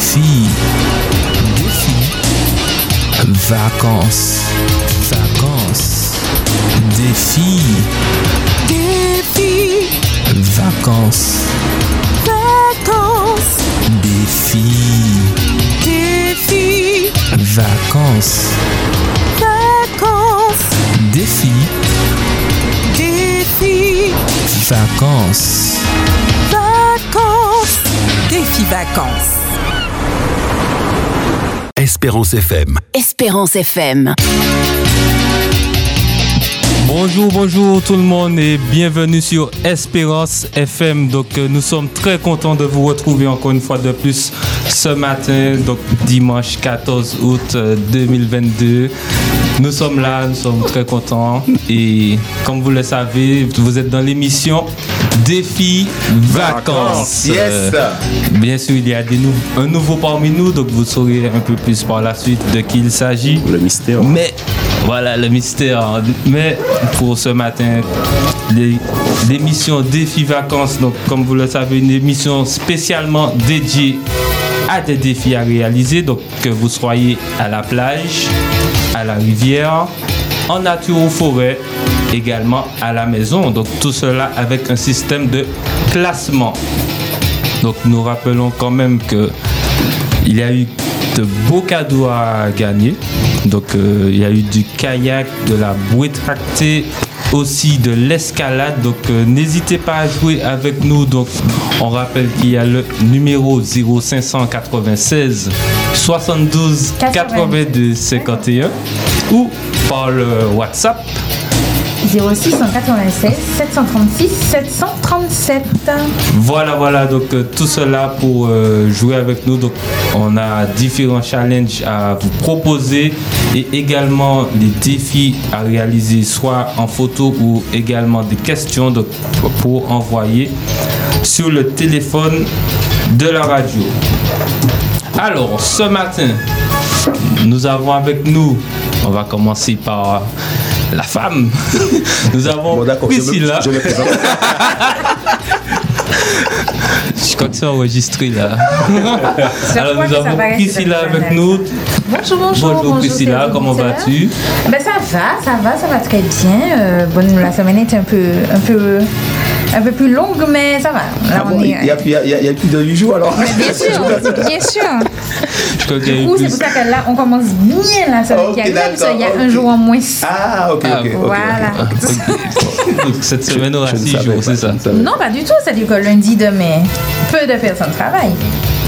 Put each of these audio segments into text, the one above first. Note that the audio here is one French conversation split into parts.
Défi. Défi. Vacances. Vacances. Défi. Défi. Vacances. Vacances. Défi. Défi. Vacances. Vacances. Défi. Défi. Vacances. Vacances. Défi vacances. Espérance FM. Espérance FM. Bonjour, bonjour tout le monde et bienvenue sur Espérance FM. Donc euh, nous sommes très contents de vous retrouver encore une fois de plus ce matin, donc dimanche 14 août euh, 2022. Nous sommes là, nous sommes très contents et comme vous le savez, vous êtes dans l'émission Défi Vacances. Yes. Euh, bien sûr, il y a des nou- un nouveau parmi nous, donc vous saurez un peu plus par la suite de qui il s'agit. Le mystère. Mais voilà le mystère. Mais pour ce matin, l'émission Défi Vacances, donc comme vous le savez, une émission spécialement dédiée à des défis à réaliser. Donc que vous soyez à la plage, à la rivière, en nature ou forêt, également à la maison. Donc tout cela avec un système de classement. Donc nous rappelons quand même que il y a eu de beaux cadeaux à gagner. Donc euh, il y a eu du kayak, de la bouée tractée, aussi de l'escalade. Donc euh, n'hésitez pas à jouer avec nous. Donc on rappelle qu'il y a le numéro 0596 72 82 51 ou par le WhatsApp 06 196 736 737. Voilà, voilà, donc euh, tout cela pour euh, jouer avec nous. Donc, on a différents challenges à vous proposer et également des défis à réaliser, soit en photo ou également des questions pour envoyer sur le téléphone de la radio. Alors, ce matin, nous avons avec nous, on va commencer par la femme. Nous avons Bon, d'accord, je me, Priscilla. je me présente. Je crois que c'est enregistré là. Alors nous avons Priscilla avec nous. Bonjour, bonjour. Bonjour Priscilla, comment vas-tu? Ben, Ça va, ça va, ça va très bien. Euh, bon, la semaine est un peu, un peu, un peu plus longue, mais ça va. Là, Ah on bon, est- il y a, il y a- il y a- il y a plus de 8 jours alors Mais bien sûr, bien sûr. Du eu coup, c'est pour ça que là, on commence bien la semaine qui arrive, parce qu'il y a un jour en moins. Ah, ok, ok. Ah, voilà. ok. Donc, Cette semaine aura ne 6 savais jours, c'est ça Non, pas du tout. C'est-à-dire que lundi, demain, peu de personnes travaillent.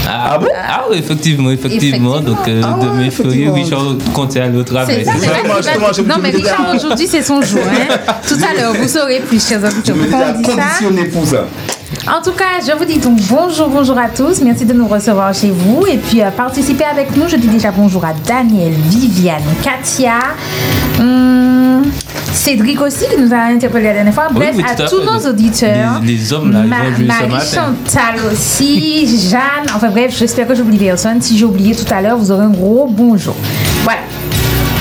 Ah, bon? Ah oui, effectivement, effectivement. Effectivement. Donc euh, Ah demain. Richard comptait aller au travail. Non, mais Richard, aujourd'hui, c'est son jour. Hein. Tout à l'heure, vous saurez plus, chers auditeurs, Je me conditionné pour ça. En tout cas, je vous dis donc bonjour, bonjour à tous. Merci de nous recevoir chez vous. Et puis, euh, participer avec nous. Je dis déjà bonjour à Daniel, Viviane, Katia, hum, Cédric aussi, qui nous a interpellé la dernière fois. Bref, oui, à tous nos auditeurs. Les- les hommes, là, ils ce Marie. Chantal aussi, Jeanne. Enfin bref, j'espère que j'oublie personne. Si j'ai oublié tout à l'heure, vous aurez un gros bonjour.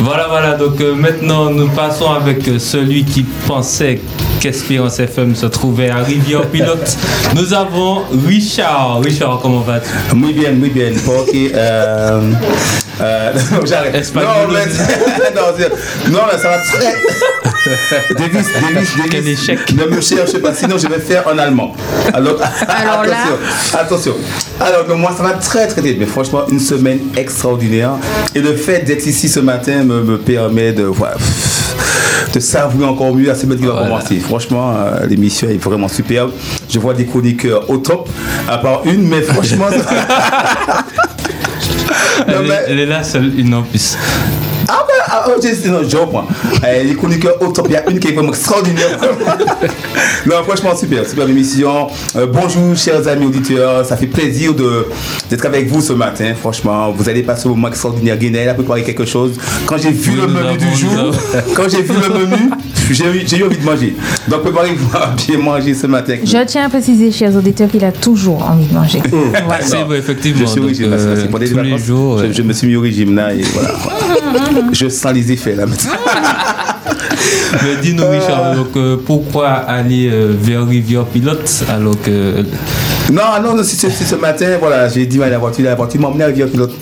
Voilà. Voilà. Donc euh, maintenant, nous passons avec euh, celui qui pensait qu'Espérance FM se trouvait à Rivière Pilote. Nous avons Richard. Richard, comment vas-tu? Muy bien, muy bien. Porque. Euh, euh, non, j'arrête. Non, mais, non, là, ça va très. Davis, Davis, Davis. Quel échec. Ne me cherche pas, sinon je vais faire en allemand. Alors, Alors là- attention, attention. Alors, donc, moi, ça va très, très bien. Mais franchement, une semaine extraordinaire. Et le fait d'être ici ce matin me, me permet de. voilà, de savourer encore mieux la semaine qui va Voilà. commencer. Franchement, euh, l'émission est vraiment superbe. Je vois des chroniqueurs au top, à part une, mais franchement. Elle, mais- est- elle est là seule, une en plus. Ah ben, ah, oh, j'ai- non, je reprends. Euh, les chroniqueurs au top, il y a une qui est vraiment extraordinaire. non, franchement, super, super émission. Euh, bonjour, chers amis auditeurs. Ça fait plaisir d'être avec vous ce matin. Franchement, vous allez passer un moment extraordinaire. Guinée a préparé quelque chose. Quand j'ai vu le menu du jour, quand j'ai vu le menu, j'ai eu, envie de manger. Donc, préparez-vous à bien manger ce matin. Je tiens à préciser, chers auditeurs, qu'il a toujours envie de manger. Voilà. C'est vrai, effectivement. Je suis au régime, euh, c'est pour des tous les vacances. jours. Je, euh, je me suis mis au régime là et voilà. je sens les effets là maintenant. Mais dis-nous, Richard, donc, euh, pourquoi aller euh, vers Rivière Pilote alors que Non, non, non, c'est ce matin, voilà, j'ai dit, ouais, la voiture, la voiture m'a emmené à Rivière Pilote.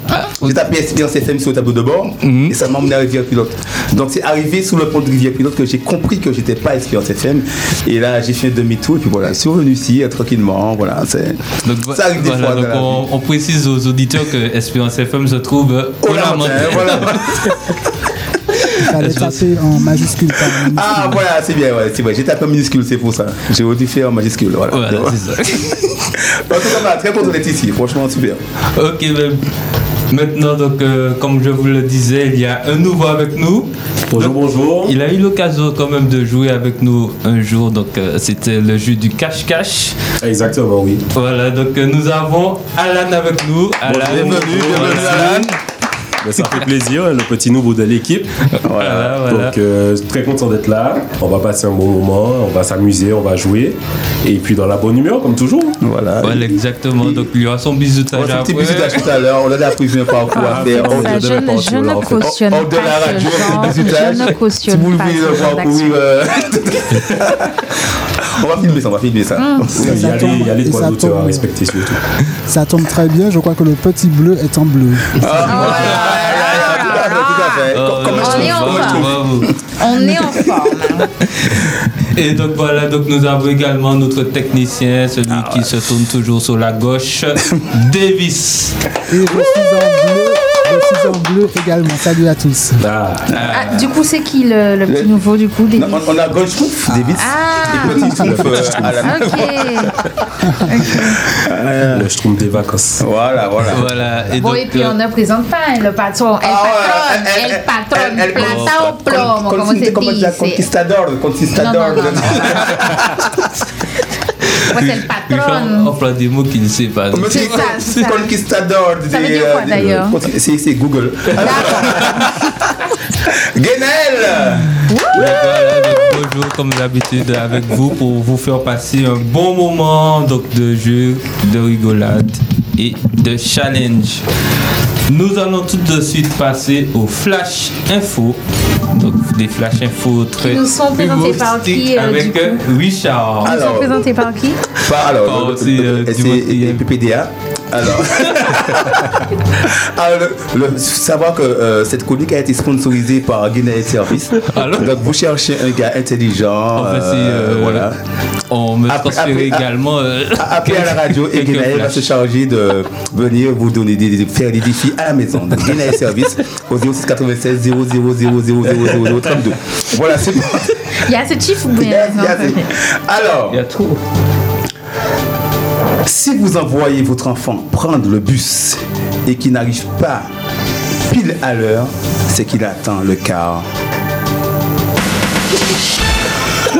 J'ai tapé Espérance FM sur le tableau de bord et ça m'a emmené à Rivière Pilote. Donc c'est arrivé sous le pont de Rivière Pilote que j'ai compris que j'étais pas Espérance FM. Et là, j'ai fait un demi-tour et puis voilà, je suis revenu ici euh, tranquillement. Voilà, c'est. Donc, ça arrive des voilà, fois. dans donc la vie. on, on précise aux auditeurs que Espérance FM se trouve euh, Oh au là, Lamantin. voilà. Il fallait taper en majuscule par minuscule. Ah voilà, c'est bien, ouais, c'est vrai. J'ai tapé en minuscule, c'est pour ça. J'ai dû faire en majuscule, voilà. Voilà, c'est ça. en tout cas, très content d'être ici, franchement super. Ok, ben, maintenant, donc, euh, comme je vous le disais, il y a un nouveau avec nous. Bonjour, bonjour. Il a eu l'occasion quand même de jouer avec nous un jour, donc euh, c'était le jeu du cache-cache. Exactement, oui. Voilà, donc euh, nous avons Alan avec nous. Alan, bienvenue, bienvenue. Alan. Ben, ça fait plaisir, le petit nouveau de l'équipe. Voilà, voilà. Donc, euh, très content d'être là. On va passer un bon moment, on va s'amuser, on va jouer. Et puis, dans la bonne humeur, comme toujours. Voilà. Voilà, exactement. Donc, il y aura son un petit après. bisutage tout à l'heure, on a déjà prévu un parcours à faire. on On- Ça, de je, la ne- l'a cautionne pas la radio, bisutage. Je ne Si cautionne vous pas voulez le voir courir, euh, on va filmer ça, on va filmer ça. Il y a les, il y a les Et droits d'auteur à respecter surtout. Ça tombe très bien, je crois que le petit bleu est en bleu. Ah. Oh, On est en forme. trouve. bravo. On est en forme. Et donc voilà, donc nous avons également notre technicien, celui Ah, qui se tourne toujours sur la gauche, Davis. Et je suis en bleu, je suis en bleu également. Salut à tous. Ah, Ah, du coup, c'est qui le, le petit nouveau du coup Non, on, on a Goldschmuff, Davis, Ah. Schmuff euh, à la Ok. le Schtroumpf des vacances. Voilà, voilà. Voilà. Et Bon, donc, et puis euh, on ne présente pas hein, le patron. El Ah ouais, patron, elle- elle- el patron, elle- elle- plata o plomo, se comment dire, dice. Conquistador, conquistador. Il fait un patron. emploi des mots qu'il ne sait pas. C'est ça, c'est ça. Conquistador. Ça veut des, dire quoi, euh, d'ailleurs C'est c'est Google. Guénel Bonjour comme d'habitude avec vous pour vous faire passer un bon moment donc de jeu, de rigolade et de challenge. Nous allons tout de suite passer au flash info. Donc des flash info très nous sont présentés par qui, euh, avec euh, Richard. Sont Alors, présentés par qui Pas alors, euh, c'est monde- PPDA. Alors, alors le, le- savoir que euh, cette chronique a été sponsorisée par Guinée Service. Alors Donc vous cherchez un gars intelligent. Euh, euh, voilà. On me après- également. euh, Appelez à la radio et Guinée va se charger de venir vous donner des, des- faire des défis à la maison. Donc Guinée Service au 06 96 00 00 00 32. Voilà, c'est bon. Il y a ce chiffre ou Il y bien a- il y a des- Alors, Il y a trop. Si vous envoyez votre enfant prendre le bus et qu'il n'arrive pas pile à l'heure, c'est qu'il attend le car.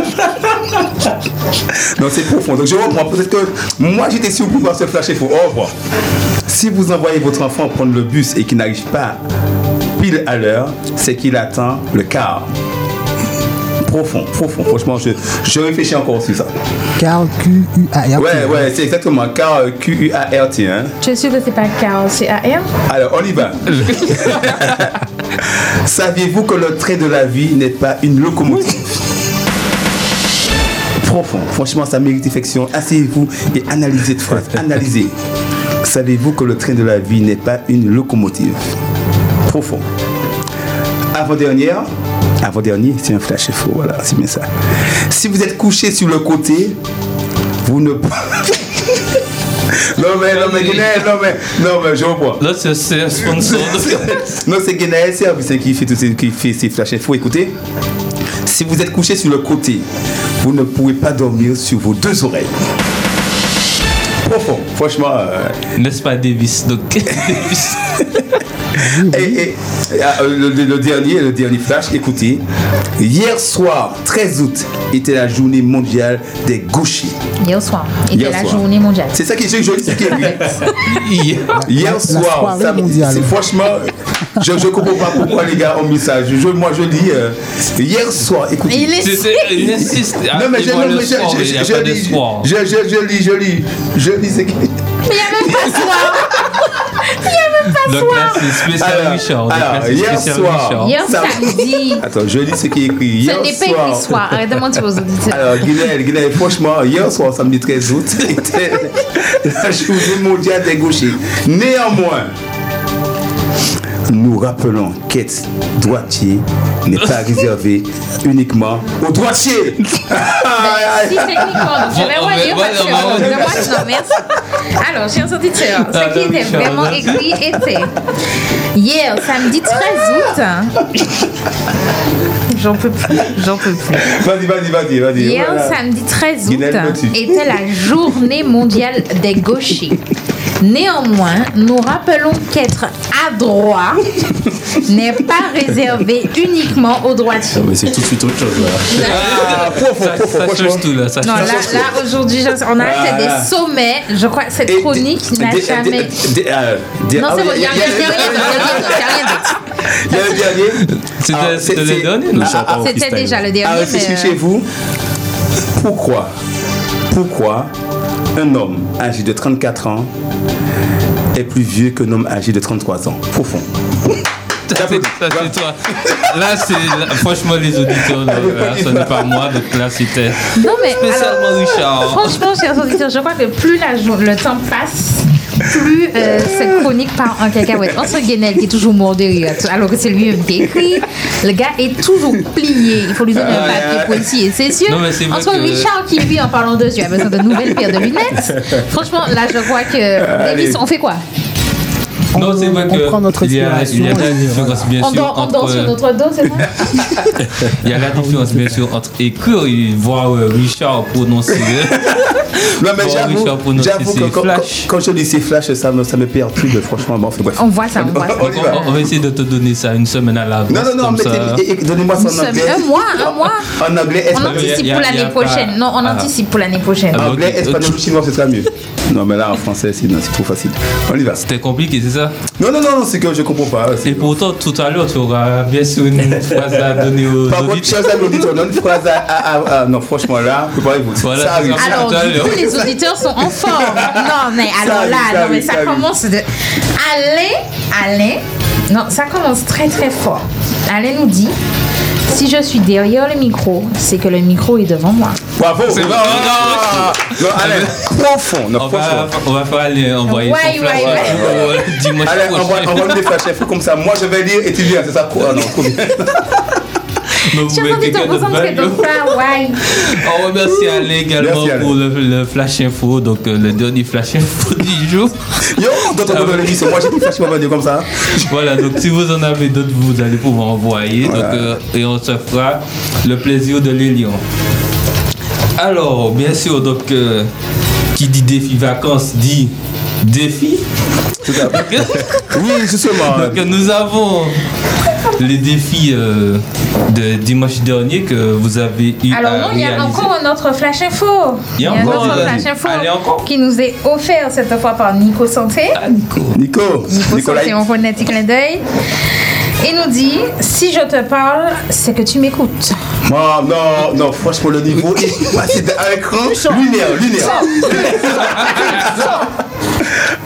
non, c'est profond. Donc je reprends. Peut-être que moi j'étais surpris par ce flash info. Au revoir. Si vous envoyez votre enfant prendre le bus et qu'il n'arrive pas pile à l'heure, c'est qu'il attend le car. Profond, profond. Franchement, je, je réfléchis encore sur ça. Carl Q-U-A-R. Ouais, ouais, c'est exactement. Car euh, Q-U-A-R-T. Hein. Je suis sûre que c'est pas Carl, c'est AM. Alors, on y va. Saviez-vous que le trait de la vie n'est pas une locomotive? Profond. Franchement, ça mérite réflexion. Asseyez-vous et analysez cette phrase. Analysez. Savez-vous que le train de la vie n'est pas une locomotive? Profond. Avant-dernière. Avant-dernier, c'est un flash info. Voilà, c'est bien ça. Si vous êtes couché sur le côté, vous ne. non, mais, non, mais, Guinée, non, mais, non, mais, je reprends. Là, c'est c'est un sponsor. Non, c'est Guénaël Service qui fait, ces, qui fait ces flash infos. Écoutez, si vous êtes couché sur le côté, vous ne pouvez pas dormir sur vos deux oreilles. Profond, franchement. euh, N'est-ce pas Davis? Donc, Davis. Et, et- et, euh, le, le- le dernier, le dernier flash, écoutez. Hier soir, 13 août, était la journée mondiale des gauchers. Hier soir. C'était Hier la soir. journée mondiale. C'est ça qui est joli, c'est qui est Hier. Hier La soir, ça- mondiale. c'est- franchement, je ne comprends pas pourquoi les gars ont mis ça. Je, moi, je dis, euh, hier soir, écoutez. Il est C'est- c'est- Il insiste. à non, mais je, mais je, lis, je, je, je lis, je lis, je lis, Mais il n'y a même pas Donc là, c'est spécial Alors, Richard. Donc alors, là, hier spécial soir. Richard. Hier samedi. Attends, je lis ce qui est écrit. Ce Hier n'est pas écrit soir. Arrête de mentir aux auditeurs. Alors, Guinée, Guinée, franchement, hier soir, samedi 13 août, était la journée mondiale des gauchers. Néanmoins, nous rappelons qu'être droitier n'est pas réservé uniquement aux droitiers. Si. Alors, chers auditeurs, ce qui était vraiment écrit était hier, samedi 13 août. J'en peux plus, j'en peux plus. Vas-y, vas-y, vas-y, vas-y. Hier, samedi 13 août, était la journée mondiale des gauchers. Néanmoins, nous rappelons qu'être à droite n'est pas réservé uniquement aux droitiers. Ah, mais c'est tout de suite autre chose. là. Ah, profond, Ça, change tout là. Ça Non, change là, là aujourd'hui, on a fait Voilà. des sommets. Je crois que cette Et chronique n'a jamais. des- des- euh, des- Non, ah c'est bon, il n'y a rien d'autre, il y a le dernier. C'était Ah, c'était c'est- le c'est- dernier, Ah, ah, ah, C'était déjà le dernier. mais, réfléchir euh, chez vous. Pourquoi? Pourquoi un homme âgé de 34 ans est plus vieux qu'un homme âgé de 33 ans Profond. Ça, c'est ça, c'est toi. Là, c'est là, franchement les auditeurs. là, là, ce n'est pas moi. Donc là, c'était Non, mais alors, spécialement Richard. franchement, chers auditeurs, je crois que plus la le temps passe, plus euh, cette chronique part en cacahuète. Entre Guénel, qui est toujours mort de rire, alors que c'est lui-même qui écrit, le gars est toujours plié. Il faut lui donner un papier pour essayer c'est vrai Entre que- Richard qui, lui, en parlant de yeux, a besoin de nouvelles paires de lunettes. Franchement, là, je crois que. Davis, on fait quoi? Non, c'est vrai on que prend notre il y a, il y a la différence bien On sûr dort, on entre sur notre dos, c'est ça il y a la différence bien sûr entre écrire et voir euh, Richard prononcer. Non, mais Bon, j'avoue, Richard, pour nous, j'avoue c'est que quand, flash. quand- quand je dis c'est flash, ça me, ça me perturbe, franchement. Bon, bref. On voit ça, on voit ça. On on, on va essayer de te donner ça une semaine à l'avance. Non, non, non, donnez-moi ça en anglais. un mois, un mois. En anglais, On espagnol. a- anticipe pour l'année prochaine. Non, on Ah. anticipe pour l'année prochaine. Ah, Anglais, ok. espagnol chinois, ce sera mieux. Non, mais là, en français, c'est trop facile. On y va. C'était compliqué, c'est ça Non, non, non, non, c'est que je comprends pas. c'est- Et pourtant, tout à l'heure, tu auras bien sûr une phrase à donner aux Par contre, amis auditeurs, donne une phrase à, à- à- à- Non, franchement, là, préparez-vous. Voilà, ça arrive. ça. Alors, tout à du coup, les auditeurs sont en forme. Non, mais alors là, ça non, mais ça ça commence de. Alain, Alain, non, ça commence très très fort. Alain nous dit si je suis derrière le micro, c'est que le micro est devant moi. Bravo. C'est bon, non, non, allez, profond, non, On va, profond. on va faire aller envoyer Ouais, son ouais, ouais. info, euh, dimanche Allez, envoie, prochain. envoie des flash infos comme ça. Moi, je vais lire et tu viens, c'est ça quoi Non, trop bien. Donc, vous mettez de value. On remercie Alain également Merci, Alain. pour le, le flash info, donc euh, le dernier flash info du jour. Yo, d'autres Ah dans l'émission. Moi, j'ai des comme ça. Voilà, donc si vous en avez d'autres, vous allez pouvoir envoyer. Voilà. Donc, euh, et on se fera le plaisir de les lire. Alors, bien sûr, donc, euh, qui dit défi vacances dit défi. Tout à fait. Oui, justement. Donc, euh, nous avons les défis euh, de dimanche dernier que vous avez eu Alors à non, il y a encore un autre flash info. Il y a un encore autre un- flash info Allez, encore qui nous est offert cette fois par Nico Santé. Ah, Nico. Nico, Nico Nicolas. Santé, on connaît clin d'œil. Et nous dit si je te parle, c'est que tu m'écoutes. Non, non, non, franchement, le niveau est passé à l'écran lunaire, lunaire.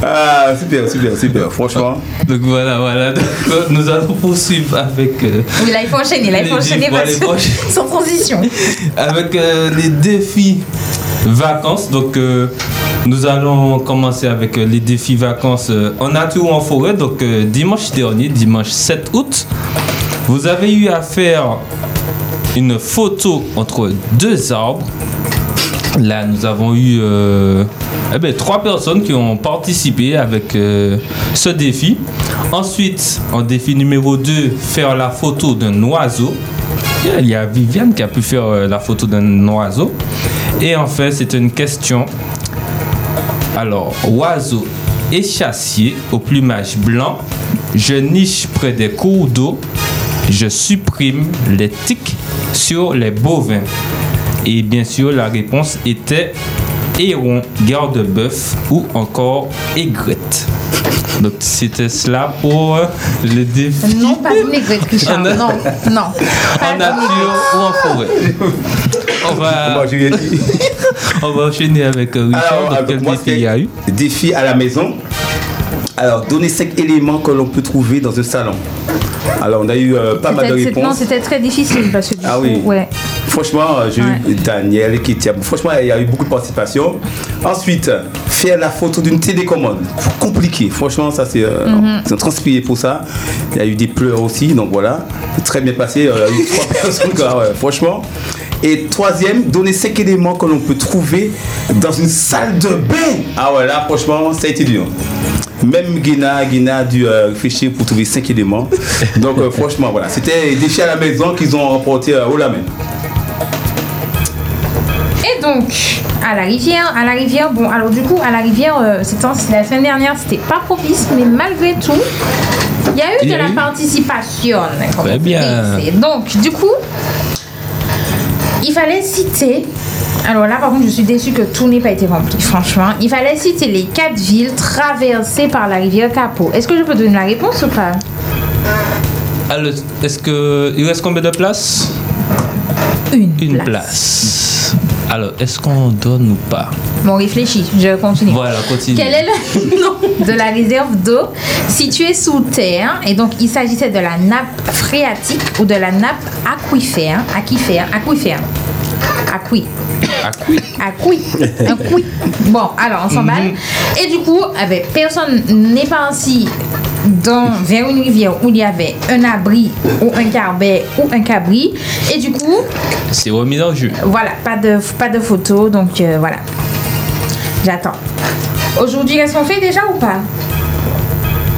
Ah, super, super, super, franchement. Donc voilà, voilà. Donc, euh, nous allons poursuivre avec, euh, Oui, là il faut enchaîner, là il faut Les enchaîner parce- sans transition. avec euh, les défis vacances. Donc euh, nous allons commencer avec euh, les défis vacances euh, en nature ou en forêt. Donc euh, dimanche dernier, dimanche 7 août, vous avez eu à faire une photo entre deux arbres. Là, nous avons eu euh, eh ben, trois personnes qui ont participé avec euh, ce défi. Ensuite, en défi numéro 2, faire la photo d'un oiseau. Il y a Viviane qui a pu faire euh, la photo d'un oiseau. Et enfin, c'est une question. Alors, oiseau échassier au plumage blanc. Je niche près des cours d'eau. Je supprime les tiques sur les bovins. Et bien sûr, la réponse était héron, garde-bœuf ou encore aigrette. Donc, c'était cela pour euh, le défi Non, pas une aigrette, Richard. En a- Non, non. En nature ou en forêt. On va, on va enchaîner avec euh, Richard. Alors, Donc, quel défi il y a eu? Défi à la maison. Alors, donnez 5 éléments que l'on peut trouver dans un salon. Alors, on a eu euh, pas mal de c'est- Non, réponses. c'était très difficile parce que du Ah coup, oui. ouais. Franchement, euh, j'ai Ouais. eu Daniel qui tient. Franchement, il y a eu beaucoup de participation. Ensuite, faire la photo d'une télécommande. Compliqué. Franchement, ça c'est. euh. Ils ont transpiré pour ça. Il y a eu des pleurs aussi, donc voilà. Très bien passé. euh, Il y a eu trois personnes, quoi, ouais, franchement. Et troisième, donner cinq éléments que l'on peut trouver dans une salle de bain. Ah ouais, là, franchement, ça a été dur. Même Guina, Guina a dû euh, réfléchir pour trouver cinq éléments. Donc, euh, franchement, voilà. C'était des défis à la maison qu'ils ont remporté euh, haut la main. Et donc, à la rivière, à la rivière, bon, alors du coup, à la rivière, euh, c'était la semaine dernière, c'était pas propice, mais malgré tout, il y a eu Il de la eu. participation. Très bien. Donc, du coup, il fallait citer. Alors là, par contre, je suis déçue que tout n'ait pas été rempli, franchement. Il fallait citer les quatre villes traversées par la rivière Capo. Est-ce que je peux donner la réponse ou pas? Alors, est-ce que il reste combien de places Une, Une place. Alors, est-ce qu'on donne ou pas? Bon, réfléchis, je continue. Voilà, continue. Quel est le nom de la réserve d'eau située sous terre? Et donc, il s'agissait de la nappe phréatique ou de la nappe aquifère. Aquifère, aquifère. Aqui. Aqui. Aqui. Un couille. Bon, alors, on s'emballe. Et du coup, avec personne n'est parti dans, vers une rivière où il y avait un abri ou un carbet ou un cabri. Et du coup, C'est remis dans le jeu. voilà, pas de, pas de photos, donc euh, voilà. J'attends. Aujourd'hui, est-ce qu'on fait déjà ou pas?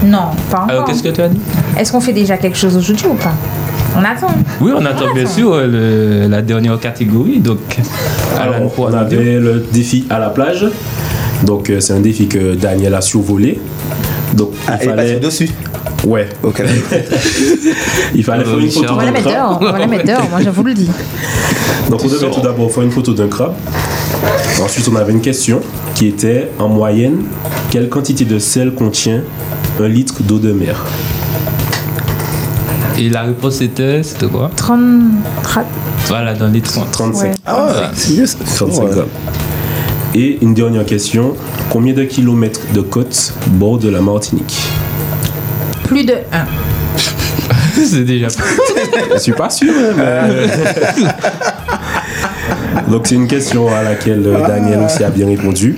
Non, pas encore. Alors, qu'est-ce que tu as dit? Est-ce qu'on fait déjà quelque chose aujourd'hui ou pas? On attend. Oui, on attend bien attend. sûr euh, le- la dernière catégorie. Donc, Alors, on dire. avait le défi à la plage. Donc, euh, c'est un défi que Daniel a survolé. Donc, il Ah, elle est fallait. dessus. Ouais, Ok. il fallait faire une photo On va d'un la mettre crabe. dehors. On va la mettre dehors, moi je vous le dis. Donc, on devait tout d'abord faire une photo d'un crabe. Ensuite, on avait une question qui était en moyenne, quelle quantité de sel contient un litre d'eau de mer? Et la réponse était, c'était quoi? 30. tra- Voilà, dans les 30. 35. Ouais. Ah ouais, c'est mieux ça. 35 Ouais. grammes. Et une dernière question, combien de kilomètres de côte borde la Martinique? Plus de 1. C'est déjà. Je suis pas sûr. hein, mais- Donc c'est une question à laquelle euh, Daniel aussi a bien répondu.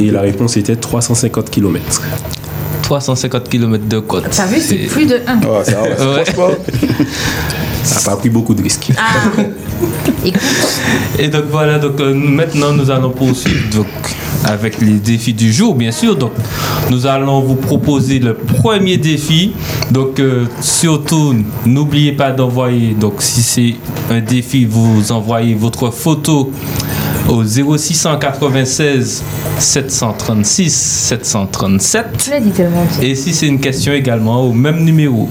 Et la réponse était 350 km. 350 km de côte. T'as vu, c'est plus de 1. Ouais, ça. Ouais. Franchement, Ça n'a pas pris beaucoup de risques. Ah Écoute, Et donc voilà, donc euh, maintenant nous allons poursuivre donc, avec les défis du jour, bien sûr. Donc nous allons vous proposer le premier défi. Donc euh, surtout, n'oubliez pas d'envoyer, donc si c'est un défi, vous envoyez votre photo au 0696 736 737. tu l'as dit tellement. Et si c'est une question également au même numéro.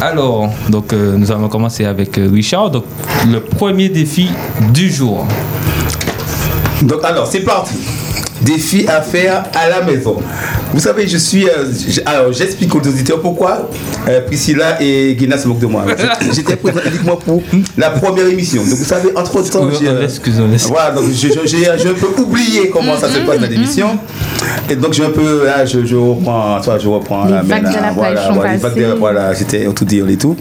Alors, donc euh, nous allons commencer avec euh, Richard. Donc le premier défi du jour. Donc alors, c'est parti. Défi à faire à la maison. Vous savez, je suis. euh, alors, j'explique aux auditeurs pourquoi euh, Priscilla et Guina se moquent de moi. J'étais présent uniquement pour la première émission. Donc, vous savez, entre temps, j'ai. euh. Voilà, donc je, je, j'ai- je peux oublier comment ça se passe dans l'émission. Et donc, j'ai un peu. Là, je, je reprends. Toi, je reprends Les la main, vagues de là. la voilà, plage voilà, les vagues de- passées. voilà, j'étais au tout dire et tout.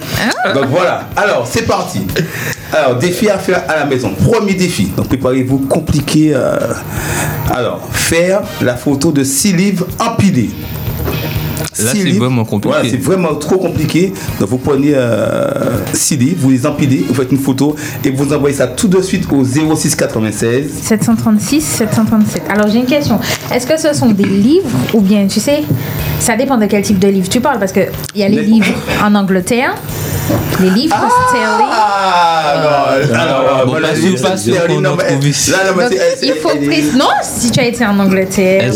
Donc, voilà. Alors, c'est parti. Alors, défi à faire à la maison. Premier défi. Donc, préparez-vous compliqué. euh, alors, faire la photo de six livres empilés. Là, c'est livres. vraiment compliqué. Voilà, c'est vraiment trop compliqué. Donc, vous prenez euh, six livres, vous les empilez, vous faites une photo et vous envoyez ça tout de suite au 06 96 736, 737. Alors j'ai une question. Est-ce que ce sont des livres ou bien, tu sais, ça dépend de quel type de livre tu parles parce qu'il y a les livres en Angleterre, les livres sterling. Ah non, alors, Bon, voilà, bah, les- c'est pas qu'on non, mais-. Là, non, Donc, il faut préciser. Non, si tu as été en Angleterre. Euh, elles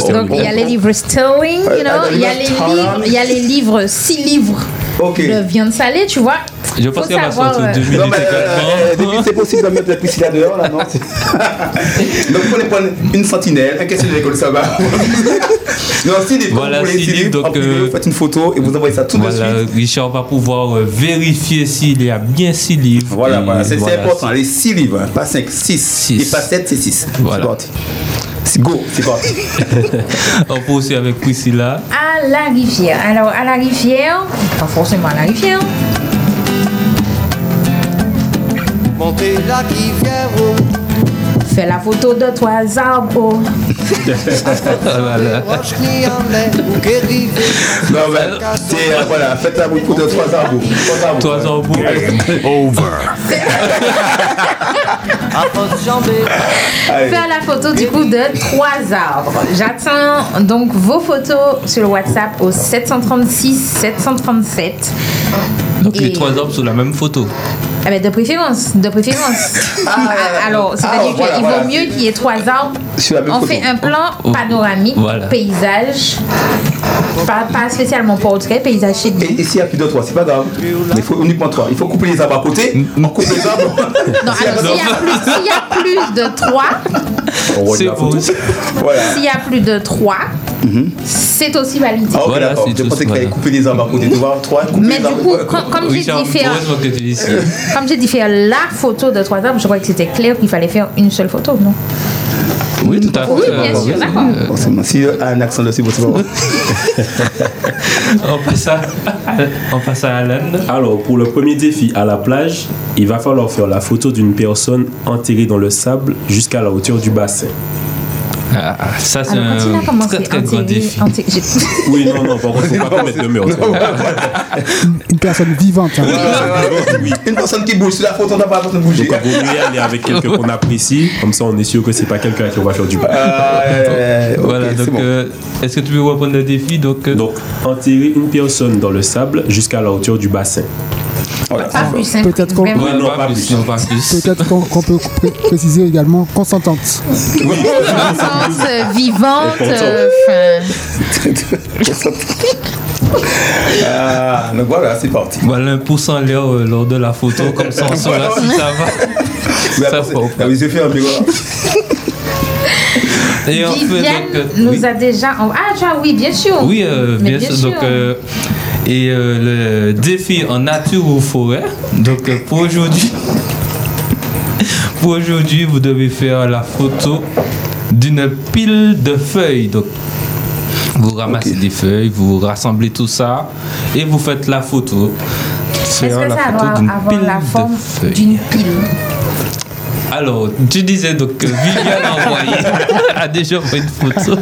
sont- Donc il y a les livres sterling, you know, il y a les livres, il y a les livres, six livres Ok. de viande salée, tu vois. Je pense Faut qu'elle va savoir, sortir euh, deux minutes Non, mais euh, euh, c'est possible de mettre la Priscilla dehors là, non? Donc, vous prenez prendre une sentinelle, un questionnaire comme ça va. non, si les Voilà, vous voulez, six six livres, livres, donc, empilez, euh, vous faites une photo et vous envoyez ça tout de Voilà, suite. Richard va pouvoir euh, vérifier s'il y a bien six livres. Voilà, c'est voilà. important. Les 6 livres, hein, pas 5, 6. Six. Et pas 7, c'est 6. Voilà. C'est parti. C'est go, c'est parti. On peut aussi avec Priscilla. À la rivière. Alors, à la rivière, pas forcément à la rivière. Monter la rivière Fais la photo de trois arbres. oh. Voilà. Non, ben, c'est, euh, voilà, faites la boucle de trois arbres. Trois arbres. Trois arbres. Allez. Faire la photo du coup de trois arbres. J'attends donc vos photos sur le WhatsApp au 736 737. Donc les trois arbres sur la même photo. Ah ben, de préférence, de préférence. Ah, Alors, c'est-à-dire ah, voilà, qu'il voilà. vaut mieux qu'il y ait trois arbres. Sur la même On photo. fait un plan Oh. panoramique, Voilà. paysage, pas, pas spécialement portrait, paysage. Et, et s'il y a plus de trois, c'est pas grave. Mais il faut uniquement trois. Il faut couper les arbres à côté. On coupe les arbres. Non, alors s'il y, a plus- s'il y a plus de trois, C'est. Voilà. s'il y a plus de trois, c'est aussi validé. Ah, Voilà, Je pensais qu'il fallait couper les arbres à côté. Tu vois, trois, couper Mais les du arbres. coup, comme, comme j'ai dit faire, tu ici. comme j'ai dit faire la photo de trois arbres, je croyais que c'était clair qu'il fallait faire une seule photo, non Oui, tout à fait. Oui, bien sûr, oui, d'accord. euh, a un accent dessus, c'est bon. On passe à, on passe à Alan. Alors, pour le premier défi à la plage, il va falloir faire la photo d'une personne enterrée dans le sable jusqu'à la hauteur du bassin. Ah, ça, c'est un très très grand défi. Oui, non, non, par contre, faut pas commettre le meurtre. Une personne vivante. hein. Une personne qui bouge sur la photo, on n'a pas la personne bouger. Donc, il vaut mieux aller avec quelqu'un qu'on apprécie, comme ça on est sûr que c'est pas quelqu'un qui va faire du mal. Euh, Voilà, c'est donc bon. euh, est-ce que tu peux reprendre le défi donc, euh, Donc, enterrer une personne dans le sable jusqu'à la hauteur du bassin. Voilà. Simple. Peut-être qu'on- vraiment. ouais, non, pas, pas plus, plus. non, pas plus. Peut-être qu'on qu'on peut pré- préciser également consentante. Vivante. Euh, Ah, donc voilà, c'est parti. Voilà un pouce en l'air euh, lors de la photo, comme ça on saura si ça va. Ça pas. ah, les yeux fermés, voilà. Et en fait, Viviane donc, euh, nous oui. a déjà. Ah, tu vois, oui, bien sûr. Oui, euh, bien, sûr. Donc, euh, et euh, le défi en nature ou forêt. Donc, euh, pour aujourd'hui, pour aujourd'hui, vous devez faire la photo d'une pile de feuilles. Donc, vous ramassez des feuilles, vous rassemblez tout ça et vous faites la photo. Est-ce que la ça photo va d'une avoir pile la de forme feuilles. d'une pile? Alors, tu disais donc que Viviane a envoyé, a déjà envoyé une photo.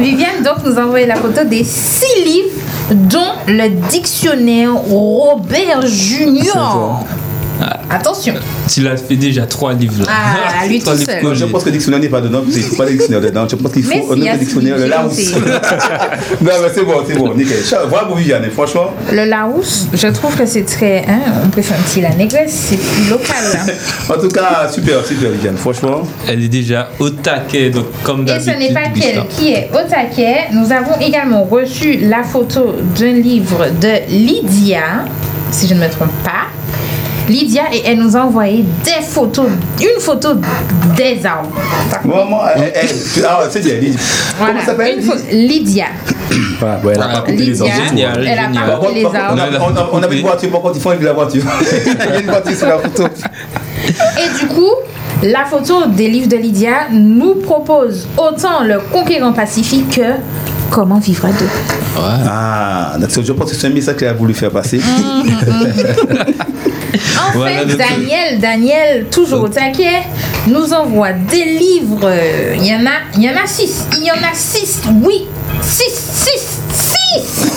Viviane donc nous a envoyé la photo des six livres dont le dictionnaire Robert Junior. Attention. Tu l'as fait déjà trois livres là. Ah, lui Trois tout seul. Je pense que le dictionnaire n'est pas dedans, parce qu'il ne faut pas le dictionnaire dedans. Je pense qu'il faut un autre dictionnaire, le Larousse. non, mais c'est bon, c'est bon, nickel. Cha- Bravo, Viviane, franchement. Le Larousse, je trouve que c'est très. Hein, on préfère un petit la négresse, c'est plus local. là. En tout cas, super, super, Viviane, franchement. Elle est déjà au taquet, donc comme Et d'habitude. ce n'est pas qu'elle qui est au taquet. Nous avons également reçu la photo d'un livre de Lydia, si je ne me trompe pas. Lydia, et elle nous a envoyé des photos, une photo des arbres. Moi, moi, elle- elle- ah, c'est bien. Comment Voilà, ça s'appelle? une Lydia. Voilà, ouais, elle a pas coupé les Lydia, arbres. Génial, elle a génial. pas coupé les on, arbres. a, on, avait une voiture, par contre, il faut enlever la voiture. il y a une voiture sur la photo. Et du coup, la photo des livres de Lydia nous propose autant le conquérant pacifique que comment vivre à deux. Ah, donc je pense que c'est un message qu'elle a voulu faire passer. En Voilà, Daniel, Daniel, toujours au taquet, nous envoie des livres. Il y en a, il y en a six. Il y en a six. Oui, six, six, six.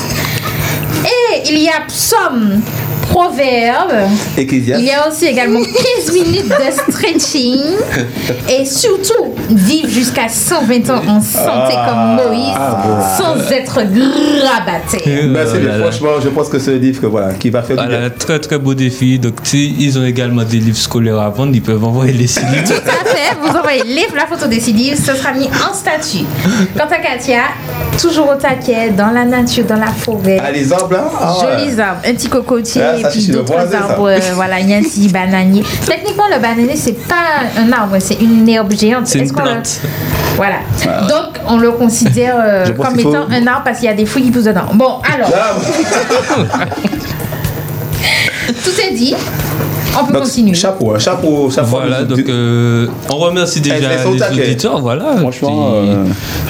Et il y a psaume, proverbe. Ecclésiaste. Il y a aussi également 15 minutes de stretching. Et surtout, vivre jusqu'à 120 ans en santé comme Moïse, sans être. Ben, c'est Euh, bien, là, là. franchement, je pense que c'est un livre que, voilà, qui va faire du bien. très très beau défi. Donc, si ils ont également des livres scolaires à vendre, ils peuvent envoyer les six livres. Tout à fait, vous envoyez les- la photo des six livres, ce sera mis en statut. Quant à Katia, toujours au taquet, dans la nature, dans la forêt. Ah, les arbres là ah, ouais. Jolis arbres, un petit cocotier Ah, et ça, puis d'autres arbres. euh, voilà, il y a un petit bananier. Techniquement, le bananier, c'est pas un arbre, c'est une herbe géante. C'est une le- plante. Voilà. Donc, on le considère euh, comme faut- étant un arbre parce qu'il y a des fruits qui poussent dedans. Bon, alors. Tout est dit. On peut Donc, continuer. Chapeau, hein, chapeau, chapeau. Voilà, donc euh, on remercie déjà sont au les auditeurs, voilà, Franchement, qui, euh,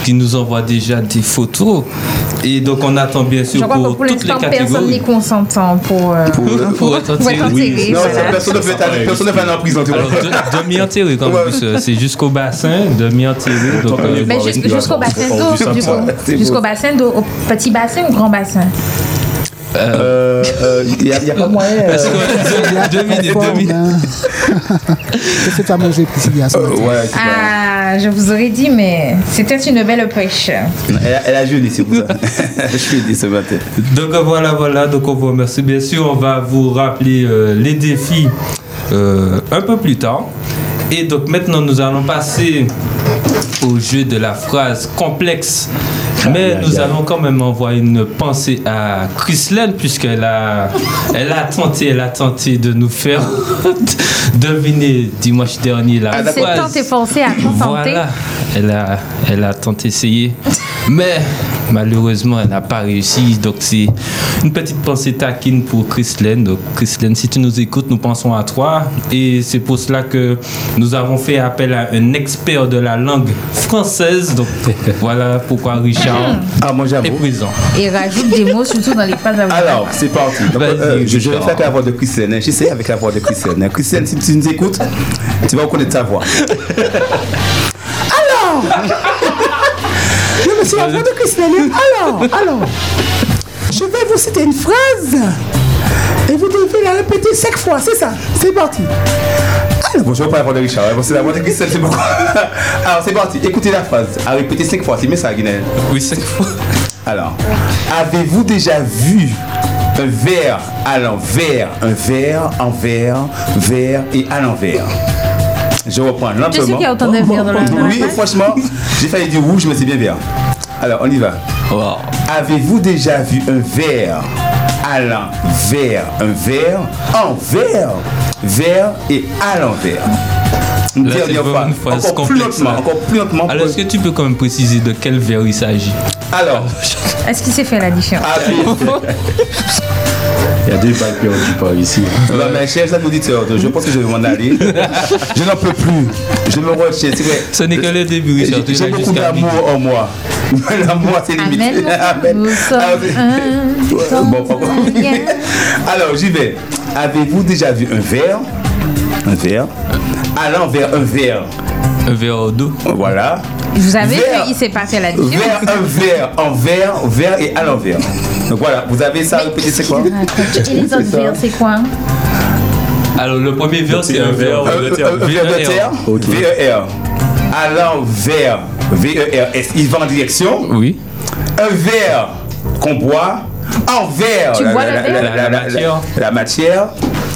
qui nous envoient déjà des photos. Et donc on attend bien Je sûr crois que pour pour toutes les l'instant, personne n'est catégories. consentant pour, euh, Pour être pour être enterré. enterré. Non, voilà. personne ne fait aller- en prison, de- demi-enterré euh, c'est jusqu'au bassin, demi-enterré. Euh, Mais jus- jusqu'au bassin d'eau, Jusqu'au bassin d'eau, au petit bassin ou grand bassin? Euh, euh, Il n'y a, il y a pas moyen. euh, est-ce que- deux minutes, deux Forme, minutes. Qu'est-ce que tu as mangé, Priscilla ce euh, matin ouais, c'est pas- Ah, je vous aurais dit, mais c'était une belle pêche. Elle a, elle a jeûné, c'est pour ça. Je suis dit ce matin. Donc euh, voilà, voilà, donc on vous remercie. Bien sûr, on va vous rappeler euh, les défis euh, un peu plus tard. Et donc maintenant, nous allons passer au jeu de la phrase complexe. Mais aïe, nous aïe. allons quand même envoyer une pensée à Chrislène puisqu'elle a, elle a tenté, elle a tenté de nous faire deviner dimanche dernier la Elle s'est phrase. tant efforcée à contenter. Voilà, elle a, elle a tant essayé. Mais malheureusement, elle n'a pas réussi. Donc, c'est une petite pensée taquine pour Chrislène. Donc, Chrislène, si tu nous écoutes, nous pensons à toi. Et c'est pour cela que nous avons fait appel à un expert de la langue française. Donc, voilà pourquoi Richard Ah, moi est présent. Et rajoute des mots, surtout dans les phrases à Alors, c'est parti. Donc, euh, je, je vais faire avec la voix de Christiane. hein. J'essaie avec la voix de Christiane. hein. Christiane, si tu nous écoutes, tu vas reconnaître ta voix. Je suis la voix de Christelle. Alors, alors, je vais vous citer une phrase et vous devez la répéter cinq fois, c'est ça? C'est parti. Bon, je vais pas la voix de Richard. hein. Bon, c'est la voix de Christiane, c'est pourquoi? Alors, c'est parti. Écoutez la phrase. À répéter cinq fois. C'est mieux ça, Guinée. Oui, cinq fois. Alors, avez-vous déjà vu un verre à l'envers, un verre, envers, verre et à l'envers? Je reprends Tu es sûr lentement. qu'il y a autant de verres dans la Oui, franchement, j'ai failli dire rouge, mais c'est bien vert. Alors, on y va. Wow. Avez-vous déjà vu un verre à l'envers, un verre, envers, verre et à l'envers Une Là, dernière fois. une phrase Encore plus lentement, encore plus lentement. Alors, est-ce que tu peux quand même préciser de quel verre il s'agit? Alors, Est-ce qu'il s'est fait la différence avez- Il y a des balles perdues par ici. Non, mais chers auditeurs, je pense que je vais m'en aller. Je n'en peux plus. Je me retiens. Ce n'est que le début, Richard. J'ai beaucoup d'amour en moi. L'amour, c'est limite. Amen. Sommes Alors, j'y vais. Avez-vous déjà vu un verre? Un verre? À l'envers, un verre. Un verre d'eau. Voilà. Vous savez Verre. qu'il s'est pas fait la différence. Verre, un verre, envers, verre et à l'envers. Donc voilà, vous avez ça, répétez, c'est quoi Et les autres verres, c'est quoi Alors, le premier verre, c'est un verre Un de terre. un verre de terre, Ok. VER. À l'envers, VER. Il va en direction. Oui. un verre qu'on boit envers Tu la, bois la- le la- verre la- la- La matière. la matière,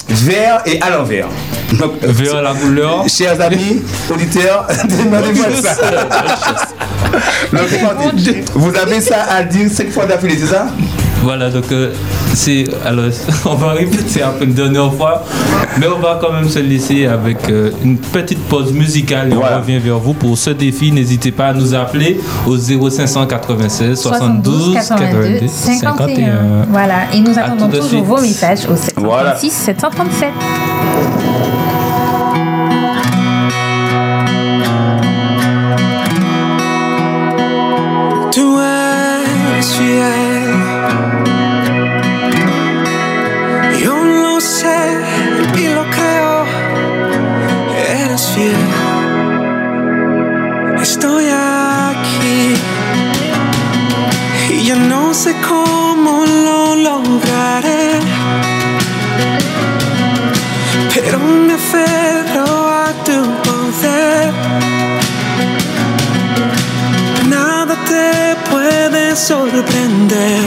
verre et à l'envers. Donc, à la couleur. Chers amis, auditeurs, demandez-moi ça. Donc. Vous avez ça à dire cinq fois d'affilée, c'est ça? Voilà, donc euh, c'est. Alors, on va répéter après une dernière fois, mais on va quand même se laisser avec euh, une petite pause musicale et Voilà. on revient vers vous pour ce défi. N'hésitez pas à nous appeler au 0596 72 82 51. Voilà, et nous attendons toujours vos messages au 736 Voilà. 737. Sorprender.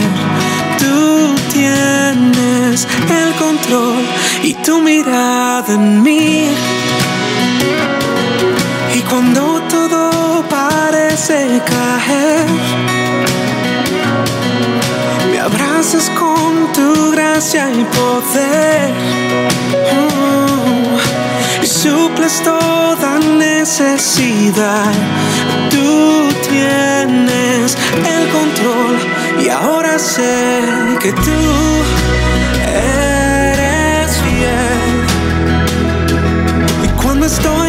Tú tienes el control y tu mirada en mí. Y cuando todo parece caer, me abrazas con tu gracia y poder. Oh, y suples toda necesidad. Tú tienes el control y ahora sé que tú eres fiel. Y cuando estoy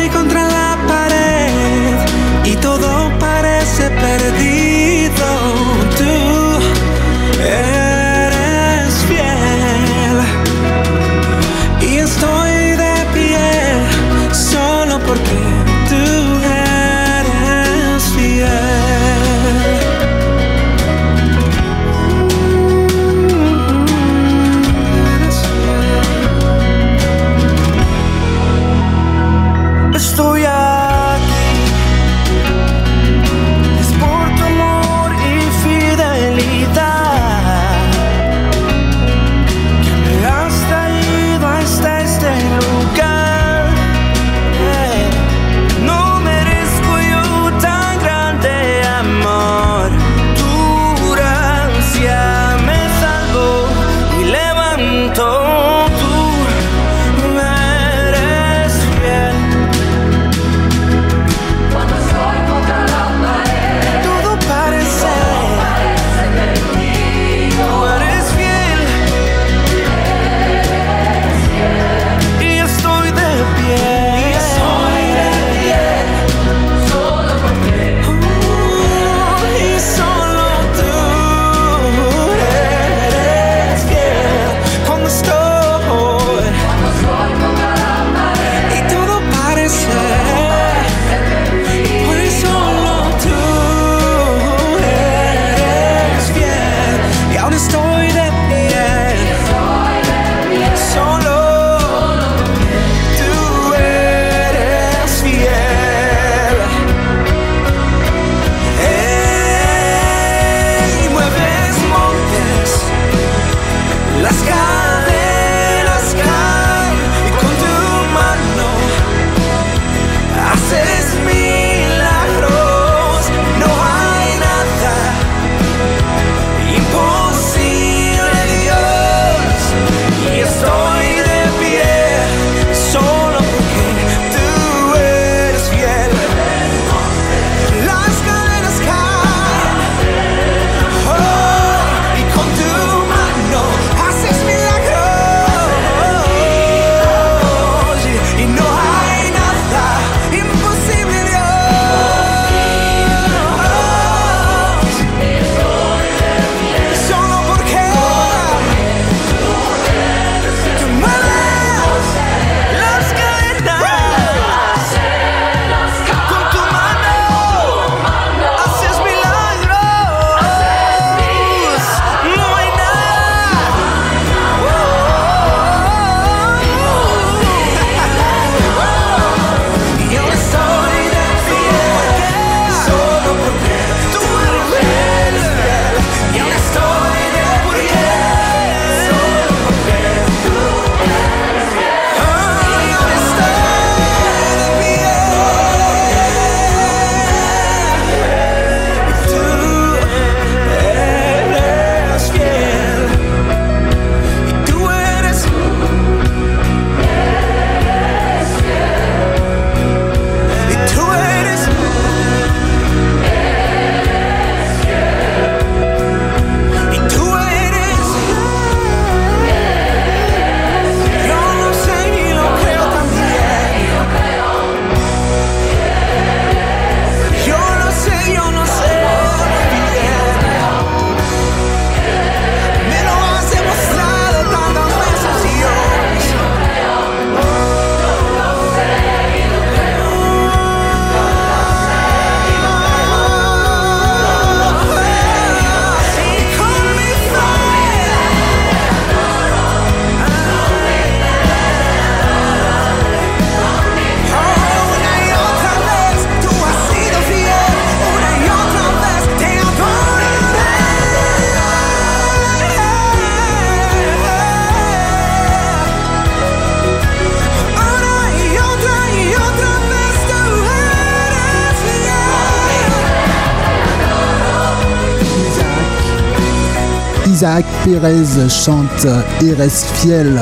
Chante Erez Fiel.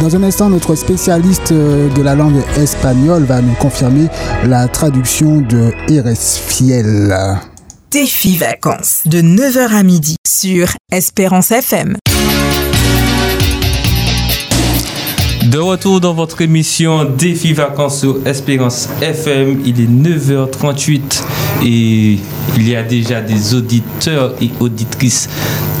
Dans un instant, notre spécialiste de la langue espagnole va nous confirmer la traduction de Erez Fiel. Défi vacances de 9h à midi sur Espérance FM. De retour dans votre émission Défi Vacances sur Espérance FM, il est 9h38 et il y a déjà des auditeurs et auditrices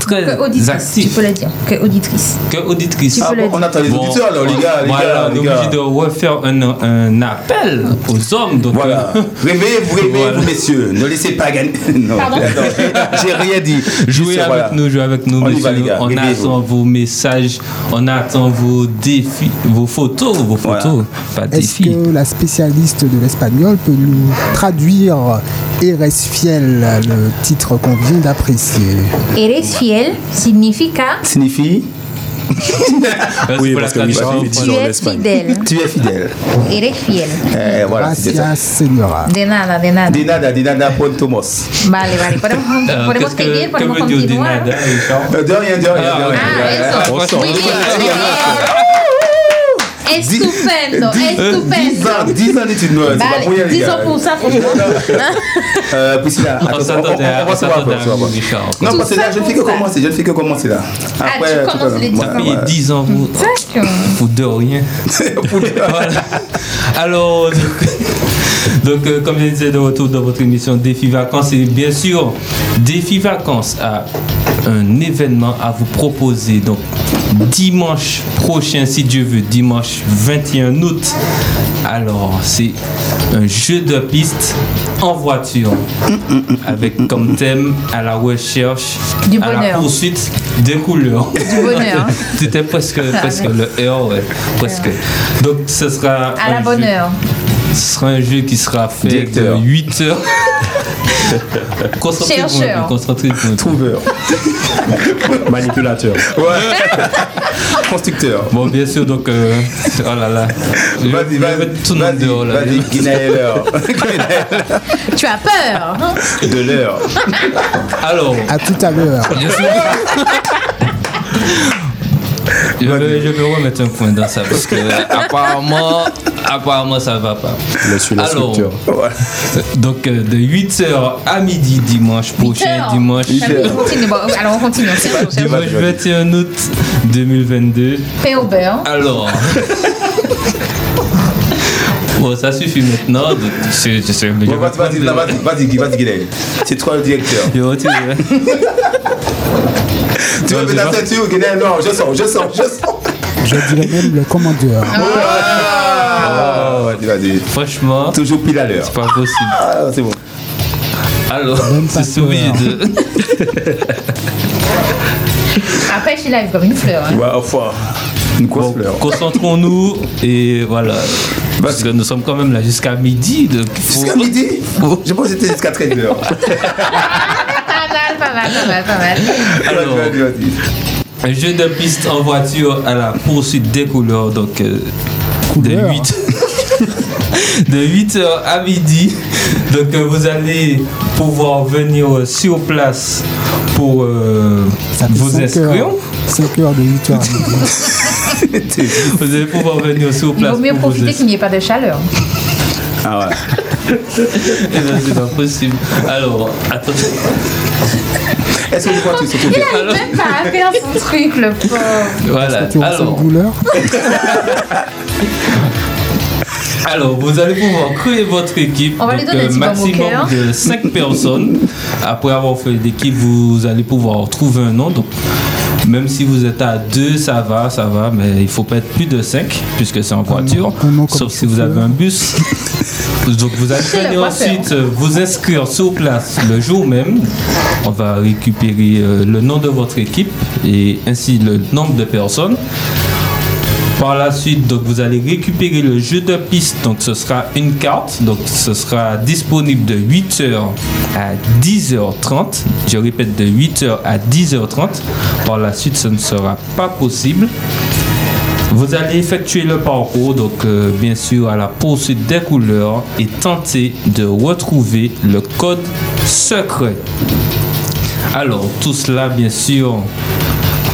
très Que auditrice, tu peux le dire. Que auditrice. Que peux Ah bon, on attend les Bon, auditeurs là, les gars, les voilà, gars, on est obligé de refaire un, un appel aux hommes. Donc, Voilà. euh, Réveillez-vous, réveillez-vous, Voilà. messieurs. Ne laissez pas gagner. Non, Pardon j'ai rien dit. Jouez Juste, avec voilà. nous, jouez avec nous, On va, messieurs. les gars. on attend vos messages, on attend vos défis, vos photos, vos Voilà. photos, pas Est-ce que la spécialiste de l'espagnol peut nous traduire Eres fiel, le titre qu'on vient d'apprécier Eres fiel significa Signifie Merci Oui, parce que Michel dit tu en es Espagne. fidèle. tu es fidèle. Eres fiel. Eh, voilà, c'est ça. Gracias, señora. De nada, de nada. De nada, de nada, point Thomas. Vale, vale. Podemos, podemos qu'est-ce que- seguir, podemos continuar. nada, Euh, De rien, de rien, Ah, de rien. Ah, eso. Franchement, Muy bien, muy bien. Estupendo, Dix estupendo. ans, dix ans d'études, non, c'est pas Vale, pour disons gars. pour ça, franchement. Euh, Priscilla, On va se voir. Non, parce que là, je ne fais que commencer, je ne fais que commencer là. Après, tu tout à commences l'heure. les Voilà, Ça fait voilà. 10 ans, vous, D'accord. vous de rien. Alors, donc, donc, euh, comme je disais, de retour dans votre émission Défi Vacances, et bien sûr, Défi Vacances a un événement à vous proposer. Donc, dimanche prochain, si Dieu veut, dimanche 21 août. Alors, c'est un jeu de piste en voiture avec comme thème à la recherche, Du à la bonheur. poursuite des couleurs. Du bonheur. C'était presque, presque le heure, ouais, presque. Donc ce sera. À la un bonne jeu- heure. Ce sera un jeu qui sera fait Directeur. de 8 heures. Chercheur. Trouveur. Manipulateur. Constructeur. Bon, bien sûr, donc. euh, oh là là. Je vais vas-y, mettre tout le monde dehors, là. vas-y, Guinéen Tu as peur. hein de l'heure. Alors, À tout à l'heure. je suis- Je vais, je vais remettre un point dans ça parce que apparemment, apparemment ça va pas. Monsieur Alors, donc euh, de 8h à midi dimanche prochain, dimanche, alors on continue. Dimanche 21 août 2022. Pain au beurre. Alors. Bon, ça suffit maintenant. de- je- je je Bon, vas-y, vas-y, vas-y, vas-y. C'est toi le directeur. Je retire. Tu veux mettre la ceinture, Guinéen Non, je sors, je sors, je sors. Je dirais même le commandeur. Ah, vas-y, vas-y. Franchement, Toujours pile à l'heure. c'est pas possible. Ah, c'est bon. Alors, c'est obligé de. Après, je live comme une fleur. hein. Ouais, enfin. Une grosse Bon, fleur. concentrons-nous et voilà. Parce que nous sommes quand même là jusqu'à midi. Jusqu'à midi Je pense que c'était jusqu'à 13h. Pas mal, pas mal, pas mal, pas mal. Alors, un jeu de piste en voiture à la poursuite des couleurs. Donc, euh, de Couleurs. 8 de 8h à midi. Donc, euh, vous allez pouvoir venir euh, sur place pour euh, 5 inscrire. heures, 5 heures de 8 heures à midi. Vous allez pouvoir venir sur Il place vaut mieux pour profiter qu'il n'y ait pas de chaleur. Ah ouais. Eh ben, c'est pas possible. Alors, attendez. Est-ce que tu crois que tu surtout Il n'arrive même pas à faire son truc, le pauvre. Voilà. Alors, une douleur Alors, vous allez pouvoir créer votre équipe. On va lui Donc, au maximum cœur. de 5 personnes. Après avoir fait l'équipe, vous allez pouvoir trouver un nom. Donc, même si vous êtes à 2, ça va, ça va, mais il faut pas être plus de 5 puisque c'est en voiture. un nom comme Sauf si vous avez un bus. Donc, vous allez ensuite vous inscrire sur place le jour même. On va récupérer euh, le nom de votre équipe et ainsi le nombre de personnes. Par la suite, donc vous allez récupérer le jeu de piste. Donc ce sera une carte. Donc ce sera disponible de 8h à 10h30. Je répète de 8h à 10h30. Par la suite, ce ne sera pas possible. Vous allez effectuer le parcours, donc euh, bien sûr à la poursuite des couleurs et tenter de retrouver le code secret. Alors tout cela bien sûr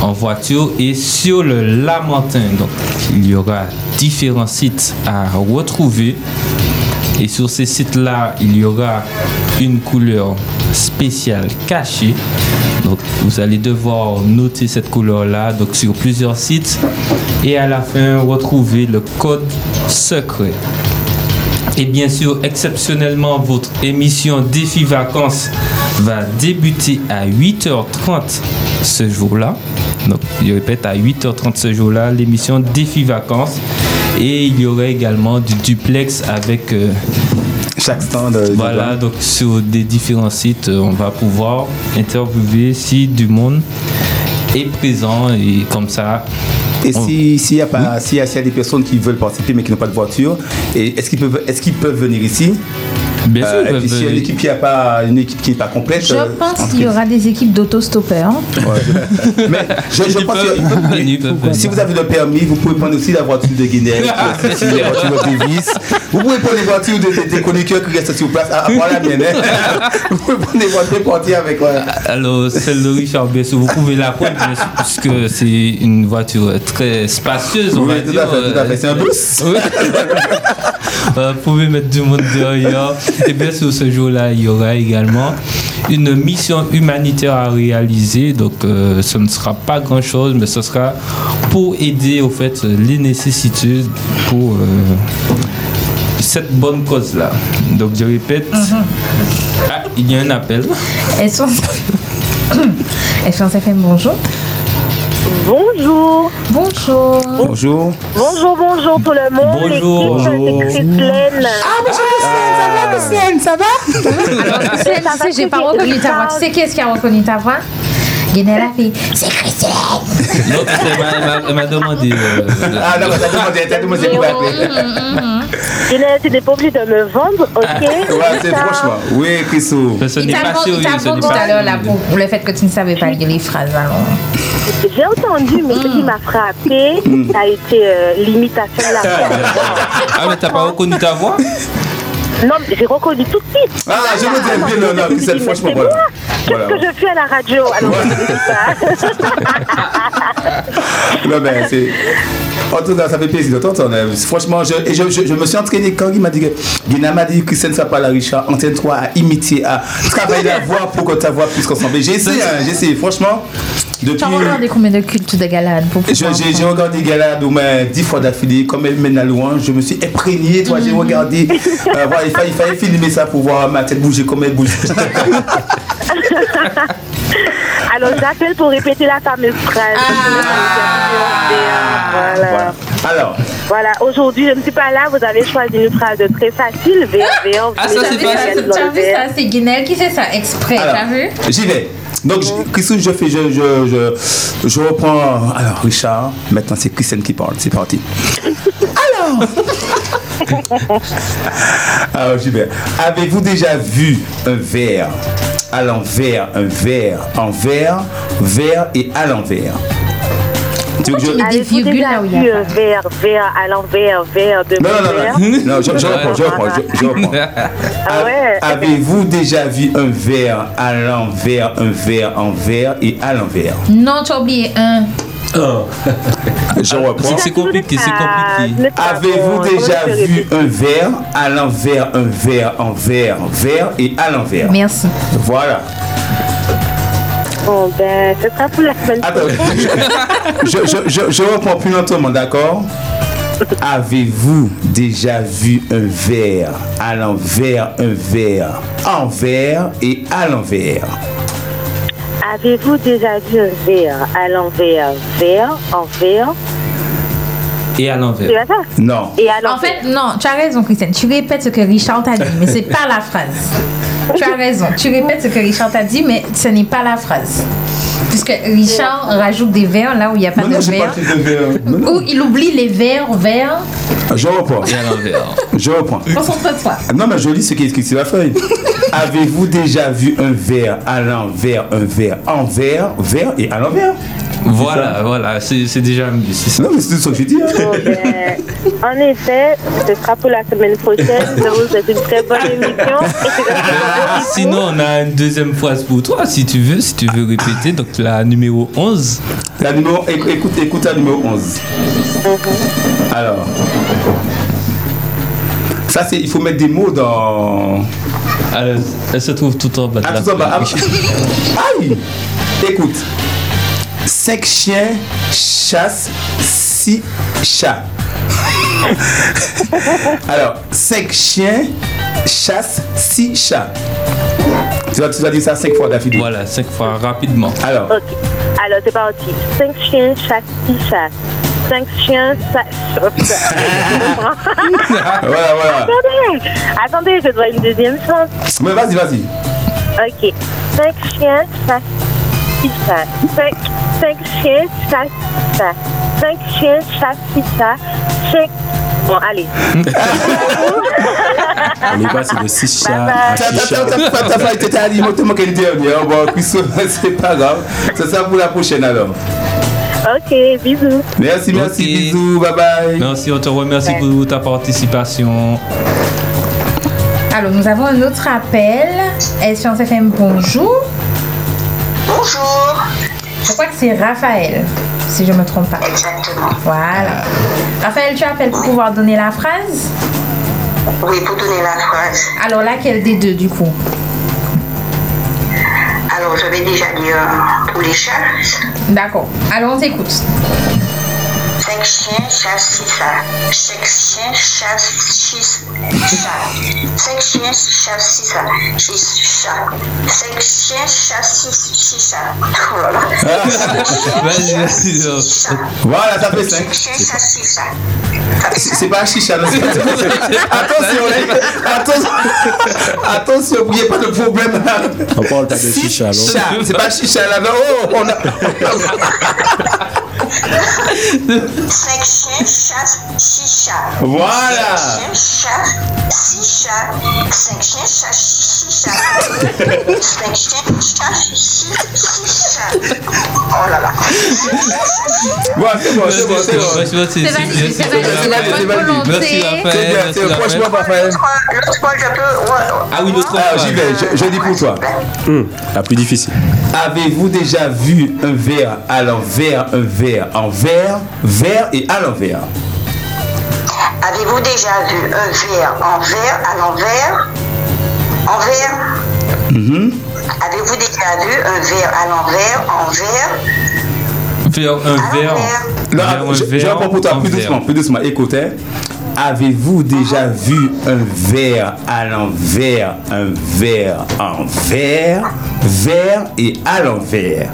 en voiture et sur le Lamentin. Donc il y aura différents sites à retrouver. Et sur ces sites-là, il y aura une couleur spéciale cachée. Donc vous allez devoir noter cette couleur-là donc sur plusieurs sites Et à la fin, retrouvez le code secret. Et bien sûr, exceptionnellement, votre émission Défi Vacances va débuter à 8h30 ce jour-là. Donc, je répète, à 8h30 ce jour-là, l'émission Défi Vacances. Et il y aura également du duplex avec... euh, Chaque stand. euh, voilà, donc sur des différents sites, euh, on va pouvoir interviewer si du monde est présent et comme ça. Et on- si- s'il y, a pas- s'il y a s'il y a des personnes qui veulent participer mais qui n'ont pas de voiture, et est-ce qu'ils peuvent, est qu'ils peuvent venir ici? Bien sûr, Euh, ils Et puis s'il y a une équipe qui a pas une équipe qui n'est pas complète. Je euh, pense qu'il y aura des équipes d'autostoppeurs. Mais je, je pense que si vous avez le permis, vous pouvez prendre aussi la voiture de Guinée, aussi la voiture de Davis. Vous pouvez prendre les voitures des des- qui restent sur place. À part la mienne. hein. Vous pouvez prendre les voitures partir avec. voilà. Alors, celle de Richard Bessou, vous pouvez la prendre bien sûr, puisque c'est une voiture très spacieuse, on Oui, va tout dire. à fait, tout à fait. C'est un Euh, bus. Oui. Euh, vous pouvez mettre du monde derrière. Et bien sûr, ce jour-là, il y aura également une mission humanitaire à réaliser. Donc, euh, ce ne sera pas grand-chose, mais ce sera pour aider, au fait, les nécessités pour euh, cette bonne cause-là. Donc, je répète. Ah, il y a un appel. Essence FM, bonjour. Bonjour, Bonjour. Bonjour. bonjour, bonjour tout le monde. Bonjour. L'équipe, c'est Christine. Christelle, tu sais, j'ai pas reconnu ta voix. Tu sais qui est-ce qui a reconnu ta voix? Guinée a fait C'est Christelle. Non, elle m'a- elle m'a- elle m'a demandé. euh, Ah non, t'as demandé, t'as demandé qui va appeler. Ginelle, tu n'es pas obligé de me vendre, ok Ouais, c'est franchement. Oui, Christo. ce n'est t'a pas sérieux. t'a ce n'est vendu pas tout à l'heure là sérieux. pour, pour le fait que tu ne savais pas lire les phrases. Alors. J'ai entendu, mais ce qui m'a frappé, ça a été euh, l'imitation de la voix. Ah, mais t'as pas reconnu ta voix? Non, mais j'ai reconnu tout de suite. Ah, je me dis bien, non, non, Christelle, franchement, c'est voilà. Qu'est-ce que je fais à la radio Alors, je ne sais pas. Non, ben, c'est. En tout cas, ça fait plaisir de t'entendre. Franchement, je, je, je, je me suis entraîné quand il m'a dit que Guina m'a dit que ça ne soit pas la Richard. Entraîne-toi à imiter, à travailler la voix pour que ta voix puisse ressembler. J'ai essayé, hein, j'ai essayé. Franchement, depuis. Tu as regardé combien de cultes de galades pour Je- pouvoir J'ai regardé Galade au moins dix fois d'affilée, comme elle mène à loin. Je me suis imprégné, toi, j'ai regardé. Euh, voilà, il, fallait, il fallait filmer ça pour voir ma tête bouger comme elle bouge. Alors, j'appelle pour répéter la fameuse phrase. Voilà. Voilà. Alors, Voilà, aujourd'hui, je ne suis pas là. Vous avez choisi une phrase très facile. Ah, ça, c'est Tu as pas- vu ça, tu as vu ça, c'est Guinelle qui fait ça exprès, t'as vu? j'y vais. Donc, qu'est-ce que je fais? Je, je, je, je reprends. Alors, Richard, maintenant c'est Christiane qui parle. C'est parti. Alors Alors, j'y vais. Avez-vous déjà vu un verre? À l'envers, un verre envers, vert et à l'envers Tu veux que je- Pourquoi tu mets des Avez-vous virgules déjà là où il y a un verre, verre à l'envers, verre de Non, non, non, non, non je, je reprends, je reprends, je, je reprends. Ah ouais. Avez-vous déjà vu un verre à l'envers, un verre en verre et à l'envers? Non, tu as oublié un. Je reprends. C'est- C'est compliqué, c'est compliqué. Avez-vous déjà vu un verre à l'envers, un verre en verre, verre et à l'envers? Merci. Voilà. Bon, ben, ce sera pour la semaine Attends, prochaine. je, je, je, je reprends plus lentement, d'accord? Avez-vous déjà vu un verre à l'envers, un verre envers et à l'envers? Avez-vous déjà vu un verre à l'envers, verre, envers Et à l'envers. ça Non. Et à En fait, non, tu as raison, Christiane. Tu répètes ce que Richard t'a dit, mais c'est pas la phrase. Tu as raison. Tu répètes ce que Richard t'a dit, mais ce n'est pas la phrase. Puisque Richard rajoute des vers là où il n'y a pas Non, de non, j'ai pas vers. pris de verre. Non, non. Ou il oublie les vers, vers. Je reprends. Et à l'envers. Je reprends. Concentre-toi. Non, mais je lis ce qui est écrit sur la feuille. Avez-vous déjà vu un verre à l'envers, un verre envers, vert et à l'envers? Voilà, voilà, c'est déjà ça. Non, mais c'est tout ce que je dis. hein. Bon, ben, en effet, ce sera pour la semaine prochaine. Je vous souhaite une très bonne émission. Vous. Sinon, on a une deuxième phrase pour toi, si tu veux, si tu veux répéter. Donc, la numéro 11. La numéro, éc- écoute, écoute la numéro 11. Alors. Ça, c'est, il faut mettre des mots dans. Elle, elle se trouve tout en bas de Ah, la tout en bas. Ah. Aïe Écoute. Cinq chiens chassent six chats. Alors, cinq chiens chassent six chats. Tu vas, tu vas dire ça cinq fois d'affilée. Voilà, cinq fois rapidement. Alors, Ok. Alors, c'est parti. Cinq chiens chassent six chats. Cinq chiens chassent. voilà, voilà. Attendez, attendez, je dois une deuxième chance. Mais vas-y, vas-y. Ok. Cinq chiens chassent six chats. Cinq, cinq chiens. Cinq chiens. Cinq... Bon, allez. On est passé de 6 chats Bye à bye. T'as 6 chats. t'as- t'as- t'as pas été t'as dit, moi, tu manques une dernière. Bon, puis, c'est pas grave. Ça sera pour la prochaine alors. Ok, bisous. Merci, merci, bisous, bye bye. Merci, on te remercie pour ta participation. Alors, nous avons un autre appel. Espérance FM, bonjour. Bonjour. Je crois que c'est Raphaël, si je ne me trompe pas. Exactement. Voilà. Raphaël, tu appelles pour pouvoir donner la phrase? Oui, pour donner la phrase. Alors, laquelle des deux, du coup? Alors, j'avais déjà dit euh, pour les chats. D'accord. Alors, on t'écoute. Cinq chiens chassent six chats. Cinq chiens chassent six chats. Cinq chiens chassent six chats. Six chats. Cinq chiens chassent six, six chats. Là là. Cinq chiens Vas-y. Voilà, ça fait 5. Cinq chiens chassent six chats. Ça fait C'est pas un chicha, non, c'est- Attention, attention, attention, il n'y a pas de problème là. On parle pas de chicha, non c'est pas chicha là, non. Oh, on a... Chassent six chats. Voilà. Cinq chiens chassent six chats. Cinq chiens chassent six chats. Cinq chiens chassent six, six chats. Oh là là. Bon, c'est bon, c'est bon, c'est bon. C'est validé, c'est validé. c'est La bonne volonté. Merci, C'est Raphaël. c'est franchement, Raphaël. L'autre fois, je peux. Ah oui, l'autre Alors, fois. j'y vais, je, dis pour toi. Hum, La plus difficile. Avez-vous déjà vu un verre à l'envers, un verre? En verre, verre et à l'envers Avez-vous déjà vu un verre en verre à l'envers? En verre? Mhm. Avez-vous déjà vu un verre à l'envers en verre? Faire un à verre. l'envers Non, Vers un je, je verre reprends pour toi, plus doucement, plus doucement. Écoute, hein. Avez-vous déjà vu un verre à l'envers, un verre en verre, verre et à l'envers?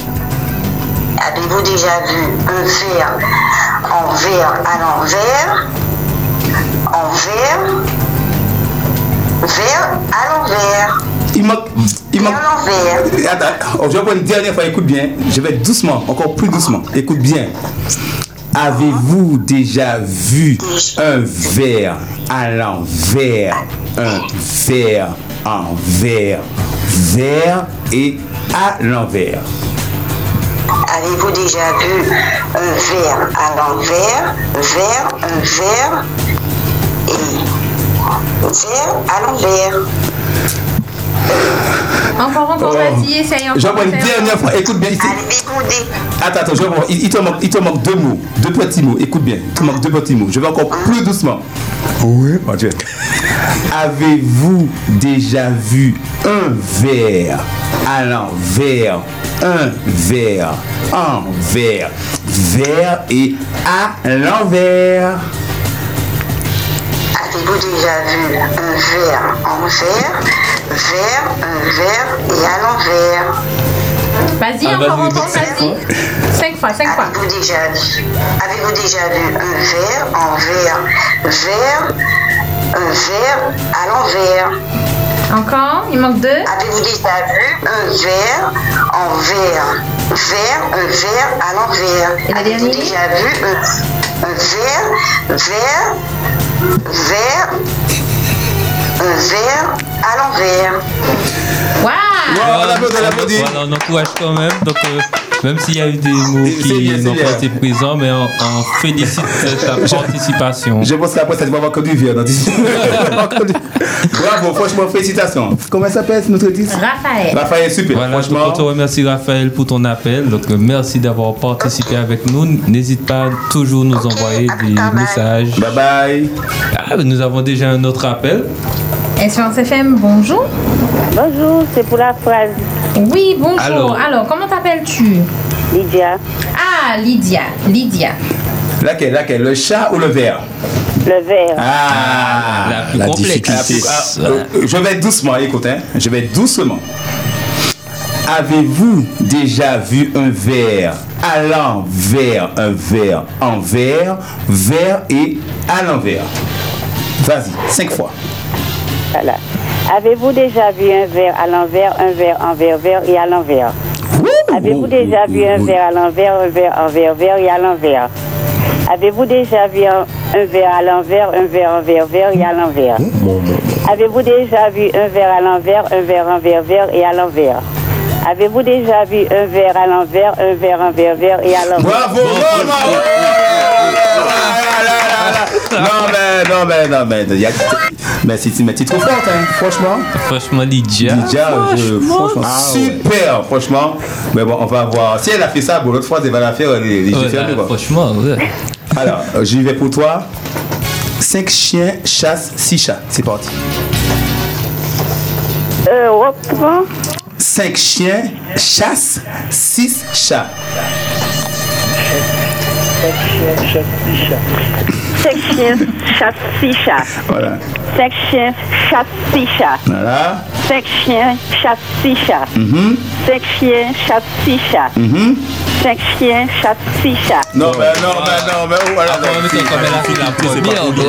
Avez-vous déjà vu un verre en verre à l'envers? En verre? Verre à l'envers Il manque. Il manque. Verre à l'envers Attends, je vais prendre une dernière fois, écoute bien. Je vais doucement, encore plus doucement. Écoute bien. Avez-vous déjà vu un verre à l'envers, un verre en verre, verre et à l'envers Avez-vous déjà vu un verre à l'envers? Verre, un verre et verre à l'envers Encore, encore, vas-y, essaye encore. Je prendre une dernière fois, écoute bien. Attends, attends, je vais voir. Il, il te manque, il te manque deux mots, deux petits mots. Écoute bien, il te manque deux petits mots. Je vais encore plus doucement. Oui. Avez-vous déjà vu un verre à l'envers, un verre en verre, verre et à l'envers? Avez-vous déjà vu un verre en verre Verre, un verre et à l'envers Vas-y, Ah, encore, vas-y, encore, vas-y. Cinq fois, cinq fois. Avez-vous déjà vu Avez-vous déjà vu un verre en verre Verre, un verre à l'envers? Encore, il manque deux. Avez-vous déjà vu un verre en verre Verre, un verre à l'envers? Et la Avez-vous dernière? déjà vu un, un verre Verre, verre, un verre à l'envers Waouh Oh, on applaudit, on applaudit. Voilà, on encourage quand même. Donc, euh, même s'il y a eu des mots qui n'ont pas été présents, mais on, on félicite ta participation. Je pense qu'après, ça ne va avoir que du vieux. dans dix- Bravo, franchement, félicitations. Comment s'appelle notre artiste Raphaël. Raphaël, super. Voilà, donc franchement. on te remercie Raphaël pour ton appel. Donc, euh, merci d'avoir participé avec nous. N'hésite pas à toujours nous envoyer des messages. Bye bye. Ah, nous avons déjà un autre appel. Espérance FM, bonjour. Bonjour, c'est pour la phrase. Oui, bonjour. Allô. Alors, comment t'appelles-tu? Lydia. Ah, Lydia. Lydia. Laquelle, laquelle? Le chat ou le verre? Le verre. Ah, La plus complexe. Ah, euh, je vais doucement, écoute, hein. Je vais doucement. Avez-vous déjà vu un verre à l'envers, un verre en verre, verre et à l'envers? Vas-y, cinq fois. Voilà. Avez-vous déjà vu un verre à l'envers, un verre en verre, verre et à l'envers? Avez-vous déjà vu un verre à l'envers, un verre en verre, verre et à l'envers? Avez-vous déjà vu un, un verre à l'envers, un verre en verre, verre et à l'envers? Avez-vous déjà vu un verre à l'envers, un verre en verre, verre et à l'envers? Avez-vous déjà vu un verre à l'envers, un verre en verre, verre et à l'envers? Bravo, bravo Non, mais, non, mais, non, mais, il y a- mais c'est mais c'est trop fort, hein, franchement. Franchement, Lydia. Lydia, je- franchement, super, franchement. Mais bon, on va voir. Si elle a fait ça, bon, l'autre fois, elle va la faire les, les yeux Ouais, fermés, là, quoi. franchement, ouais. Alors, euh, j'y vais pour toi. 5 chiens chassent 6 chats. C'est parti. Euh, reprends. 5 chiens chassent 6 chats. Seksyen Chatsisha Seksyen Chatsisha Seksyen Chatsisha mhm. Seksyen Chatsisha mhm. Cinq chiens six chats. Mhm. Cinq chiens chassent six chats. Non, mais non, mais non, mais oh, voilà. Comme elle a fait la première, ouais,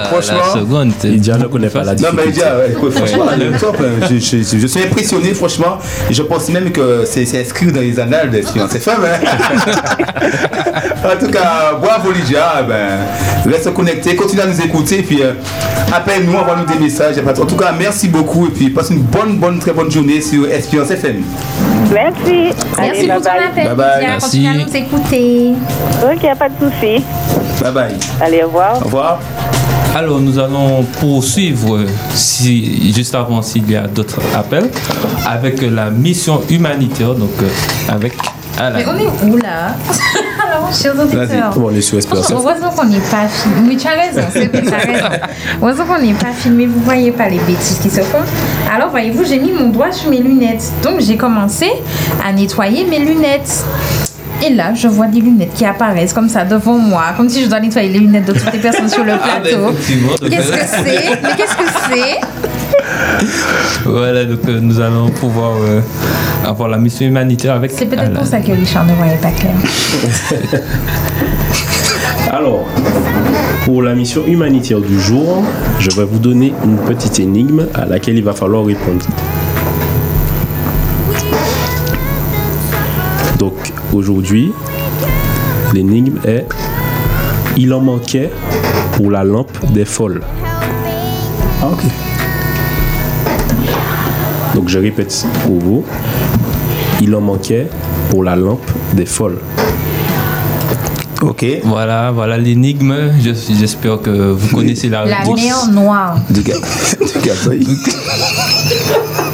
la- franchement. la seconde. Ne connaît pas la Non, mais difficulté. déjà, ouais, écoute, franchement, le top, hein, je, je- je suis impressionné, franchement. Et je pense même que c'est inscrit dans les annales des fiancés femmes. hein. en tout cas, bravo Lydia. Ben, reste connecté, continue à nous écouter. Et puis, euh, appelle-nous, envoie-nous des messages. En tout cas, merci beaucoup. Et puis, passe une bonne, bonne, très bonne journée sur Espérance FM. Merci. Merci Allez, pour ton bye bye. appel. Bye bye, Lydia. merci. Continue à nous écouter. Ok, pas de souci. Bye bye. Allez, au revoir. Au revoir. Alors, nous allons poursuivre, si, juste avant s'il y a d'autres appels, avec la mission humanitaire, donc euh, Alain. Mais on est où là Alors, chers auditeurs. Bon, on est sur Espérance Franchement, FM. Heureusement qu'on n'est pas filmé. Oui, tu as raison, c'est vrai, tu as raison. Heureusement qu'on n'est pas filmé, vous voyez pas les bêtises qui se font. Alors, voyez-vous, j'ai mis mon doigt sur mes lunettes. Donc, j'ai commencé à nettoyer mes lunettes. Et là, je vois des lunettes qui apparaissent comme ça devant moi, comme si je dois nettoyer les lunettes de toutes les personnes sur le Ah, ben, plateau. donc, Qu'est-ce que c'est? Mais qu'est-ce que c'est? Voilà, donc euh, nous allons pouvoir euh, avoir la mission humanitaire avec C'est peut-être pour ça que Richard ne voyait pas clair. Alors, pour la mission humanitaire du jour, je vais vous donner une petite énigme à laquelle il va falloir répondre. Donc, aujourd'hui, l'énigme est Il en manquait pour la lampe des folles. Ah, ok. Donc, je répète pour vous Il en manquait pour la lampe des folles. Ok. Voilà, voilà l'énigme. Je- J'espère que vous connaissez la La réponse. néant noire. Du gars. Du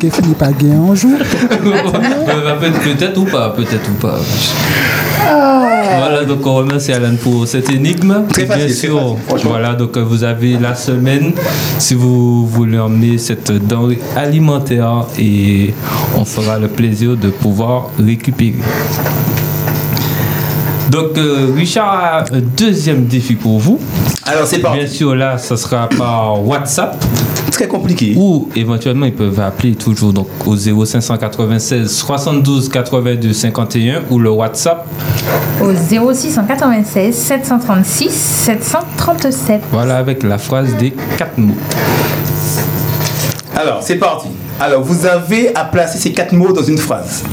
Qui finit par gagner un jour. Peut- peut-être ou pas, peut-être ou pas. Voilà, donc on remercie Alan pour cette énigme. Très Et bien facile, très sûr, facile, voilà, donc euh, vous avez la semaine si vous voulez emmener cette denrée alimentaire et on fera le plaisir de pouvoir récupérer. Donc euh, Richard a un deuxième défi pour vous. Alors, c'est parti. Bien sûr, là, ça sera par WhatsApp. Très compliqué. Ou éventuellement, ils peuvent appeler toujours donc, au 0596 72 82 51 ou le WhatsApp. Au 0696 736 737. Voilà, avec la phrase des quatre mots. Alors, c'est parti. Alors, vous avez à placer ces quatre mots dans une phrase.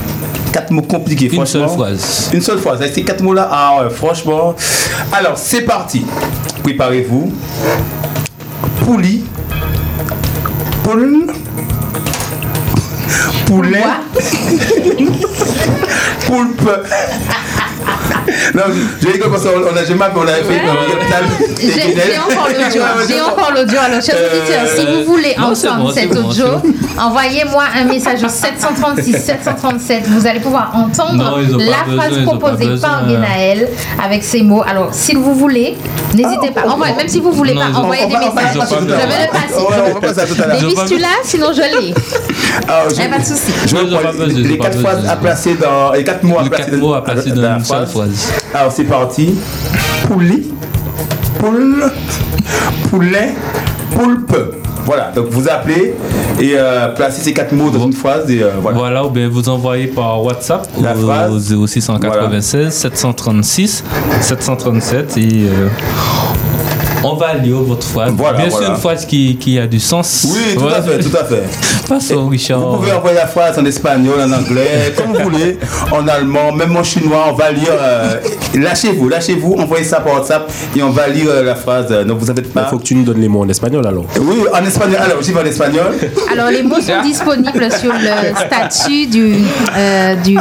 Quatre mots compliqués, Une franchement. seule phrase. Une seule phrase. Ces quatre mots-là, ah ouais, franchement. Alors, c'est parti. Préparez-vous. Pouli. Poule. Poulet. Poulpe. Non, je rigole parce qu'on a jamais on avait fait J'ai encore l'audio. J'ai encore l'audio. Alors, chers auditeurs, si vous voulez entendre cet audio, envoyez-moi un message au 736 737. Vous allez pouvoir entendre la phrase proposée par Guénaël avec ces mots. Alors, si vous voulez, n'hésitez pas. Envoyez, même si vous voulez Non, pas, envoyez des messages. Je vais le passer. Davis, tu l'as Sinon, je l'ai. Ah, je- Eh, pas de souci. Les quatre phrases à placer dans les quatre mots à placer dans la une seule phrase. Alors c'est parti. Poulet, poule, poulet, poulpe. Voilà, donc vous appelez et euh, placez ces quatre mots dans une phrase et euh, voilà. Voilà, ou bien vous envoyez par WhatsApp La au, phrase. au 0696 736 737 et euh, on va lire votre phrase. Voilà, Bien sûr, une phrase qui, qui a du sens. Oui, tout à fait, tout à fait. Passons, Richard. Vous pouvez envoyer la phrase en espagnol, en anglais, comme vous voulez, en allemand, même en chinois, on va lire. euh, lâchez-vous, lâchez-vous, envoyez ça par WhatsApp et on va lire euh, la phrase. euh, Ne vous en faites Il pas. faut que tu nous donnes les mots en espagnol alors. Oui, en espagnol. Alors, j'y vais en espagnol. Alors, les mots sont disponibles sur le statut du. euh, du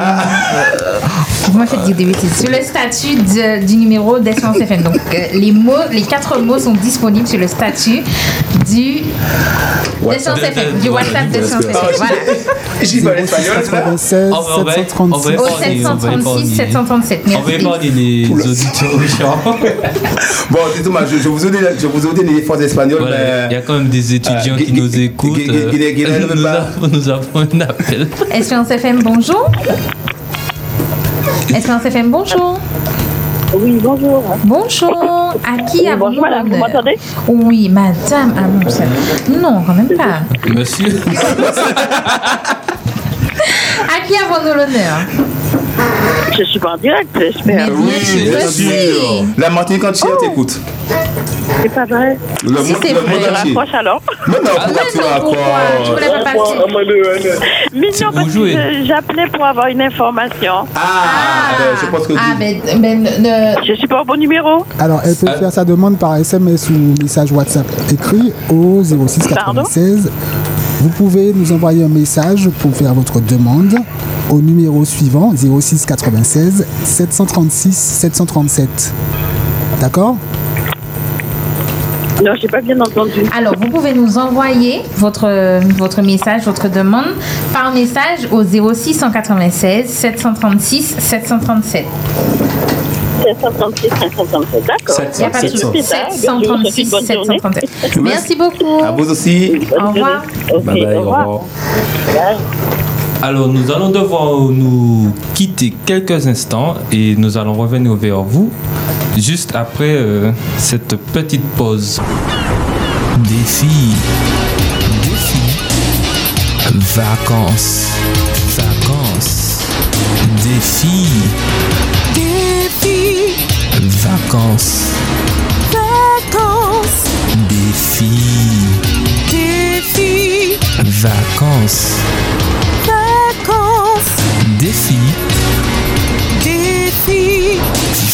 Comment je dis des bêtises Sur le statut de- du numéro d'Espérance FM. Donc, euh, les mots, les quatre mots sont disponibles sur le statut du. D'Espérance FM, du WhatsApp FM. Voilà. J'y vais en espagnol. là. 96 On va- on va- on va 736. Au épargner, on va 736 épargner. 737. On va épargner les auditeurs. Bon, dites-moi, je, je vous ai donné, je vous ai donné les phrases espagnoles, Il y a quand même des étudiants euh, qui Gu- nous écoutent. Nous avons un appel. Espérance FM, bonjour. Espérance FM, bonjour. Oui, bonjour. Bonjour. À qui Oui, avons-nous bonjour, madame, vous m'entendez Oui, madame. Ah bon, ça... Non, quand même pas. Monsieur, À qui avons-nous l'honneur Je suis pas en direct, j'espère. Mais bien sûr. La Martinique entière t'écoute. C'est pas vrai. Le Si, c'est vrai. raccroche alors. Mais non, Ah pourquoi tu raccroches pas passer Mais non, parce que j'appelais pour avoir une information. Ah, ben, je pense que. Ah, ne- Je suis pas au bon numéro. Alors, elle peut Ah. faire sa demande par SMS ou message WhatsApp écrit au 06 Pardon 96. Vous pouvez nous envoyer un message pour faire votre demande au numéro suivant 06 96 736 737. D'accord? Non, j'ai pas bien entendu. Alors, vous pouvez nous envoyer votre, votre message, votre demande par message au 06 196 736 737. 736, 537, d'accord. Il n'y a pas de souci. 736 737. Merci beaucoup. À vous aussi. Au revoir. Bye bye, au au revoir. Alors nous allons devoir nous quitter quelques instants et nous allons revenir vers vous juste après euh, cette petite pause. Défi, défi, vacances, vacances, défi, défi, vacances, vacances, défi, défi, vacances. Vacances. Défi. Défi.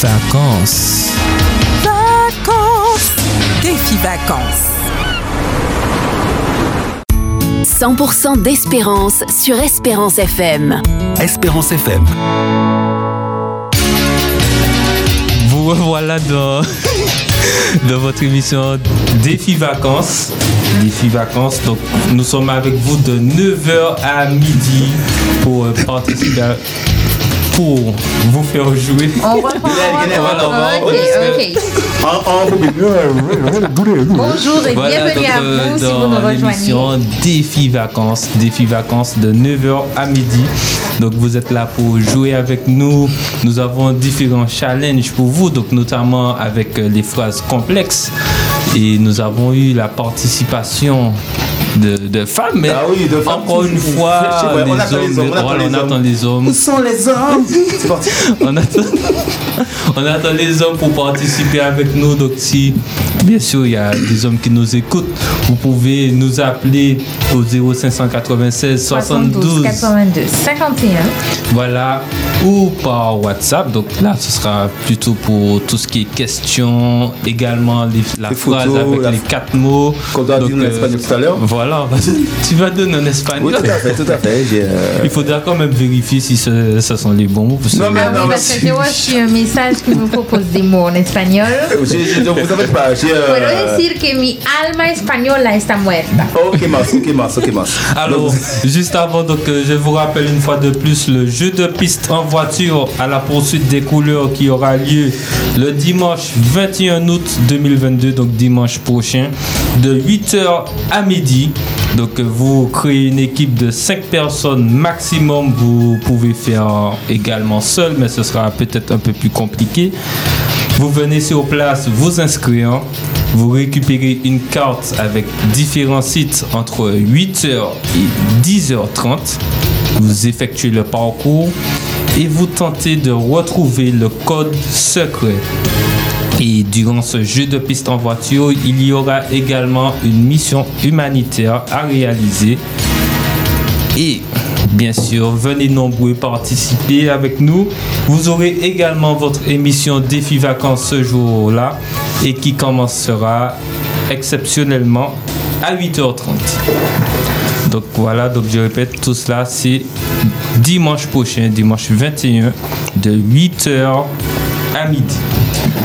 Vacances. Vacances. Défi vacances. 100% d'espérance sur Espérance FM. Espérance FM. Vous revoilà dans, dans votre émission Défi Vacances. Défi Vacances. Donc, nous sommes avec vous de 9h à midi pour euh, participer à- pour vous faire jouer. On Bonjour et Voilà, bienvenue donc, à euh, vous si vous nous rejoignez. Défi Vacances, Défi Vacances de 9h à midi. Donc vous êtes là pour jouer avec nous. Nous avons différents challenges pour vous, donc notamment avec euh, les phrases complexes. Et nous avons eu la participation de, de femmes. Mais Ah oui, de femmes. encore une fois, on attend les hommes, on attend voilà, les on hommes. attend les hommes. Où sont les hommes? C'est parti. On attend, on attend les hommes pour participer avec nous. Donc, si bien sûr il y a des hommes qui nous écoutent, vous pouvez nous appeler au 0596 72 82 51. voilà, ou par WhatsApp. Donc là, ce sera plutôt pour tout ce qui est questions, également les- la Les phrase photos, avec la- les quatre mots. Qu'on doit dire en euh, espagnol tout à l'heure. Voilà, tu vas donner en espagnol. Oui, tout à fait, tout à fait. Euh, Il faudra quand même vérifier si ce, ce sont les bons mots. Non, mais Ah non, parce que j'ai un message qui me propose des mots en espagnol. j'ai- donc, vous en pas. J'ai. Puedo decir que mi alma española está muerta. Ok, Mas, ok, Mas, ok, Mas. Alors, juste avant, donc, euh, je vous rappelle une fois de plus le jeu de piste en voiture à la poursuite des couleurs qui aura lieu le dimanche 21 août 2022, donc dimanche prochain, de 8h à midi. Donc euh, vous créez une équipe de 5 personnes maximum. Vous pouvez faire également seul, mais ce sera peut-être un peu plus compliqué. Vous venez sur place, vous inscrire. Vous récupérez une carte avec différents sites entre 8h et 10h30. Vous effectuez le parcours et vous tentez de retrouver le code secret. Et durant ce jeu de piste en voiture, il y aura également une mission humanitaire à réaliser. Et bien sûr, venez nombreux participer avec nous. Vous aurez également votre émission Défi Vacances ce jour-là et qui commencera exceptionnellement à 8h30. Donc voilà, donc je répète, tout cela c'est dimanche prochain, dimanche 21 de 8h à midi.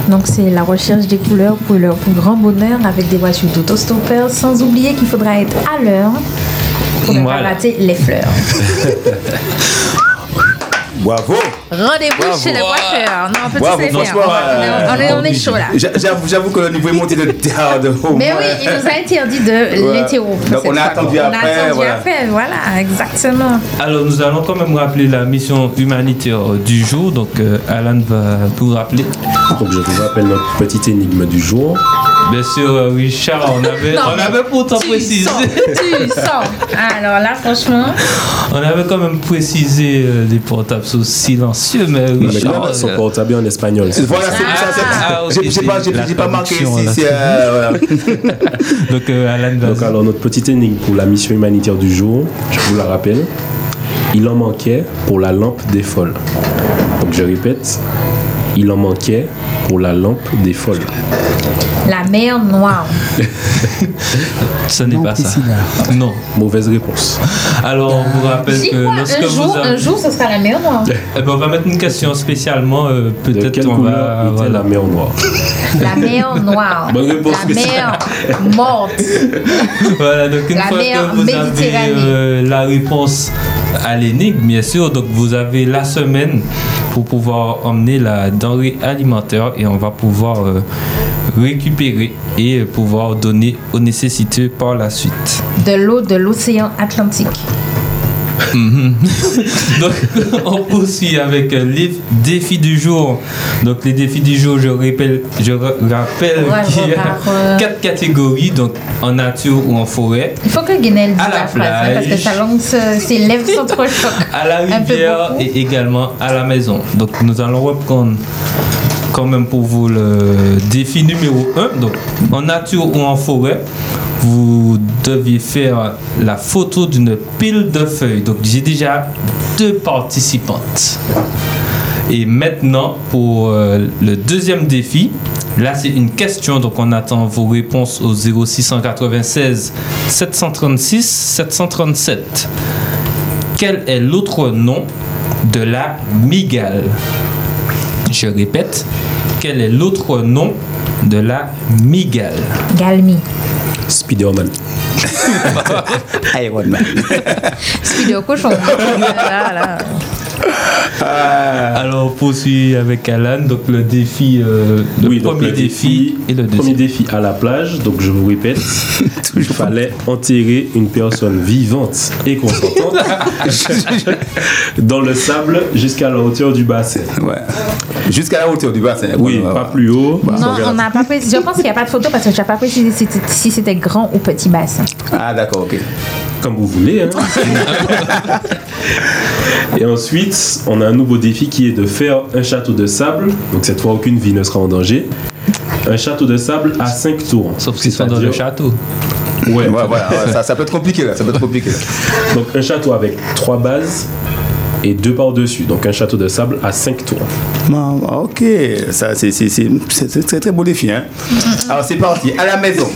Donc c'est la recherche des couleurs pour leur plus grand bonheur avec des voitures d'autostoppeurs, sans oublier qu'il faudra être à l'heure pour ne Voilà. pas rater les fleurs. Bravo Rendez-vous chez le coiffeur. Non, on peut Bravo, faire. On est- on est, on est chaud là. J'a- J'avoue, que le niveau est monté de terre de haut. Mais oui, il nous a interdit de l'interrompre. Donc, on a fois. attendu On après, a attendu voilà. après, voilà, exactement. Alors nous allons quand même rappeler la mission humanitaire du jour. Donc euh, Alan va tout rappeler. Donc je vous rappelle notre petite énigme du jour. Bien sûr, euh, Richard, on avait, Non, on avait pourtant tu précisé. sens, tu sens. Alors là, franchement, On avait quand même précisé euh, les portables sont silencieux, mais Non, mais Richard. quand même, son euh, portable en espagnol. Voilà, c'est ça. c'est- Ah, J'ai pas, pas marqué ici. euh, voilà. Donc euh, Alan. Donc alors notre petite énigme pour la mission humanitaire du jour, je vous la rappelle. Il en manquait pour la lampe des folles. Donc je répète, il en manquait pour la lampe des folles. la mer noire. Ce n'est pas ça. Non. Mauvaise réponse. Alors on vous rappelle que lorsque un vous jour, avez- un jour, ce sera la mer noire. Eh ben, on va mettre une question spécialement. euh, De Peut-être quelle on couleur va. était voilà. la mer noire La mer noire. Bonne réponse, la mer morte. Voilà, donc une La fois mer que vous avez Méditerranée. euh, la réponse à l'énigme, bien sûr, donc vous avez la semaine pour pouvoir emmener la denrée alimentaire et on va pouvoir euh, récupérer et pouvoir donner aux nécessités par la suite. De l'eau de l'océan Atlantique. Donc, on poursuit avec euh, les défis du jour. Donc, les défis du jour, je rappelle, je ra- rappelle Ouais, qu'il y a euh. quatre catégories, donc en nature ou en forêt. Il faut que Guinel dise À la parce que sa langue, se- ses lèvres s'entrechoquent. à la rivière et également à la maison. Donc nous allons reprendre quand même pour vous le défi numéro 1. Donc en nature ou en forêt, vous deviez faire la photo d'une pile de feuilles. Donc j'ai déjà deux participantes. Et maintenant, pour euh, le deuxième défi, là c'est une question, donc on attend vos réponses au 0696 736 737. Quel est l'autre nom de la migale? Je répète, quel est l'autre nom de la migale? Galmi. Spider-Man. Iron Man. Speed Voilà. Alors, on poursuit avec Alan. Donc, le défi, euh, le Oui, donc premier le défi et le Premier deuxième. défi à la plage, donc je vous répète, il fallait enterrer une personne vivante et consentante dans le sable jusqu'à la hauteur du bassin. Ouais. Jusqu'à la hauteur du bassin. Oui, pas ouais. plus haut. Non, Donc, on n'a pas précisé. Je pense qu'il n'y a pas de photo parce que je n'ai pas précisé si c'était grand ou petit bassin. Ah, d'accord, ok. Comme vous voulez. hein. et ensuite, on a un nouveau défi qui est de faire un château de sable. Donc cette fois, aucune vie ne sera en danger. Un château de sable à 5 tours. Sauf qu'ils sont dans le château. Ouais, Ouais, voilà, ouais, ça, ça peut être compliqué là. Ça peut être compliqué. Donc un château avec trois bases et deux par-dessus. Donc un château de sable à 5 tours. Ok, ça c'est c'est- c'est- c'est- c'est très très beau défi. Hein? Alors c'est parti, à la maison.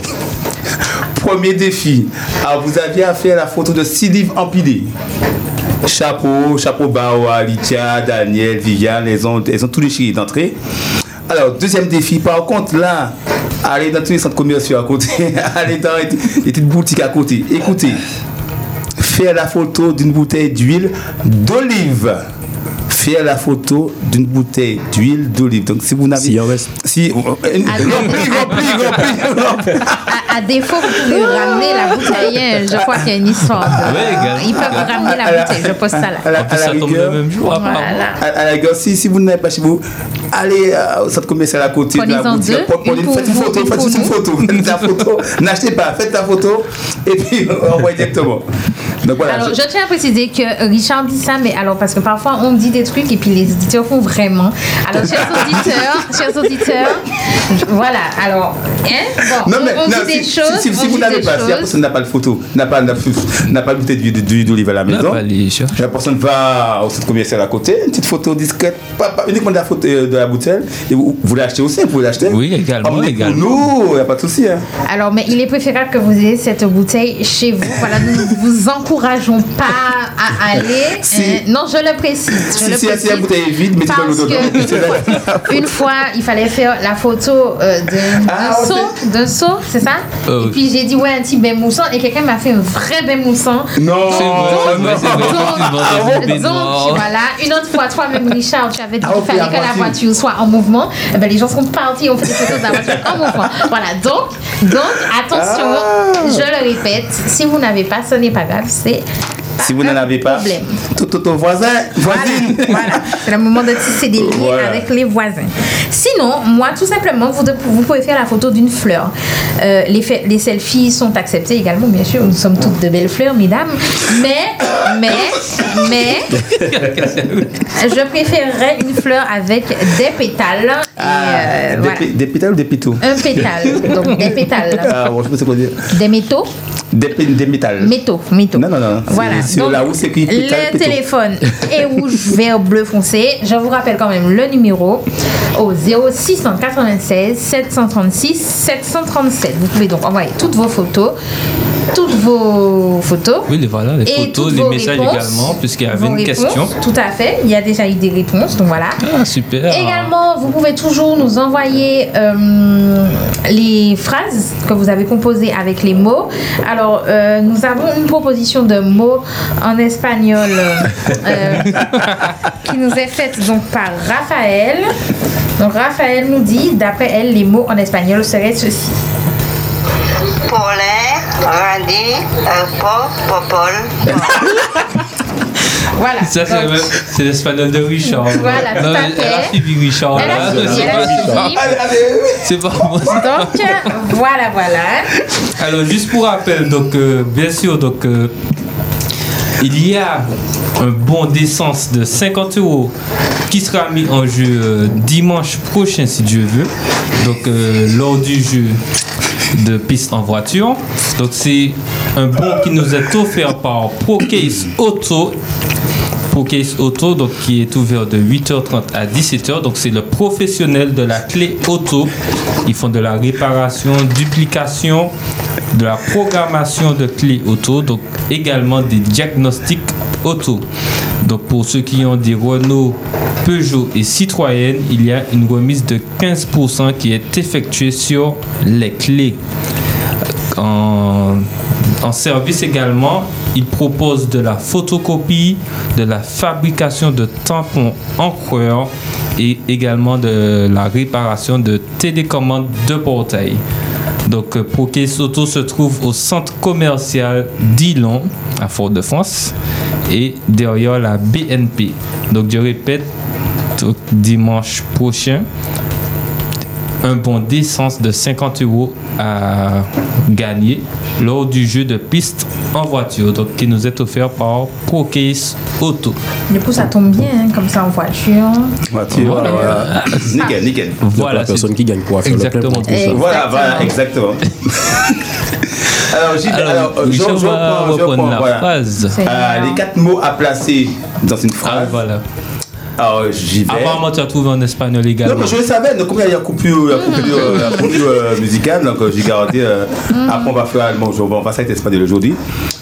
Premier défi. Alors vous aviez à faire la photo de six livres empilés. Chapeau, chapeau bas, Alicia, Daniel, Viviane, elles ont, elles ont tous les chiffres d'entrée. Alors, deuxième défi, par contre, là, allez dans tous les centres commerciaux à côté, allez dans les, les petites boutiques à côté. Écoutez, faire la photo d'une bouteille d'huile d'olive. Faire la photo d'une bouteille d'huile d'olive. Donc, si vous n'avez. S'il en reste. Si, rempli, rempli, rempli, À, à défaut, vous pouvez ramener la bouteille. hein. Je crois qu'il y a une histoire. de-. Ils peuvent ramener la bouteille. Je pose ça là. À la, à la ça tombe rigueur, le même jour, apparemment. Voilà. à, à la rigueur, si, si vous n'avez pas chez vous, allez euh, au centre commercial à côté de la Prenez-en deux, faites une photo, une faites une photo. Faites la photo. N'achetez pas, faites la photo et puis envoyez directement. Donc voilà. Alors, je- je tiens à préciser que Richard dit ça, mais alors, parce que parfois on dit des trucs et puis les auditeurs font vraiment. Alors, chers auditeurs, chers auditeurs, voilà, alors, hein, bon, Non, mais on, on non, dit si, des choses. si, vous n'avez pas, si la personne n'a pas de photo, n'a pas, n'a, pas d'olive à la maison, la personne va au centre commercial à côté, une petite photo discrète, pas, pas uniquement de la, photo, euh, de la bouteille, et vous, vous l'achetez aussi, vous pouvez l'acheter. Oui, également, Emmenez pour également. nous, il n'y a pas de souci. Hein. Alors, mais il est préférable que vous ayez cette bouteille chez vous. Voilà, nous vous encourageons pas à aller. Si- euh, non, je le précise. Je Si, le si, si précise. la bouteille est vide, mettez Parce dedans. que une fois, il fallait faire la photo euh, d'un Ah, seau, d'un c'est ça? Euh, Et puis j'ai dit ouais un petit bain moussant et quelqu'un m'a fait un vrai bain moussant. Non, C'est vrai, Donc, baignoire. voilà, une autre fois, toi-même Richard, tu avais dit Ah, qu'il fallait la que la voiture. voiture soit en mouvement. Eh ben, les gens sont partis, on fait des photos de la voiture en mouvement. Voilà, donc, donc attention, Ah. je le répète, si vous n'avez pas, ce n'est pas grave, Si vous n'en avez pas, problème. tout tout ton voisin, voisine. Voilà, c'est le moment de tisser des liens Voilà. avec les voisins. Sinon, moi, tout simplement, vous, de- vous pouvez faire la photo d'une fleur. Euh, les, selfies sont acceptés également, bien sûr. Nous sommes toutes de belles fleurs, mesdames. Mais, mais, mais, je préférerais une fleur avec des pétales. Et, Ah, euh, des, pétales ou des pétaux Un pétale, donc des pétales. Ah, bon, je sais qu'on dit. Des métaux Des, des métals. Métaux, métaux. Non, non, non. Voilà. Sur Donc, la route, c'est écrit pétale, le téléphone est rouge, vert, bleu foncé. Je vous rappelle quand même le numéro au 0696 736 737. Vous pouvez donc envoyer toutes vos photos, toutes vos photos. Oui, les, voilà, les Et photos, les messages également, puisqu'il y avait une réponses. question. Tout à fait. Il y a déjà eu des réponses, donc voilà. Ah, super. Également, vous pouvez toujours nous envoyer euh, les phrases que vous avez composées avec les mots. Alors, euh, nous avons une proposition de mots en espagnol euh, qui nous est faite donc par Raphaël. Donc, Raphaël nous dit, d'après elle, les mots en espagnol seraient ceci. Polé, radi, po, popol. Voilà. Ça, c'est Donc, même- c'est l'espagnol de Richard. Voilà, tout Non, à mais fait. Elle a suivi Richard. Elle a suivi, C'est elle a pas- suivi. Allez, allez. C'est pas moi. donc, voilà, voilà. Alors, juste pour rappel, donc, euh, bien sûr, donc, euh, il y a un bon d'essence de 50 euros qui sera mis en jeu euh, dimanche prochain, si Dieu veut. Donc, euh, lors du jeu de piste en voiture. Donc, c'est un bon qui nous est offert par ProCase Auto ProCase Auto, donc qui est ouvert de 8h30 à 17h. Donc c'est le professionnel de la clé auto. Ils font de la réparation, duplication, de la programmation de clés auto, donc également des diagnostics auto. Donc pour ceux qui ont des Renault, Peugeot et Citroën, il y a une remise de 15% qui est effectuée sur les clés. En, en service également, il propose de la photocopie, de la fabrication de tampons encreurs et également de la réparation de télécommandes de portail. Donc, euh, Procase Auto se trouve au centre commercial d'Ilon, à Fort-de-France, et derrière la BNP. Donc, je répète, dimanche prochain, un bon d'essence de 50 euros à gagner lors du jeu de piste en voiture, donc qui nous est offert par ProCase Auto. Du coup, ça tombe bien, hein, comme ça en voiture. Voiture, Voilà. voilà. Nickel, nickel. Voilà, la personne qui gagne pourra faire le plein Exactement. pour tout ça. Exactement. Voilà, voilà, exactement. alors, vais. Alors, Alors, euh, je, je reprends, je reprends, la voilà. phrase. Euh, les quatre mots à placer dans une Ah, phrase. voilà. Alors, j'y vais. Apparemment, tu as trouvé en espagnol Non, également. mais je le savais, donc comme il y a coupure, la coupure, euh, la coupure euh, musicale, donc euh, j'ai gardé. euh, Après, on va faire allemand aujourd'hui, on va faire espagnol aujourd'hui.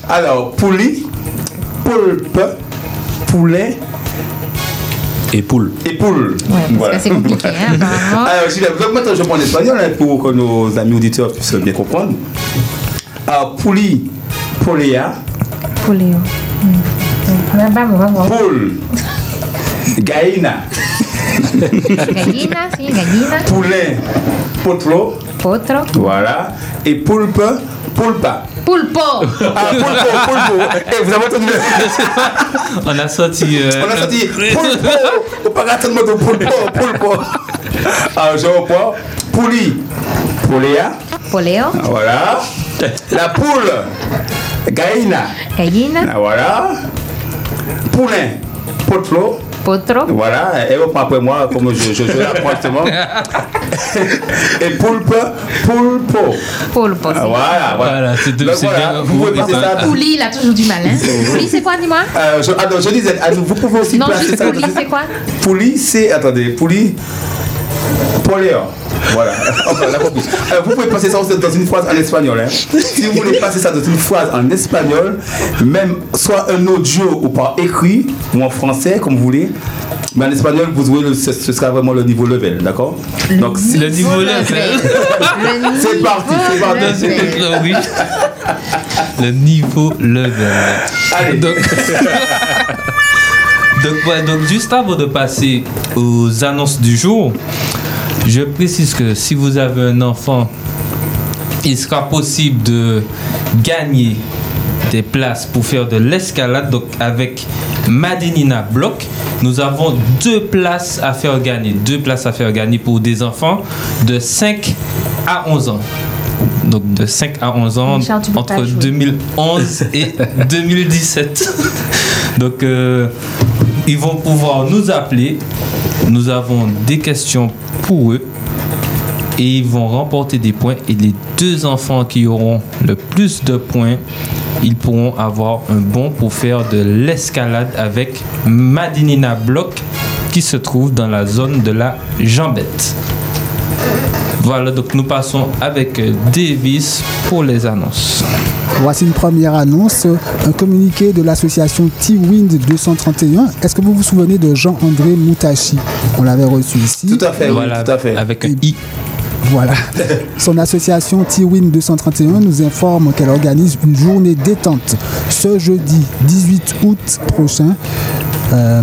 Alors, poulie, poulpe, poulet Et poule. et poule. Ouais, parce c'est compliqué, hein. Alors, j'y vais. Donc, maintenant, je prends l'espagnol hein, pour que nos amis auditeurs puissent bien comprendre. Alors, poulie, polea, Poulet. Mm. Poule, gallina, Gallina, sí, gallina. poulet, potro, Potro. Voilà. Et poulpe, poulpa. Pulpo. Ah, pulpo, pulpo. Eh, vous avez entendu le- On a sorti. euh, On a sorti pulpo. Faut pas attendre de pulpo, pulpo. Alors, je reprends. Pouli, pouléa. Poleo. Voilà. La poule, gaïna. Gallina. Ah, Voilà. Poulain, potlo. Voilà, elle reprend après moi, comme je, je, je justement. Et poulpe, poulpo. Pulpo. Ah, Voilà, voilà. Voilà, c'est de- Donc c'est voilà, bien. vous pouvez passer ça. Pouli, il a toujours du mal. Hein. Pouli, c'est quoi, dis-moi Euh, je, attends, je disais, ah, vous pouvez aussi Non, placer juste ça. Pouli, c'est quoi Pouli, c'est, attendez, pouli, poléon. Voilà, Enfin, on a compris. Euh, vous pouvez passer ça aussi dans une phrase en espagnol. Hein. Si vous voulez passer ça dans une phrase en espagnol, même soit un audio ou par écrit, ou en français, comme vous voulez, mais en espagnol, vous jouez, le- ce, ce sera vraiment le niveau level, d'accord? Donc, si- Le niveau level. c'est parti, c'est parti. Clair, oui. Le niveau level. Allez. Donc, donc, ouais, donc, juste avant de passer aux annonces du jour, je précise que si vous avez un enfant, il sera possible de gagner des places pour faire de l'escalade. Donc avec Madinina Block, nous avons deux places à faire gagner. Deux places à faire gagner pour des enfants de 5 à 11 ans. Donc de 5 à 11 ans Richard, entre jouer. 2011 et 2017. Donc euh, ils vont pouvoir nous appeler. Nous avons des questions pour eux et ils vont remporter des points. Et les deux enfants qui auront le plus de points, ils pourront avoir un bon pour faire de l'escalade avec Madinina Block qui se trouve dans la zone de la Jambette. Voilà, donc nous passons avec euh, Davis pour les annonces. Voici une première annonce, un communiqué de l'association T-Wind 231. Est-ce que vous vous souvenez de Jean-André Moutachi? On l'avait reçu ici. Tout à fait, oui, Voilà, tout à fait. avec un I. Voilà. Son association T-Win 231 nous informe qu'elle organise une journée détente ce jeudi 18 août prochain. Euh,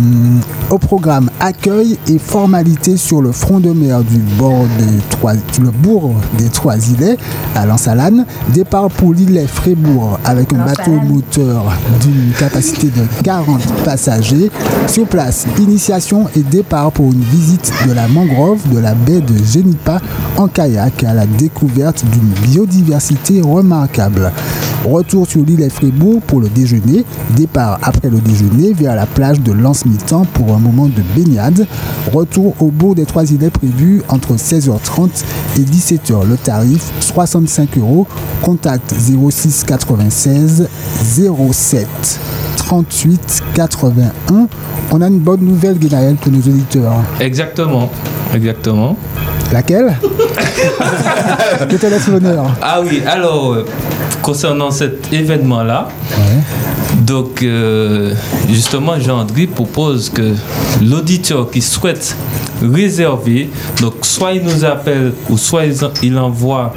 au programme accueil et formalité sur le front de mer du bord des trois, le bourg des Trois Îlets à Lansalane. Départ pour l'îlet Frébourg avec un bateau moteur d'une capacité de 40 passagers. Sur place, initiation et départ pour une visite de la mangrove de la baie de Genipa en kayak à la découverte d'une biodiversité remarquable. Retour sur l'île Frébourg pour le déjeuner. Départ après le déjeuner vers la plage de Lance-Mitan pour un moment de baignade. Retour au bourg des Trois Îlets prévu entre 16h30 et 17h. Le tarif 65 euros. Contact 06 96 07 38 81. On a une bonne nouvelle, Guénaël, pour nos auditeurs. Exactement, exactement. Laquelle? Je te laisse l'honneur. Ah oui, alors, euh, concernant cet événement-là, donc euh, justement, Jean-André propose que l'auditeur qui souhaite réserver, donc soit il nous appelle ou soit il, il envoie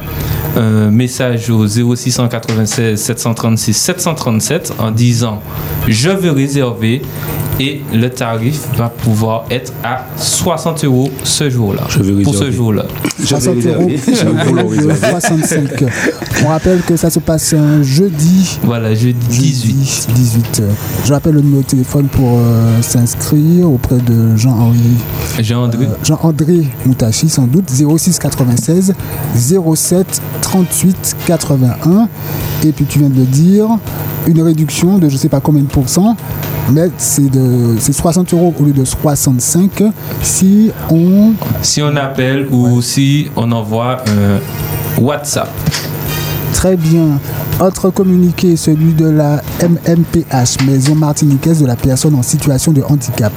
un message au 0696 736 737 en disant je veux réserver et le tarif va pouvoir être à 60 euros ce jour-là. Je Pour ce jour-là. 60 euros, le 65. On rappelle que ça se passe un jeudi. Voilà, jeudi 18. 18. Je rappelle le numéro de téléphone pour euh, s'inscrire auprès de Jean-Henri. Jean-André. Jean-André Moutachi, sans doute. 06 96 07 38 81. Et puis tu viens de le dire, une réduction de je sais pas combien de pourcents. Mais c'est de c'est 60 euros au lieu de 65 si on Si on appelle ou si on envoie un WhatsApp. Très bien. Autre communiqué, celui de la MMPH, Maison Martiniquaise de la personne en situation de handicap,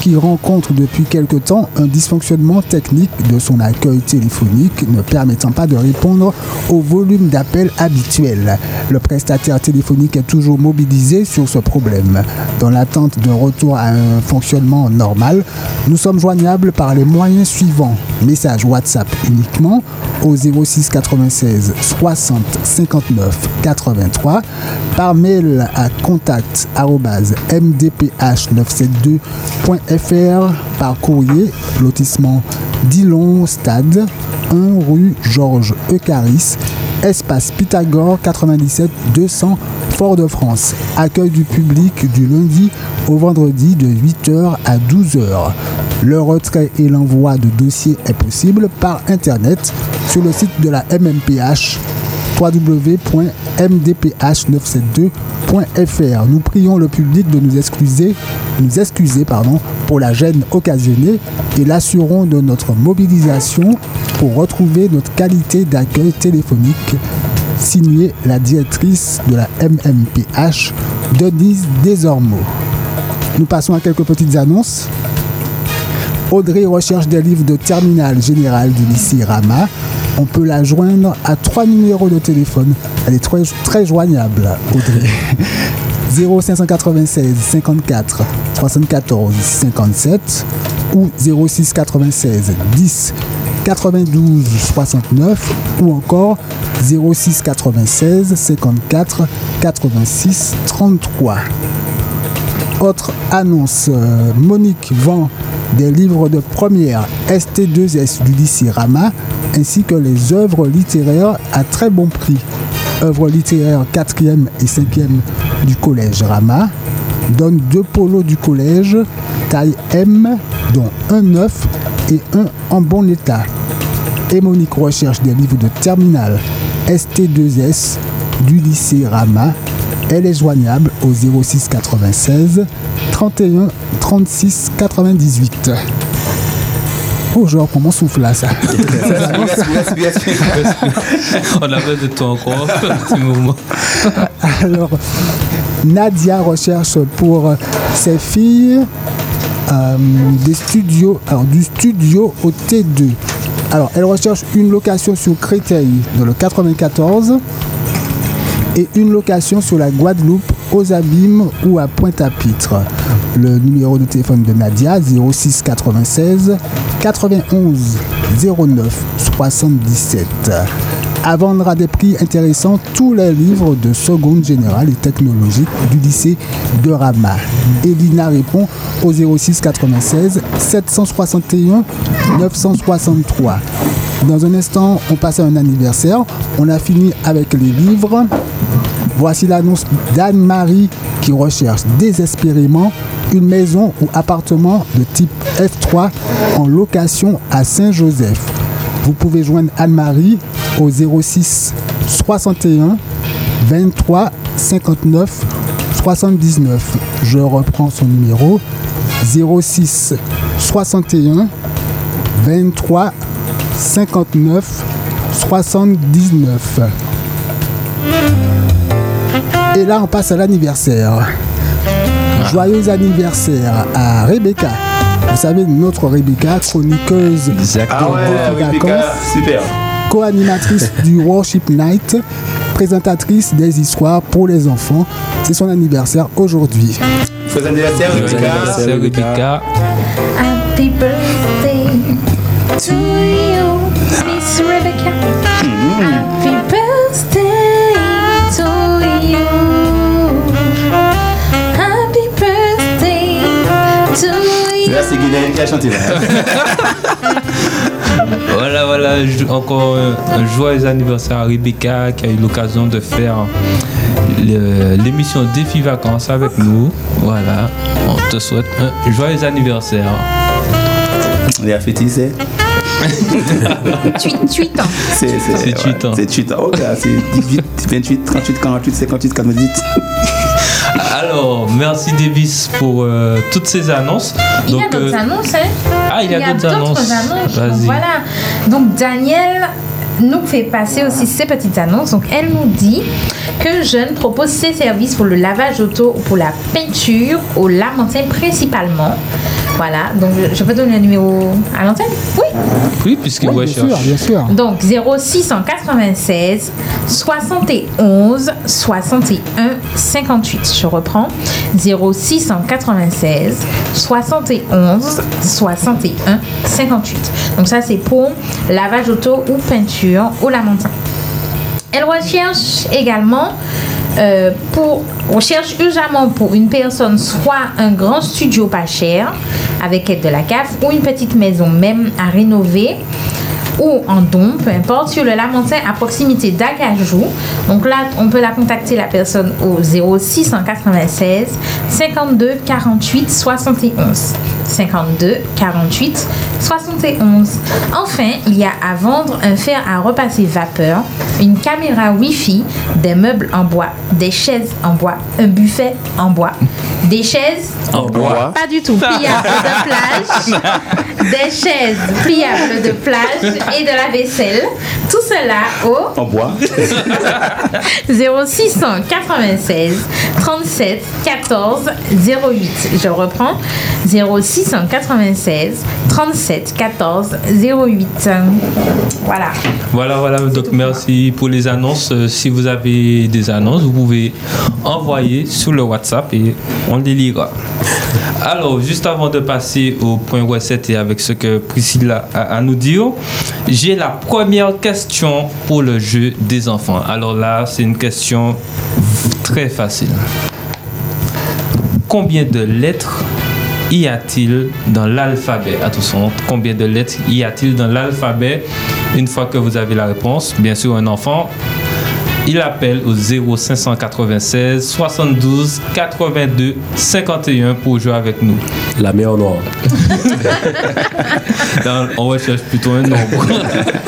qui rencontre depuis quelque temps un dysfonctionnement technique de son accueil téléphonique ne permettant pas de répondre au volume d'appels habituel. Le prestataire téléphonique est toujours mobilisé sur ce problème. Dans l'attente d'un retour à un fonctionnement normal, nous sommes joignables par les moyens suivants. Message WhatsApp uniquement au 06 96 60 59 83 par mail à contact mdph972.fr par courrier lotissement Dillon Stade 1 rue Georges Eucaris, espace Pythagore 97 200 Fort-de-France. Accueil du public du lundi au vendredi de 8h à 12h. Le retrait et l'envoi de dossiers est possible par Internet sur le site de la MMPH www.mdph972.fr. Nous prions le public de nous excuser, nous excuser pour la gêne occasionnée et l'assurons de notre mobilisation pour retrouver notre qualité d'accueil téléphonique. Signé la directrice de la MMPH, Denise Desormeaux. Nous passons à quelques petites annonces. Audrey recherche des livres de terminale générale du lycée Rama. On peut la joindre à trois numéros de téléphone. Elle est très, très joignable, Audrey. 0596 54 74 57 ou 06 96 10 92 69 ou encore 06 96 54 86 33. Autre annonce, euh, Monique vend des livres de première ST2S du lycée Rama ainsi que les œuvres littéraires à très bon prix. Œuvres littéraires 4e et 5e du collège Rama. Donne deux polos du collège, taille M, dont un neuf et un en bon état. Et Monique recherche des livres de terminale ST2S du lycée Rama. Elle est joignable au 06 96 31 36 98. Oh, genre, pour mon souffle là, ça. On avait de toi encore un petit moment. Alors, Nadia recherche pour ses filles euh, des studios, alors du studio au T2. Alors, elle recherche une location sur Créteil dans le 94 et une location sur la Guadeloupe, aux Abîmes ou à Pointe-à-Pitre. Le numéro de téléphone de Nadia 06 96 91 09 77. À vendre à des prix intéressants tous les livres de seconde générale et technologique du lycée de Rama. Elina répond au 06 96 761 963. Dans un instant, on passe à un anniversaire. On a fini avec les livres. Voici l'annonce d'Anne-Marie qui recherche désespérément une maison ou appartement de type F3 en location à Saint-Joseph. Vous pouvez joindre Anne-Marie au 06 61 23 59 79. Je reprends son numéro 06 61 23 59 79. Et là, on passe à l'anniversaire. Joyeux anniversaire à Rebecca. Vous savez, notre Rebecca, chroniqueuse Ah ouais, Rebecca, vacances, super. co-animatrice du Worship Night, présentatrice des histoires pour les enfants. C'est son anniversaire aujourd'hui. Fais anniversaire, Rebecca. Rebecca. Happy birthday to you, Miss Rebecca. Happy Là, c'est Guylaine qui a chanté. là. Voilà, voilà, encore un, un joyeux anniversaire à Rebecca qui a eu l'occasion de faire l'émission Défi Vacances avec nous. Voilà, on te souhaite un joyeux anniversaire. C'est Tuit, tuit, hein. C'est c'est- C'est ouais, tuit, hein. C'est hein. Oh, c'est 18, 28, 38, 48, 58, 98. Alors, merci Davis pour euh, toutes ces annonces. Il y a d'autres euh, annonces, hein Ah, il y a d'autres annonces. Donc, voilà. Donc, Daniel nous fait passer aussi ces petites annonces. Donc, elle nous dit que Jeune propose ses services pour le lavage auto ou pour la peinture au Lamentin principalement. Voilà. Donc, je- peux donner le numéro à l'antenne Oui. Oui, puisque Oui, bien sûr, cherche. bien sûr. Donc 0696 71 61 58. Je reprends. 0696 71 61 58. Donc ça c'est pour lavage auto ou peinture au lamentin. Elle recherche également euh, pour recherche urgemment pour une personne soit un grand studio pas cher avec aide de la CAF ou une petite maison même à rénover ou en don, peu importe, sur le Lamentin à proximité d'Agajou. Donc là, on peut la contacter la personne au 0696 52 48 71. 52 48 71. Enfin, il y a à vendre un fer à repasser vapeur, une caméra Wi-Fi, des meubles en bois, des chaises en bois, un buffet en bois, des chaises En bois. pas du tout pliables de plage, des chaises pliables de plage et de la vaisselle. Tout cela au En bois. 0696 37 14 08. Je reprends 0696 37 14 08. Voilà. Voilà, voilà. Donc, merci pour les annonces. Euh, Si vous avez des annonces, vous pouvez envoyer sur le WhatsApp et on lira. Alors, juste avant de passer au point recette et avec ce que Priscilla a à nous dire, j'ai la première question pour le jeu des enfants. Alors là, c'est une question très facile. Combien de lettres y a-t-il dans l'alphabet? Attention, combien de lettres y a-t-il dans l'alphabet Une fois que vous avez la réponse, bien sûr, un enfant, il appelle au 0596 72 82 51 pour jouer avec nous. La mer noire. Dans- on recherche plutôt un nombre.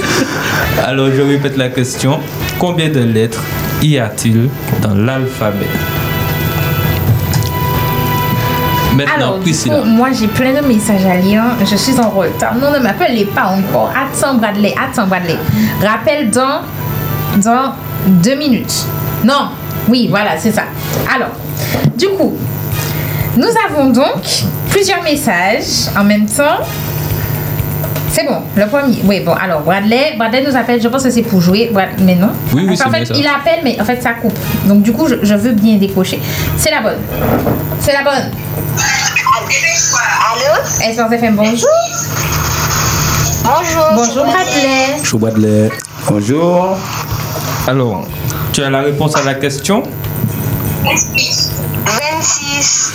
Alors, je répète la question. Combien de lettres y a-t-il dans l'alphabet? Maintenant, Alors, du Priscilla. coup, moi j'ai plein de messages à lire. Je suis en retard. Non, ne m'appelez pas encore. Attends, Bradley. Attends, Bradley. Rappel dans, dans deux minutes. Non. Oui, voilà, c'est ça. Alors, du coup, nous avons donc plusieurs messages en même temps. C'est bon, le premier. Oui, bon, alors Bradley, Bradley nous appelle, je pense que c'est pour jouer, mais non. Oui, oui, Parce qu'en c'est fait, bien ça. il appelle, mais en fait, ça coupe. Donc, du coup, je, je veux bien décocher. C'est la bonne. C'est la bonne. Allô? Espérance FM, bonjour. Bonjour. Bonjour, Bradley. De lait. Bonjour. Alors, tu as la réponse à la question? 26.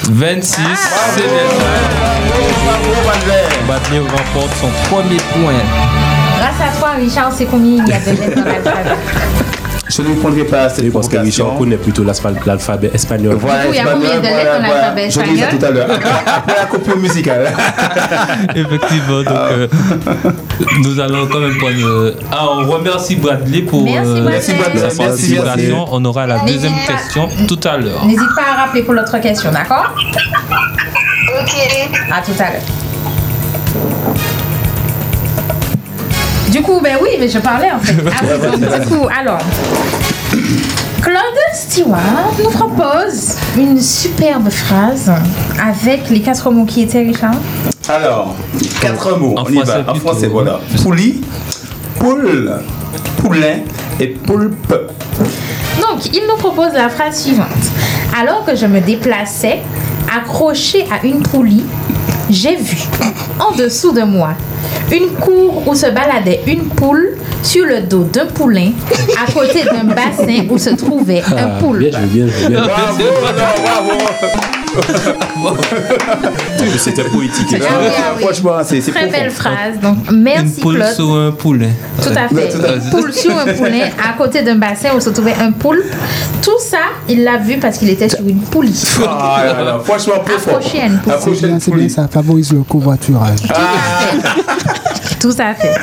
26, c'est bien. Bradley remporte son premier point. Grâce à toi, Richard, c'est combien il y a de lettres dans l'alphabet Je ne répondrai pas à cette Oui, parce que Richard connaît plutôt l'alphabet espagnol. Voilà, Du coup, il y a de voilà, voilà. Je dis ça espagnol tout à l'heure. Après la coupure musicale. Effectivement, donc euh, nous allons quand même prendre. euh, Ah, on remercie Bradley pour Merci, euh, Bradley. Merci. On aura la deuxième question tout à l'heure. N'hésite pas à rappeler pour l'autre question, d'accord? Ok. À tout à l'heure. Du coup, ben oui, mais je parlais en fait. Ah oui, donc, du coup, alors. Claude Stewart nous propose une superbe phrase avec les quatre mots qui étaient, Richard. Alors, quatre mots. En on y français va. En français, voilà. Poulie, poule, poulain et poulpe. Donc, il nous propose la phrase suivante. Alors que je me déplaçais, accroché à une poulie, j'ai vu, en dessous de moi, une cour où se baladait une poule sur le dos d'un poulain, à côté d'un bassin où se trouvait un Ah, poule. bien joué, bien joué, bien joué. Bravo, non, bravo. C'était poétique. Ah oui, ah oui. Franchement, c'est c'est Très profond. belle phrase. Donc, Une merci poule Claude. sur un poulet. Tout à fait. Tout à Une poule sur un poulet à côté d'un bassin où se trouvait un poulpe. Tout ça, il l'a vu parce qu'il était sur une poulie. Ah là là, franchement, profond. Une poule. Accroché C'est une bien, ça favorise le covoiturage. Tout à fait.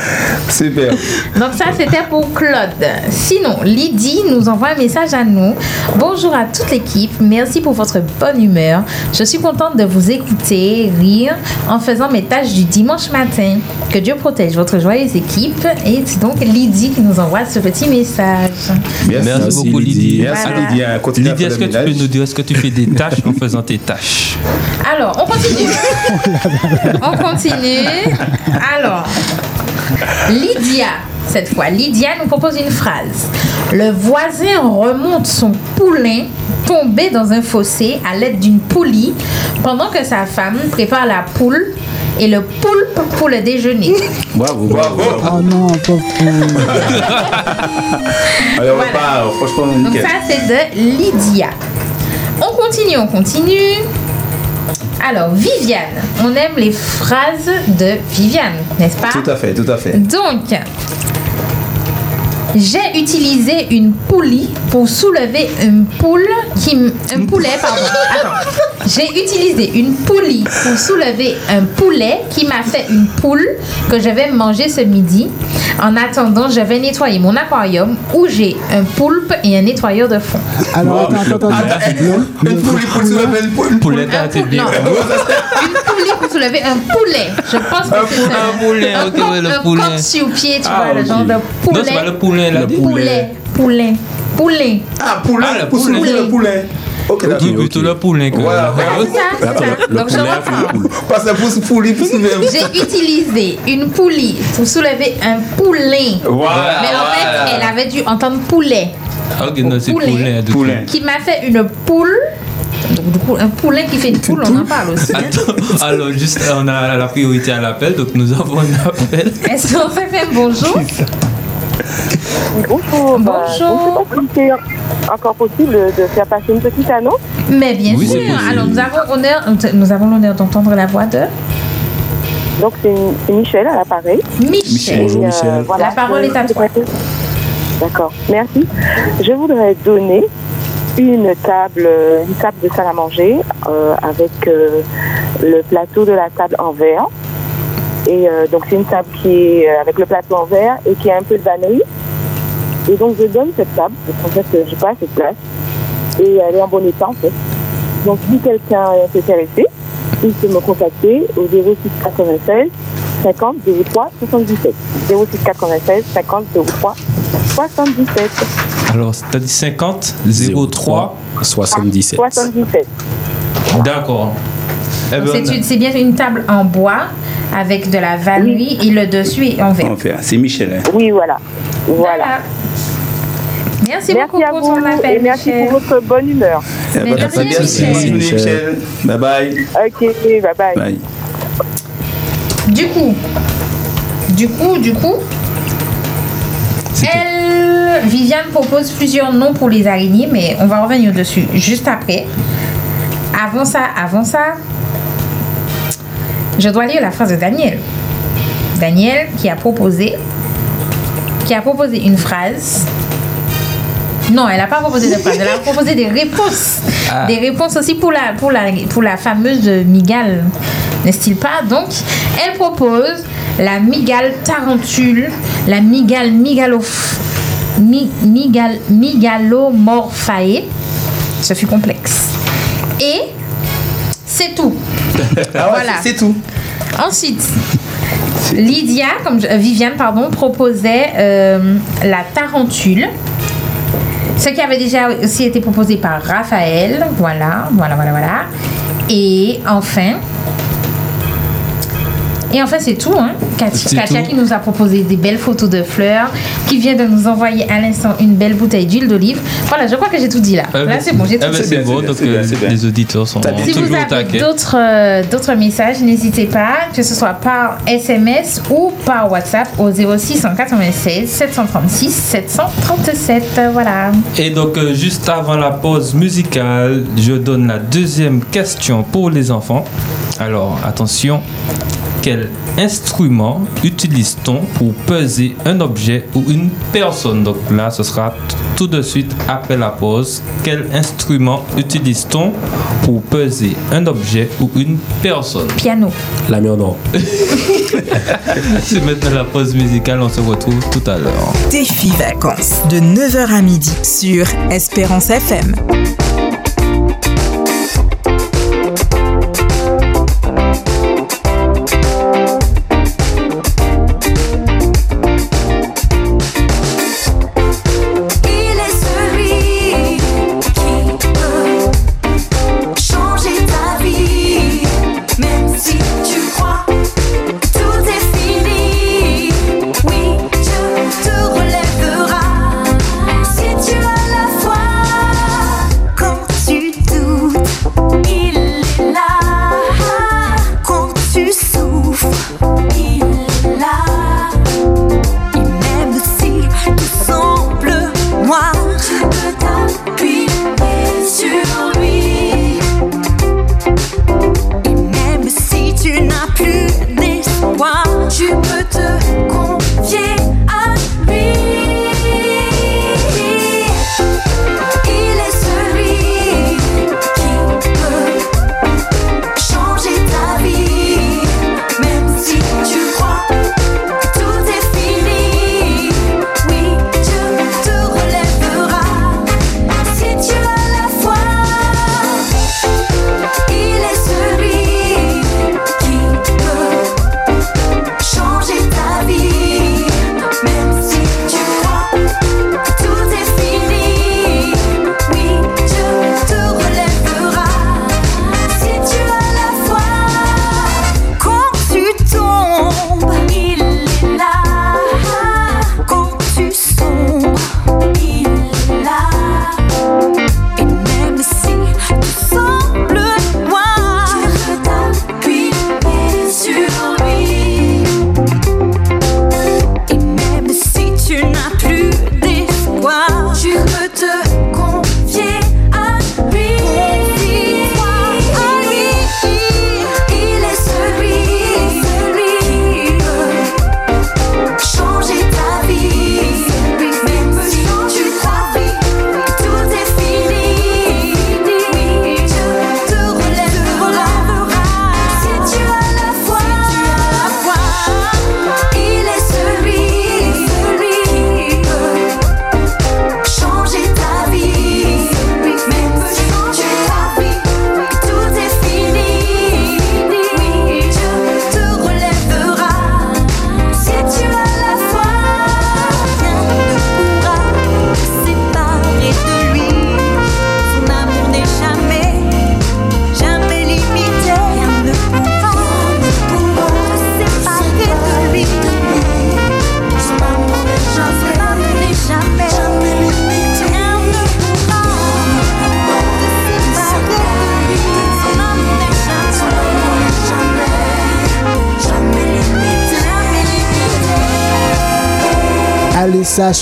Super. Donc ça, c'était pour Claude. Sinon, Lydie nous envoie un message à nous. Bonjour à toute l'équipe. Merci pour votre bonne humeur. Je suis contente de vous écouter, rire en faisant mes tâches du dimanche matin. Que Dieu protège votre joyeuse équipe. Et c'est donc Lydie qui nous envoie ce petit message. Merci, Merci beaucoup, Lydie. Merci Voilà. Lydie. est-ce que tu peux nous dire, est-ce que tu fais des tâches en faisant tes tâches Alors, on continue. on continue. Alors, Lydia, cette fois, Lydia nous propose une phrase. Le voisin remonte son poulain tombé dans un fossé à l'aide d'une poulie pendant que sa femme prépare la poule et le poulpe pour le déjeuner. Bravo, bravo. Oh non, pauvre poule. Allez, on Voilà. repart. Franchement, Donc nickel. ça, c'est de Lydia. On continue, on continue. Alors, Viviane, on aime les phrases de Viviane, n'est-ce pas? Tout à fait, tout à fait. Donc, j'ai utilisé une poulie pour soulever une poule qui m- un poulet pardon. Attends. J'ai utilisé une poulie pour soulever un poulet qui m'a fait une poule que je vais manger ce midi. En attendant, je vais nettoyer mon aquarium où j'ai un poulpe et un nettoyeur de fond. Alors, attends, attends, attends. Une poulie pour soulever une poule. Poulet, t'es bien. Non. Une poulie pour soulever un poulet. Je pense que c'est ça. Un poulet, ok, ouais, le un poulet. coq sur pied, tu Ah, vois, le ok. genre de Non, poulet. c'est pas le poulet, dit. poulet. Poulet. Poulet. Ah, poulet, Ah, pour soulever poulet. le poulet. Ok, d'accord. Plutôt le poulet que. Voilà, Voilà, c'est ça, ça. le Donc, je poulet, reprends. Parce que pour poulie, pour soulever un J'ai utilisé une poulie pour soulever un poulet. Voilà, Mais en fait, voilà. elle avait dû entendre poulet. Ok, non, c'est Poulet. poulet. Poulet. Qui m'a fait une poule. Donc, du coup, un poulet qui fait une poule, on en parle aussi. hein. Attends, alors juste, on a la priorité à l'appel, donc nous avons un appel. Est-ce qu'on s'est fait un bonjour Bonjour. bah, Bonjour. si c'est encore possible de faire passer une petite annonce. Mais bien Oui, sûr. Alors, nous avons, honneur, nous avons l'honneur d'entendre la voix de Donc, c'est Michel à l'appareil. Michel. Bonjour, Et, euh, Michel. voilà, La parole est à toi. D'accord, merci. Je voudrais donner une table, une table de salle à manger euh, avec euh, le plateau de la table en verre. Et euh, donc c'est une table qui est euh, avec le plateau en verre et qui a un peu de vannerie. Et donc je donne cette table parce qu'en fait j'ai pas assez de place et elle est en bon état en fait. Donc si quelqu'un est intéressé, il peut me contacter au 06 96 50 03 77. 06 96 50 03 77. Alors, t'as dit 50 03 77. 77. D'accord. C'est bien une table en bois avec de la vannerie et le dessus est en verre. En c'est Michel. hein. Oui, voilà. Voilà. Merci, Merci beaucoup à pour vous ton appel. et merci Michel. pour votre bonne humeur. Eh ben, Merci. Michel. Bonne journée, Michel. Bye bye. Ok, bye bye. Bye. Du coup, du coup, du coup, elle, Viviane propose plusieurs noms pour les araignées, mais on va revenir dessus juste après. Avant ça, avant ça, je dois lire la phrase de Daniel. Daniel qui a proposé, qui a proposé une phrase. Non, elle n'a pas proposé de phrase, elle a proposé des réponses. Ah. Des réponses aussi pour la, pour la, pour la fameuse migale, n'est-ce pas? Donc, elle propose la migale tarentule, la migale migalo, mi, migale, migalomorphae. Ce fut complexe. Et. Ah ouais, Voilà. c'est- tout. Ensuite, Lydia, comme je- euh, Viviane, pardon, proposait euh, la tarentule. Ce qui avait déjà aussi été proposé par Raphaël. Voilà, voilà, voilà, voilà. Et enfin. Et enfin, c'est tout. Hein. Katia, C'est Katia tout. qui nous a proposé des belles photos de fleurs, qui vient de nous envoyer à l'instant une belle bouteille d'huile d'olive. Voilà, je crois que j'ai tout dit là. ben, là, c'est bon, j'ai eh tout ben, dit. c'est bon, bien, donc bien, euh, bien. les auditeurs sont Si vous toujours au avez taquet. d'autres euh, d'autres messages, n'hésitez pas, que ce soit par SMS ou par WhatsApp au 0696 736 737. Voilà. Et donc, euh, juste avant la pause musicale, je donne la deuxième question pour les enfants. Alors, attention. Quel instrument utilise-t-on pour peser un objet ou une personne? Donc là, ce sera tout de suite après la pause. Quel instrument utilise-t-on pour peser un objet ou une personne? Piano. La mer d'or. C'est maintenant la pause musicale. On se retrouve tout à l'heure. Défi vacances de 9h à midi sur Espérance FM.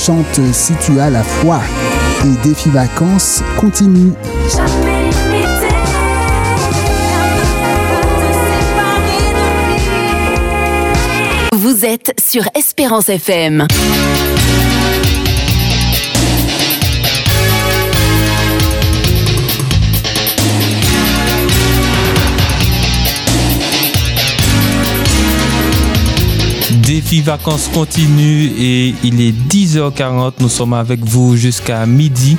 Chante Si tu as la foi et Défi Vacances continue. Vous êtes sur Espérance FM. Vacances continue et il est 10h40. Nous sommes avec vous jusqu'à midi.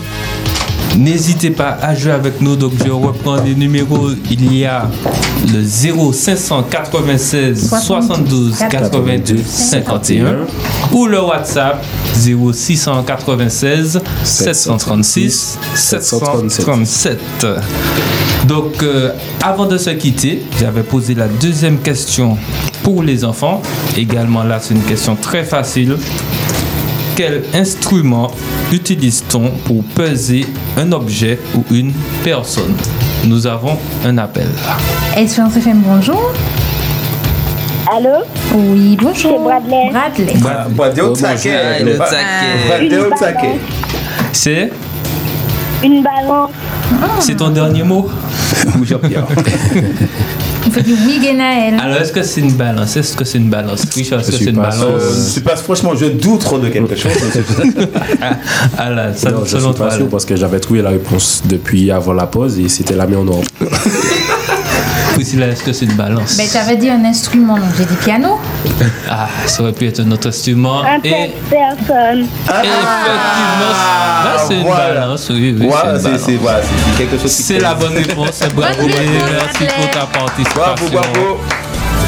N'hésitez pas à jouer avec nous. Donc, je reprends les numéros. Il y a le 0596 72 82 51 ou le WhatsApp 0696 736 737. Donc, euh, avant de se quitter, j'avais posé la deuxième question pour les enfants. Également, là, c'est une question très facile. Quel instrument utilise-t-on pour peser un objet ou une personne? Nous avons un appel. Espérance FM, bonjour. Allô? Oui, bonjour. C'est Bradley. Bradley. Bra- Bradley au taquet. Le taquet. Bradley au taquet. C'est? Une balance. C'est ton dernier mot? Oui, Jean-Pierre. On fait du oui, Genaël. Alors, est-ce que c'est une balance? Est-ce que c'est une balance? Richard, est-ce Je que suis c'est une balance? Euh, je passe, franchement, je doute de quelque chose. Ah là, ça, Non, je selon suis pas toi. sûr parce que j'avais trouvé la réponse depuis avant la pause et c'était la mienne en or. Priscilla, est-ce que c'est une balance Ben, tu avais dit un instrument, donc j'ai dit piano. Ah, ça aurait pu être un autre instrument. Un Et personne. effectivement, là, c'est une voilà. balance. Oui, oui, Voilà, c'est voilà, c'est- c'est quelque chose qui C'est la bonne réponse. c'est Bravo, merci pour ta participation. Bravo, bravo.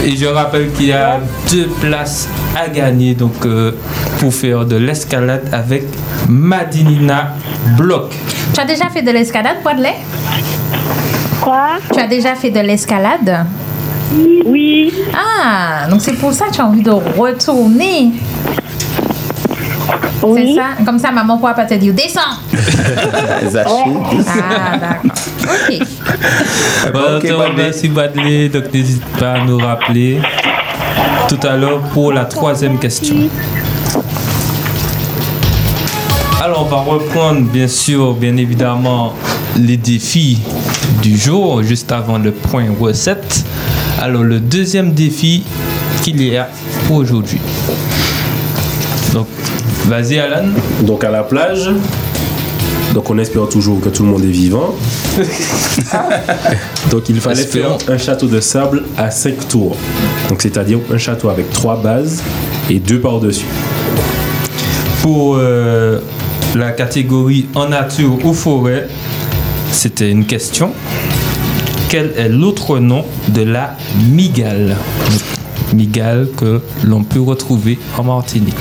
Et je rappelle qu'il y a deux places à gagner donc euh, pour faire de l'escalade avec Madinina Block. Tu as déjà fait de l'escalade, Bradley Quoi Tu as déjà fait de l'escalade? Oui. Ah, donc c'est pour ça que tu as envie de retourner. C'est Oui. ça? Comme ça, maman pourra pas te dire descends. Ah, d'accord. Ok. Voilà, ok, te Bradley. remercie Badley, donc n'hésite pas à nous rappeler tout à l'heure pour la troisième question. Alors on va reprendre bien sûr, bien évidemment, les défis du jour juste avant le point recette. Alors le deuxième défi qu'il y a pour aujourd'hui. Donc vas-y Alan. Donc à la plage, donc on espère toujours que tout le monde est vivant. donc il fallait Espérons. faire un château de sable à 5 tours. Donc c'est-à-dire un château avec trois bases et deux par-dessus. Pour euh, la catégorie en nature ou forêt, c'était une question. Quel est l'autre nom de la migale? Migale que l'on peut retrouver en Martinique.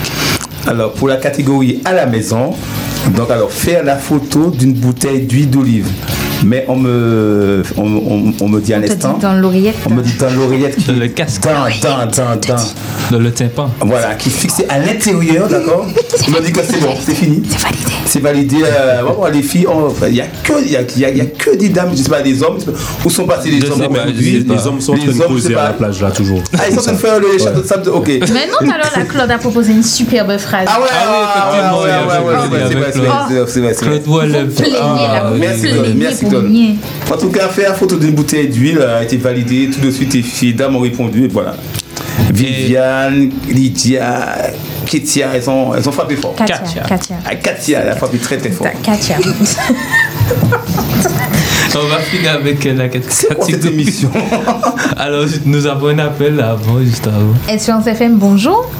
Alors, pour la catégorie à la maison, donc alors faire la photo d'une bouteille d'huile d'olive. Mais on me, on, on- on me dit un instant. dit dans l'oreillette. On me dit dans l'oreillette qui le casque. Dans, dans, dans, dans. Dans le tympan. Voilà, qui est fixé à l'intérieur, d'accord On me dit que c'est bon, c'est fini. C'est validé. C'est validé. euh, les filles, il n'y a, que- il y a, il y a- il y a que des dames, je ne sais pas, des hommes. Où sont passés les Je hommes pas, pas. Les hommes sont en train de Les causer à la plage là toujours. Ah, ils sont en train de faire le château de sable. Ok. Mais non, tout à l'heure, la Claude a proposé une superbe phrase. Ah ouais, Ah ah ouais, effectivement, ouais, ouais, ouais, Wallef. Plaigner, Ah, là, vous Merci. Merci, En tout cas, faire photo d'une bouteille d'huile a été validée. Tout de suite, les filles dames ont répondu. Et voilà. Viviane, Lydia, Katia, elles ont, elles ont frappé fort. Katia. Katia. Katia. Ah, Katia, elle a frappé très très fort. Katia. On va finir avec la catégorie. émission Alors, nous avons un appel avant, juste avant. Espérance FM, bonjour.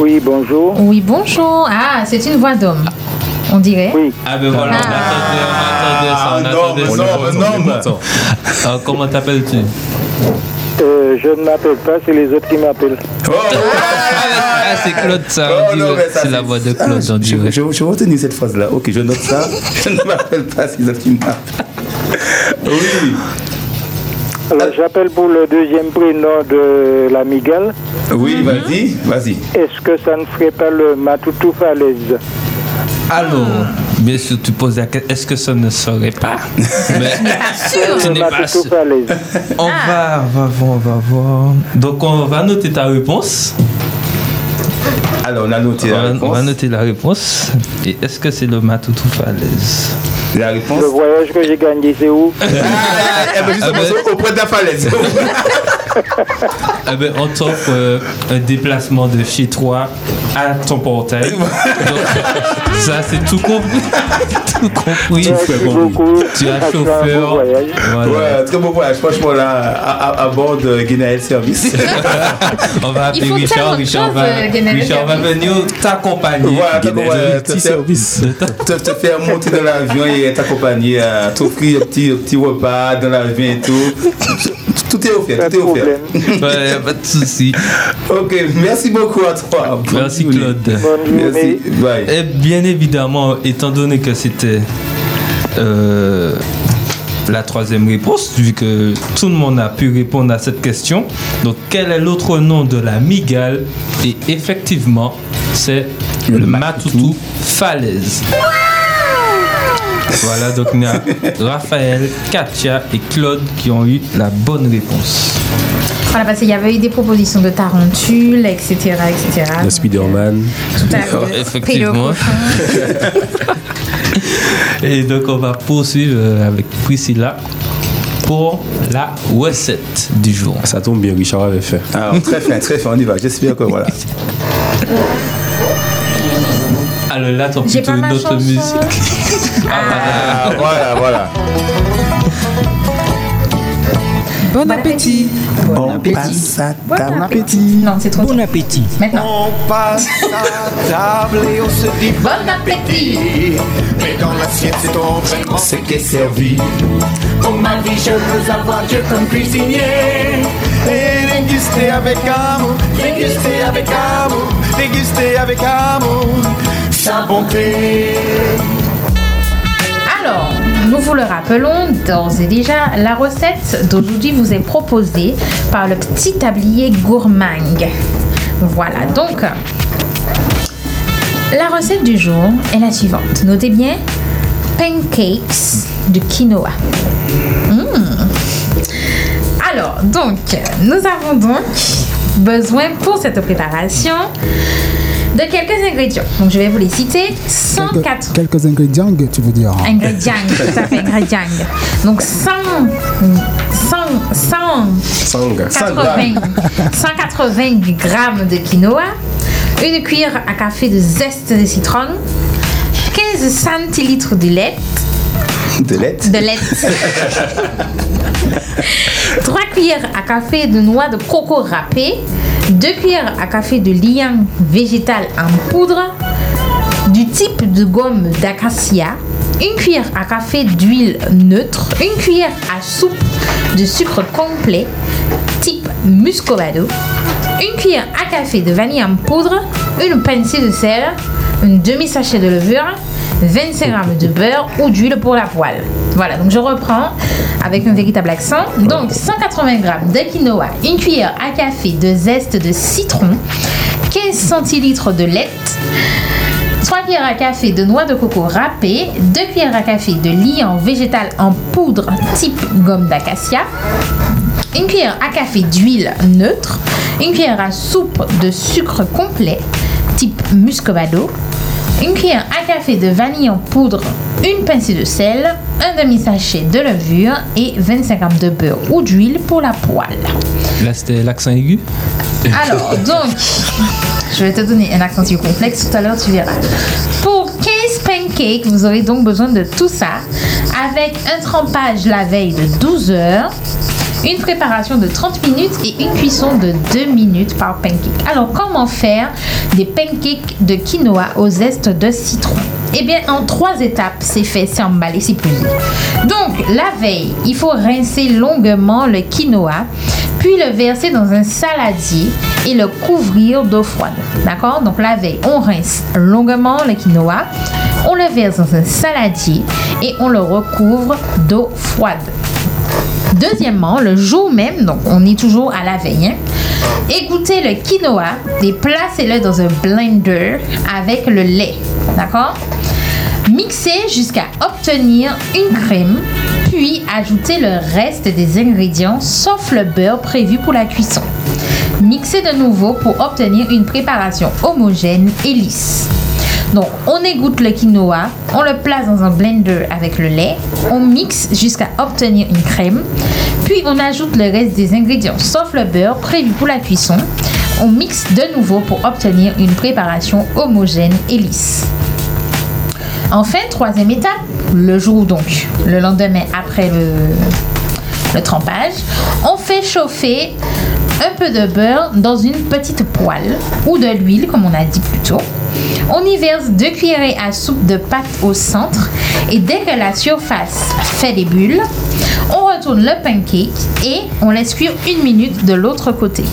Oui, bonjour. Oui, bonjour. Ah, c'est une voix d'homme. On dirait. Oui. Ah ben voilà, Ah. Ça, on non, attendait non, ça. non. Alors, comment t'appelles-tu Euh, je ne m'appelle pas, c'est les autres qui m'appellent. Oh, Ah, c'est Claude, ça. Oh, ça, c'est la voix de Claude, Ah, on je, dirait. je, je vais retenir cette phrase-là. Ok, je note ça. Je ne m'appelle pas ces autres qui m'appellent. Oui. Alors, j'appelle pour le deuxième prénom de la Migale. Oui, vas-y, vas-y. Est-ce que ça ne ferait pas le Matoutou Falaise Alors, bien sûr, tu poses la question, est-ce que ça ne serait pas? Mais tu n'es pas sûr. Falaise. On va, on va voir, on va voir. Donc, on va noter ta réponse. Alors, on a noté on la va, réponse. on va noter la réponse. Et est-ce que c'est le Matoutou Falaise? La réponse Le voyage que j'ai gagné, c'est où Eh ben, justement, Ah ben- auprès de la falaise. Eh ben, on t'offre euh, un déplacement de chez toi à ton portail. Donc, ça, c'est tout compris. tout compris. Merci beaucoup. Tu as un chauffeur. beau voyage. Voilà. Ouais, très beau voyage. Franchement, là, à, à- à bord de Guinéa Service. On va appeler Richard. va, euh, Richard va venir t'accompagner. Voilà, t'accompagner, te, service. te, te faire monter dans l'avion et t'accompagner, euh, t'offrir un petit, un petit repas dans l'avion et tout. Tout est offert, tout est offert. Ouais, pas de souci. Ok, merci beaucoup à toi. Bonne Merci journée. Claude. Merci. Bye. Et bien évidemment, étant donné que c'était euh, la troisième réponse, vu que tout le monde a pu répondre à cette question, donc quel est l'autre nom de la migale? Et effectivement, c'est le, Matoutou Falaise. Voilà, donc il y a Raphaël, Katia et Claude qui ont eu la bonne réponse. Voilà, parce qu'il y avait eu des propositions de tarentule, etc. etc. Le Spider-Man. Tout à fait. Effectivement. Et donc on va poursuivre avec Priscilla pour la recette du jour. Ça tombe bien, Richard avait fait. Alors, très fin, très fin, on y va. J'espère que voilà. Alors là, t'as plutôt une autre chanson. musique. Ah, voilà, voilà. Bon appétit. Bon appétit. Bon appétit. Non, c'est trop Bon appétit. Maintenant. On passe à table et on se dit Bon appétit. Mais dans l'assiette c'est ton vraiment ce qui est servi Pour ma vie je veux avoir Dieu comme cuisinier Et déguster avec amour Déguster avec amour Déguster avec amour Sa bonté Alors, nous vous le rappelons d'ores et déjà, la recette d'aujourd'hui vous est proposée par le petit tablier gourmand. Voilà, donc, la recette du jour est la suivante. Notez bien, pancakes de quinoa. Mmh. Alors, donc, nous avons donc besoin pour cette préparation de quelques ingrédients. Donc, je vais vous les citer. 104 Quelques, quelques ingrédients, tu veux dire. ingrédients, tout à fait, ingrédients. Donc 100, 100, 100, 180, 180 grammes de quinoa, une cuillère à café de zeste de citron, 15 centilitres de lait, De lait. de lait, 3 cuillères à café de noix de coco râpée, 2 cuillères à café de liant végétal en poudre, du type de gomme d'acacia, une cuillère à café d'huile neutre, une cuillère à soupe de sucre complet type muscovado, une cuillère à café de vanille en poudre, une pincée de sel, un demi-sachet de levure, 25 g de beurre ou d'huile pour la poêle. Voilà, donc je reprends avec un véritable accent. Donc 180 g de quinoa, une cuillère à café de zeste de citron, 15 centilitres de lait, 3 cuillères à café de noix de coco râpée, 2 cuillères à café de liant végétal en poudre type gomme d'acacia, une cuillère à café d'huile neutre, une cuillère à soupe de sucre complet type muscovado, une cuillère à café de vanille en poudre, une pincée de sel, un demi-sachet de levure et 25 g de beurre ou d'huile pour la poêle. Là, c'était l'accent aigu. Alors, donc, je vais te donner un accent complexe tout à l'heure, tu verras. Pour 15 pancakes, vous aurez donc besoin de tout ça, avec un trempage la veille de 12 heures, une préparation de 30 minutes et une cuisson de 2 minutes par pancake. Alors, comment faire des pancakes de quinoa au zeste de citron? Eh bien, en trois étapes, c'est fait, c'est emballé, c'est plié. Donc, la veille, il faut rincer longuement le quinoa, puis le verser dans un saladier et le couvrir d'eau froide. D'accord? Donc, la veille, on rince longuement le quinoa, on le verse dans un saladier et on le recouvre d'eau froide. Deuxièmement, le jour même, donc on est toujours à la veille, hein, égouttez le quinoa et placez-le dans un blender avec le lait. D'accord? Mixez jusqu'à obtenir une crème, puis ajoutez le reste des ingrédients sauf le beurre prévu pour la cuisson. mixer de nouveau pour obtenir une préparation homogène et lisse. Donc, on égoutte le quinoa, on le place dans un blender avec le lait, on mixe jusqu'à obtenir une crème, puis on ajoute le reste des ingrédients, sauf le beurre prévu pour la cuisson. On mixe de nouveau pour obtenir une préparation homogène et lisse. Enfin, troisième étape, le jour donc, le lendemain après le, le trempage, on fait chauffer un peu de beurre dans une petite poêle ou de l'huile, comme on a dit plus tôt. On y verse deux cuillerées à soupe de pâte au centre et dès que la surface fait des bulles, on retourne le pancake et on laisse cuire une minute de l'autre côté.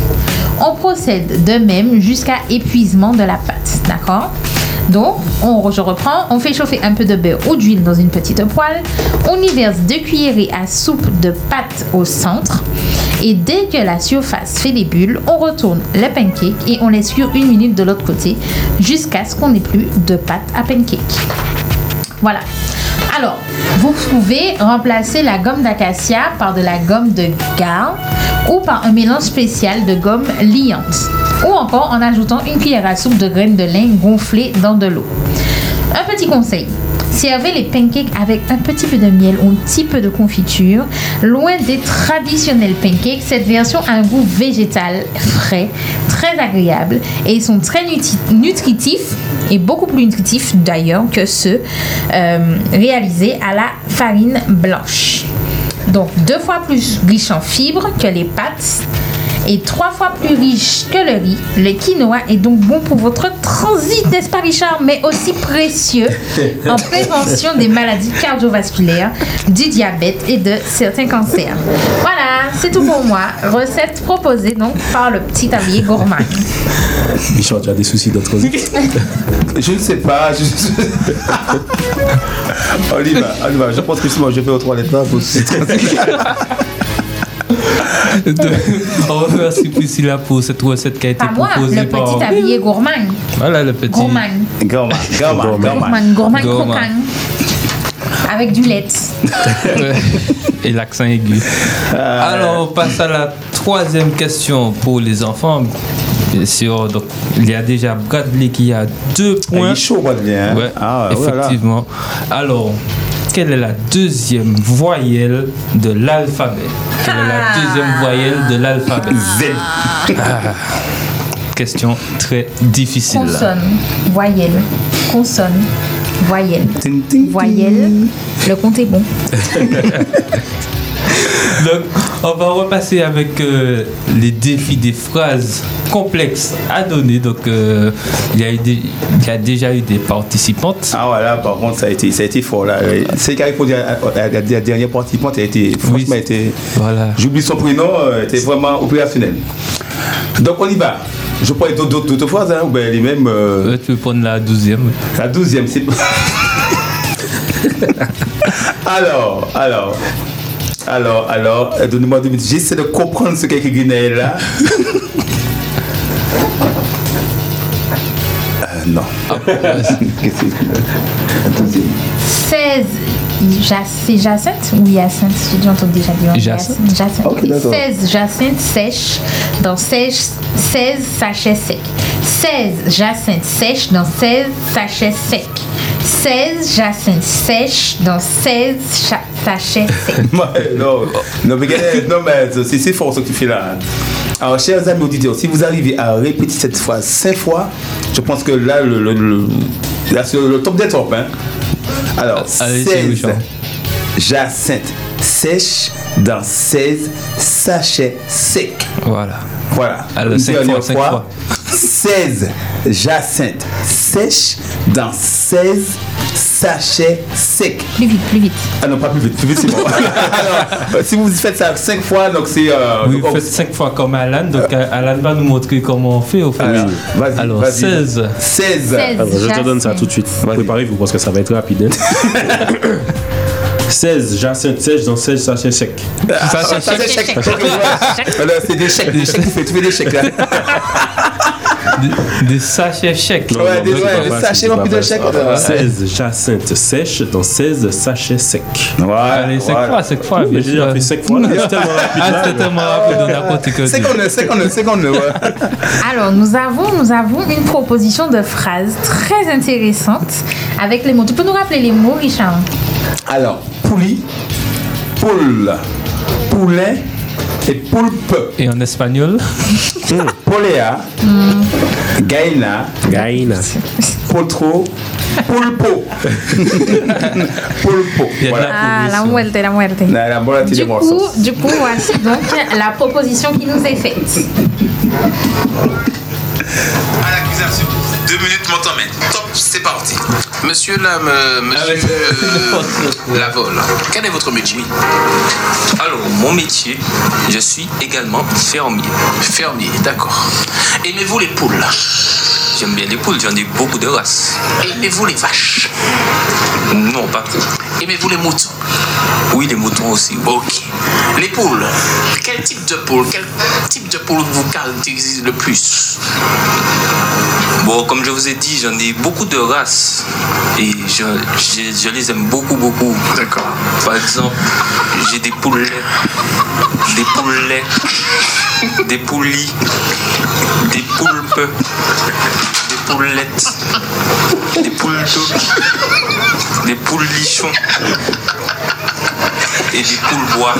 On procède de même jusqu'à épuisement de la pâte, d'accord? Donc, on, je reprends, on fait chauffer un peu de beurre ou d'huile dans une petite poêle. On y verse deux cuillerées à soupe de pâte au centre. Et dès que la surface fait des bulles, on retourne le pancake et on laisse cuire une minute de l'autre côté jusqu'à ce qu'on n'ait plus de pâte à pancake. Voilà. Alors, vous pouvez remplacer la gomme d'acacia par de la gomme de garde ou par un mélange spécial de gomme liante ou encore en ajoutant une cuillère à soupe de graines de lin gonflées dans de l'eau. Un petit conseil. Servez les pancakes avec un petit peu de miel ou un petit peu de confiture. Loin des traditionnels pancakes, cette version a un goût végétal, frais, très agréable et ils sont très nutritifs et beaucoup plus nutritifs d'ailleurs que ceux euh, réalisés à la farine blanche. Donc deux fois plus riche en fibres que les pâtes et trois fois plus riche que le riz. Le quinoa est donc bon pour votre transit, n'est-ce pas Richard, mais aussi précieux en prévention des maladies cardiovasculaires, du diabète et de certains cancers. Voilà, c'est tout pour moi. Recette proposée donc par le petit tablier gourmand. Michel, tu as des soucis d'autres Je ne sais pas. Je... on y va, on y va. Je pense que si moi je vais aux toilettes là, On remercie Priscilla pour cette recette qui a été moi, proposée le par. petit tablier gourmand. Voilà le petit. Gourmand. Gourmand, gourmand, Gourmand, gourmand Gourmand. croquant. Avec du lait. Et l'accent aigu. Alors, on passe à la troisième question pour les enfants. Bien sûr, donc, il y a déjà Bradley qui a deux points. Il est chaud, Bradley. Hein? Ouais, Ah, voilà. effectivement. Alors, quelle est la deuxième voyelle de l'alphabet? Quelle est la deuxième voyelle de l'alphabet? Z. Ah, question très difficile. Consonne, voyelle, consonne, voyelle, voyelle. Le compte est bon. Donc, on va repasser avec euh, les défis des phrases complexes à donner. Donc, euh, il, y a eu des- il y a déjà eu des participantes. Ah voilà, par contre, ça a été, ça a été fort là. Ouais. C'est qui a répondu à, à- à la dernière participante, a été, franchement, elle était, Voilà. j'oublie son prénom, euh, elle était vraiment opérationnelle. Donc on y va. Je prends d'autres- phrases, hein, ou bien les mêmes. euh, tu peux prendre la douzième. La douzième, c'est. alors, alors. Alors, alors, euh, donnez-moi deux minutes. J'essaie de comprendre ce qu'est Guinée là. Euh, non. Qu'est-ce que c'est La douzième. 16. Ja- C'est Jacinthe? Ou Hyacinthe J'ai déjà entendu déjà dire. Jacinthe? Jacinthe. Ok, d'accord. 16 Jacinthe sèches dans 16, 16 sachets secs. 16 Jacinthe sèches dans 16 sachets secs. 16 Jacinthe sèches dans 16 cha- sachets secs. Non, non, mais, regardez, non, mais c'est c'est fort ce que tu fais là. Alors, chers amis auditeurs, si vous arrivez à répéter cette phrase cinq fois, je pense que là, le, le, le- là, c'est le top des tops. Hein. Alors, Allez, 16 Richard. Jacinthe sèche dans 16 sachets secs. Voilà. Voilà. Alors, Une cinq dernière fois, cinq fois. 16 Jacinthe sèche dans 16 sachets secs. Plus vite, plus vite. Ah non, pas plus vite, plus vite c'est bon. Alors, euh, si vous faites ça 5 fois, donc c'est. Euh, Oui, donc, on- faites cinq fois comme Alan. Donc, euh, Alan va nous montrer comment on fait au fait. Alors, vas-y, Alors, vas-y. 16. 16. Alors, je te donne ça tout de suite. Préparez-vous parce que ça va être rapide. hein. 16 Jacinthe sèche dans 16 sachets secs. Ah, ça, c'est voilà. Alors, c'est des chèques, des chèques, tu fais, tu fais des chèques là. Des, des sachets chèques. Ouais, des- c'est ouais, des sachets c'est remplis de chèques, euh, 16 jacinthes sèches dans 16 sachets secs. Allez, cinq fois, cinq fois. Mais j'ai déjà fait 5 fois. C'est tellement rapide. Ah, c'est tellement rapide, a compté que C'est qu'on a, c'est qu'on a, c'est qu'on ouais. Alors, nous avons, nous avons une proposition de phrase très intéressante avec les mots. Tu peux nous rappeler les mots, Richard? Alors, poulie, poule, poulet et poulpe. Et en espagnol? Polea, gaina, Gaïna. potro, pulpo. pulpo. Voilà. la Ah, la muerte, la muerte. La, la Du coup, du coup, voici donc la proposition qui nous est faite. À l'accusation. Deux minutes, mon temps mène. Top, c'est parti. Monsieur Lam, euh, monsieur euh, Lavol, quel est votre métier? Alors, mon métier, je suis également fermier. Fermier, d'accord. Aimez-vous les poules? J'aime bien les poules, j'en ai beaucoup de races. Aimez-vous les vaches? Non, pas trop. Aimez-vous les moutons? Oui, les moutons aussi. Ok. Les poules? Quel type de poule Quel type de poule vous caractérise le plus? Bon, comme je vous ai dit, j'en ai beaucoup de races. Et je, je- je les aime beaucoup, beaucoup. D'accord. Par exemple, j'ai des poulets, des poulets, des poulies, des poulpes, des poulettes, des poules d'eau, des poules lichons et des poules bois.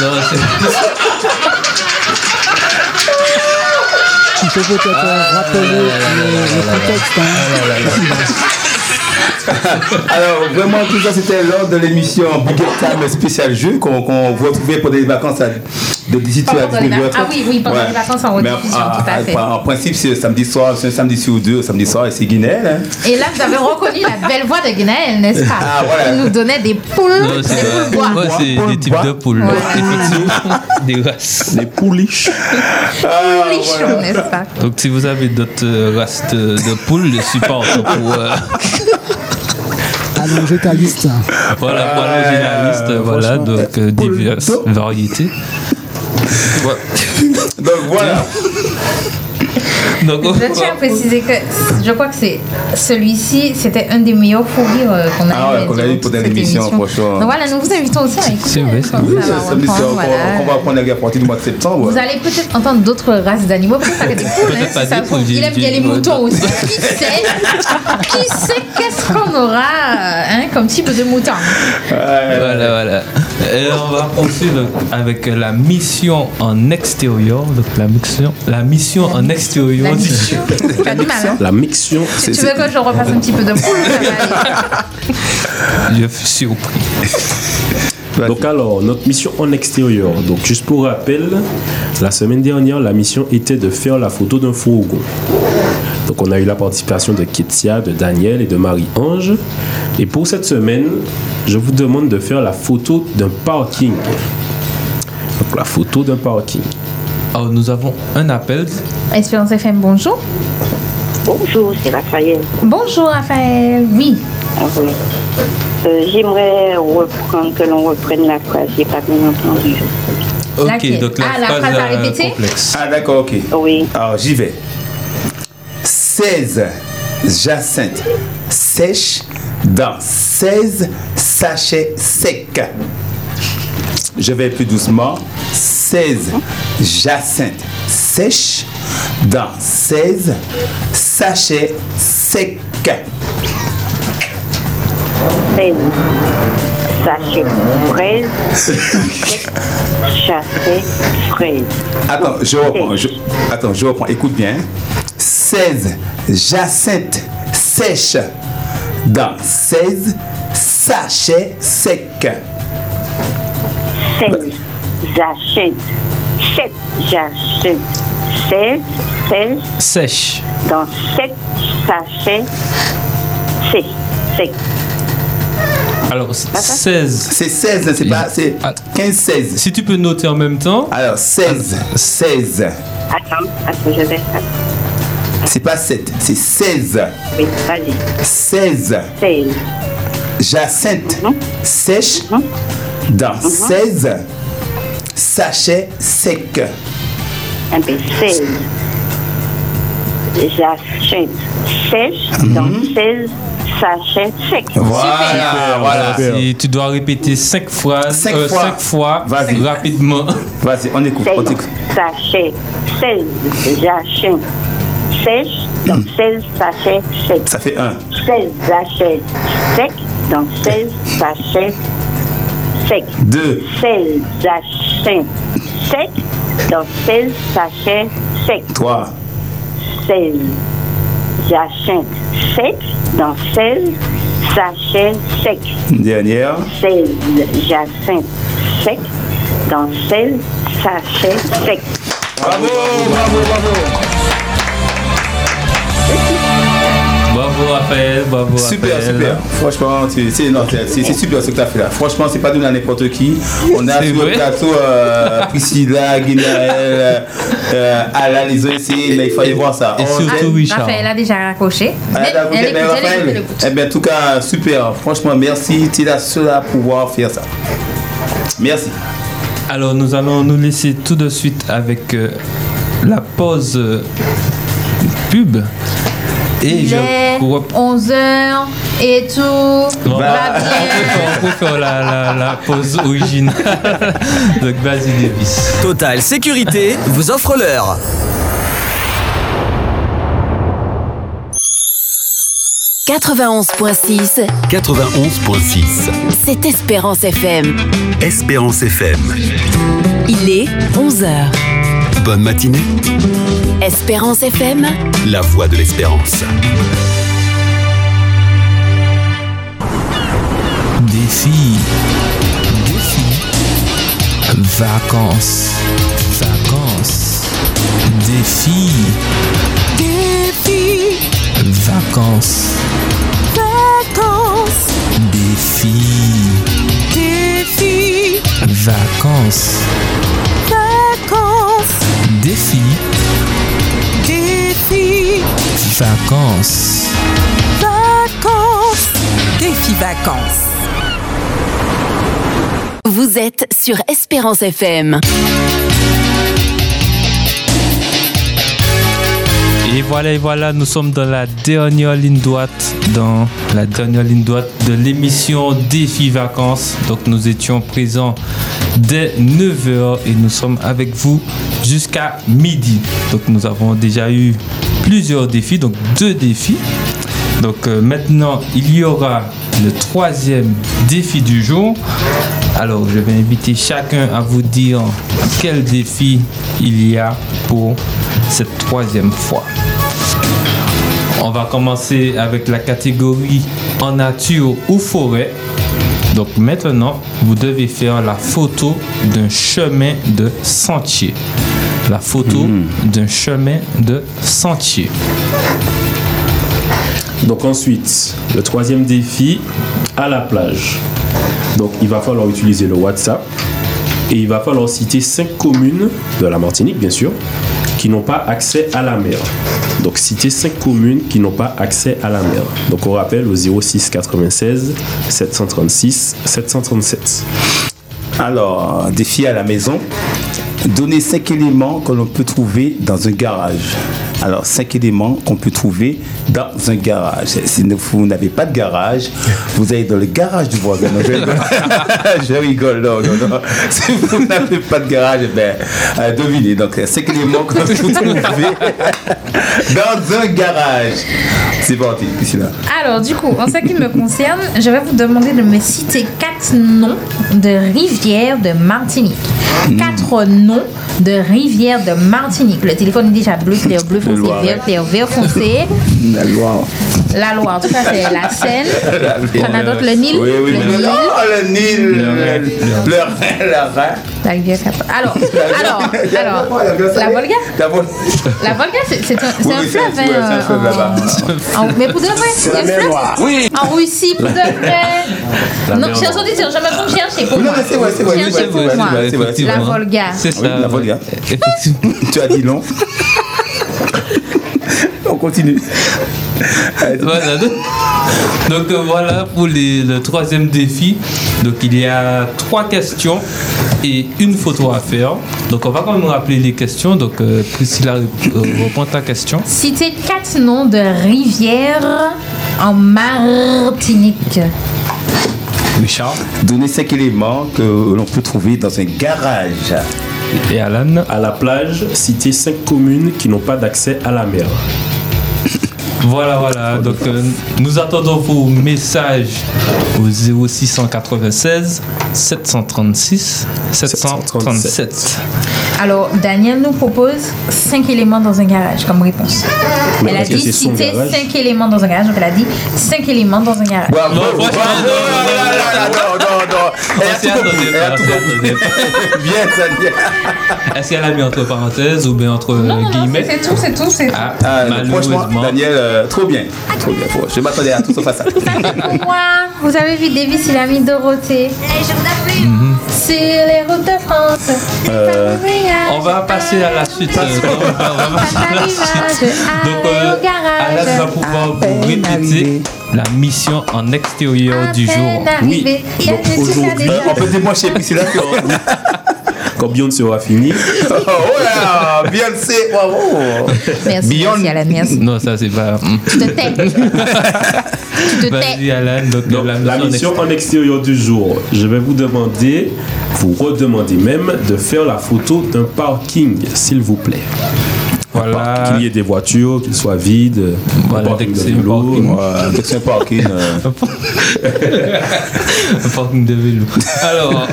Non, c'est. Il faut peut-être rappeler le, le contexte. hein. Alors, vraiment, tout ça, c'était lors de l'émission Big Time spécial jeu qu'on qu'on vous retrouvait pendant les vacances à, de 18h à Pendant les 19h. vacances. Ah oui, oui, pendant les vacances en rediffusion, en- tout à fait. En, principe, c'est samedi soir, c'est un samedi sur deux, samedi soir, et c'est Guinée. Hein. Et là, vous avez reconnu la belle voix de Guinaël, n'est-ce pas? Ah, voilà. Il nous donnait des poules, Non, des c'est poules bois. ouais, c'est des types de poules. Effectivement, des races. Des pouliches. Lichon, n'est-ce pas? Donc, si vous avez d'autres euh, races de, de poules, je suis pas pour. euh, Allonger ta liste. voilà, pour allonger la liste, voilà, donc euh, diverses variétés. Ouais. Donc voilà. Donc, Je tiens à préciser que je crois que c'est celui-ci, c'était un des meilleurs rires euh, qu'on a Ah ouais, qu'on a eu pour cette l'émission, franchement. Donc voilà, nous vous invitons aussi à écouter. C'est vrai, c'est comme vrai. ça, on va voilà. prendre la à partir du mois de septembre. Vous allez peut-être entendre d'autres races d'animaux, peut-être des poules, hein, si ça Il aime bien les moutons aussi. Qui sait Qui sait qu'est-ce qu'on aura hein, comme type de mouton Voilà, voilà. Et on va poursuivre avec la mission en extérieur. Donc la mission, la mission en extérieur. La mission. Tu as du mal, hein La Si c'est. tu veux que je repasse un petit peu de poule. Je suis surpris. Donc alors, notre mission en extérieur. Donc juste pour rappel, la semaine dernière, la mission était de faire la photo d'un fourgon. Donc on a eu la participation de Ketia, de Daniel et de Marie-Ange. Et pour cette semaine, je vous demande de faire la photo d'un parking. Donc la photo d'un parking. Alors nous avons un appel. Espérance FM, bonjour. Bonjour, c'est Raphaël. Bonjour Raphaël. Oui. Ah oui. Euh, J'aimerais reprendre, que l'on reprenne la phrase, j'ai pas bien entendu. Ok, donc la Ah, la phrase, phrase à répéter complexe. Ah d'accord, ok. Oui. Alors j'y vais. 16 jacinthes sèches dans 16 sachets secs. Je vais plus doucement. 16 jacinthes sèches dans 16 sachets secs. 16 sachets fraises, chassé fraises. Attends, je reprends. je- attends, je reprends. Écoute bien. 16 jacinthes sèches dans 16 sachets secs. 16 jachètes, 7 jachètes, 16, 16 Sèche. dans 7 sachets sec, sec. Alors 16. C'est 16, c'est pas. C'est 15-16. Si tu peux noter en même temps. Alors 16. 16. Attends, attends, je vais faire. C'est pas 7, c'est 16. Oui, vas-y. 16. 16. Jacinthe sèche dans 16 sachets secs. Un peu 16. J'achète 16 dans 16 sachets secs. Super. Voilà, si tu dois répéter cinq phrases, Cinq euh, fois. cinq fois Vas-y. rapidement. Vas-y, on écoute. On 16 t'écoute. sachets 16. J'achète 16 dans 16 sachets secs. Ça fait un. 16 sachets secs dans 16 sachets secs. Deux. 16 sachets secs dans 16 sachets secs. Trois. 16 j'achète secs dans 16 sachets secs. Dernière. 16 j'achète secs dans 16 sachets secs. Bravo, bravo, bravo. Bravo Raphaël, bravo Super, Raphaël. super. Franchement, c'est super ce que tu as fait là. Franchement, c'est pas donné à n'importe qui. On a sur le plateau euh, Priscilla, Guinaël, euh, Alain, ils ont essayé, mais il fallait voir ça. Et On- surtout Richard. Raphaël a déjà raccroché. Ah, elle ben, elle Raphaël, elle écoute. eh bien, en tout cas, super. Franchement, merci. Tu es la seule à pouvoir faire ça. Merci. Alors nous allons nous laisser tout de suite avec euh, la pause euh, pub. Et Il je est rep- 11h et tout Bon, va bien. on peut faire la, la- la pause originale. Donc vas-y Davis. Total Sécurité vous offre l'heure. « 91.6, 91.6. c'est Espérance FM. Espérance FM. Il est 11h. Bonne matinée. Espérance FM, La voix de l'espérance. Défi. Défi. Vacances. Vacances. Défi. Défi, Vacances. vacances, Défi. défi, Vacances. vacances, Vacances. Vacances. Défi vacances. vous êtes sur Espérance FM. Et voilà, et voilà, nous sommes dans la dernière ligne droite, dans la dernière ligne droite de l'émission Défi Vacances. Donc nous étions présents dès 9h et nous sommes avec vous jusqu'à midi. Donc nous avons déjà eu plusieurs défis, donc deux défis. Donc euh, maintenant, il y aura le troisième défi du jour. Alors, je vais inviter chacun à vous dire quel défi il y a pour cette troisième fois. On va commencer avec la catégorie en nature ou forêt. Donc maintenant, vous devez faire la photo d'un chemin de sentier. La photo d'un chemin de sentier. Donc ensuite, le troisième défi, à la plage. Donc il va falloir utiliser le WhatsApp et il va falloir citer cinq communes de la Martinique, bien sûr, qui n'ont pas accès à la mer. Donc citer cinq communes qui n'ont pas accès à la mer. Donc on rappelle au 06 96 736 737. Alors, défi à la maison. Donner cinq éléments que l'on peut trouver dans un garage. Alors, cinq éléments qu'on peut trouver dans un garage. Si vous n'avez pas de garage, vous allez dans le garage du voisin. Non, je rigole. je rigole, non, non, non. Si vous n'avez pas de garage, eh ben, euh, devinez. Donc, cinq éléments que vous trouvez dans un garage. C'est parti, Priscilla. Alors, du coup, en ce qui me concerne, je vais vous demander de me citer quatre noms de rivières de Martinique. Quatre noms de rivières de Martinique. Le téléphone est déjà bleu, clair, bleu, foncé, Loire. vert, clair, vert, foncé. La Loire. La Loire, tout ça, c'est la Seine. T'en as d'autres, le Nil? Oui, oui, le Nil? oh, le Nil. Le, le, le, le Rhin. La Alors, alors, alors, la Volga La Vol- La Volga, c'est un, c'est Oui, un oui, fleuve. ouais, là-bas. Mais pour de vrai, C'est un fleuve. Oui. En Russie, pour de vrai. Non, chers auditeurs, jamais vous chercher pour Non, moi. mais c'est vrai, c'est vrai, Cherchez pour moi. c'est vrai, c'est vrai, c'est La. Volga. C'est ça. la Volga. Effectivement. tu as dit non. On continue. Voilà, donc, donc, euh, voilà pour les- le troisième défi. Donc il y a trois questions et une photo à faire. Donc on va quand même rappeler les questions. Donc euh, Priscilla, euh, reprends ta question. Citez quatre noms de rivières en Martinique. Richard. Donnez cinq éléments que l'on peut trouver dans un garage. Et Alan À la plage, citez cinq communes qui n'ont pas d'accès à la mer. Voilà, voilà. Donc, euh, nous attendons vos messages au 0696 736 737. Alors, Daniel nous propose cinq éléments dans un garage comme réponse. Mais elle a dit citer garage. cinq éléments dans un garage. Donc, elle a dit cinq éléments dans un garage. Bravo, bravo, compris. Bien, Daniel. Est-ce qu'elle a mis entre parenthèses ou bien entre euh, guillemets? c'est tout, c'est tout, c'est tout. Ah, Ah, malheureusement. Daniel, euh, trop bien. Trop bien. Trop- Je m'attendais à tout sauf à ça. Pour moi, vous avez vu Davis, il a mis Dorothée. Mhm. Sur les routes de France. Euh, on va passer à la suite. euh, on va- passer à la suite. Donc, va pouvoir vous répéter la mission en extérieur du jour. Oui. Donc aujourd'hui, on peut débrancher Priscilla. quand Beyoncé aura fini, Oh là, Beyoncé, bravo. Merci, Beyond- merci Alan, merci. Non, ça c'est pas. Tu te tais. tu te tais. Alan, donc, Donc, la la mission mission en extérieur du jour, je vais vous demander, vous redemander même de faire la photo d'un parking, s'il vous plaît. Voilà. Qu'il y ait des voitures, qu'ils soient vides, Voilà, un parking de c'est un vélo. c'est un parking. euh, Un parking de vélo. Alors,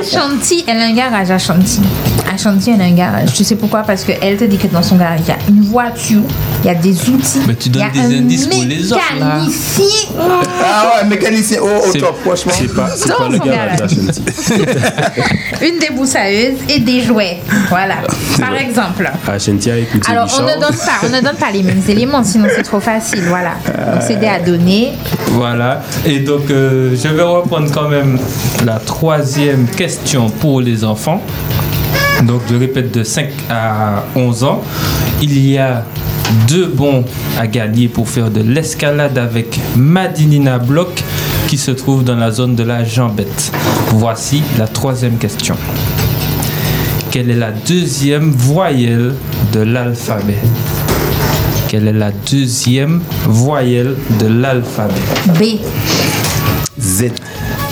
Ashanti, elle a un garage, Ashanti. Ashanti, elle a un garage. Tu sais pourquoi? Parce qu'elle te dit que dans son garage, il y a une voiture, il y a des outils. Mais tu donnes il y a des un indices pour les autres, là. mécanicien. Ah ouais, mécanicien au, top, franchement. C'est pas, pas le garage d'Ashanti. Une débroussailleuse et des jouets. Voilà. Par exemple. Ashanti a écouté Alors, on ne donne pas, on ne donne pas les mêmes éléments, sinon c'est trop facile. Voilà. Donc, c'est des à donner. Voilà. Et donc, euh, je vais reprendre quand même la troisième question pour les enfants. Donc, je répète de 5 à 11 ans. Il y a deux bons à gagner pour faire de l'escalade avec Madinina Block qui se trouve dans la zone de la Jambette. Voici la troisième question. Quelle est la deuxième voyelle de l'alphabet Quelle est la deuxième voyelle de l'alphabet? B. Z.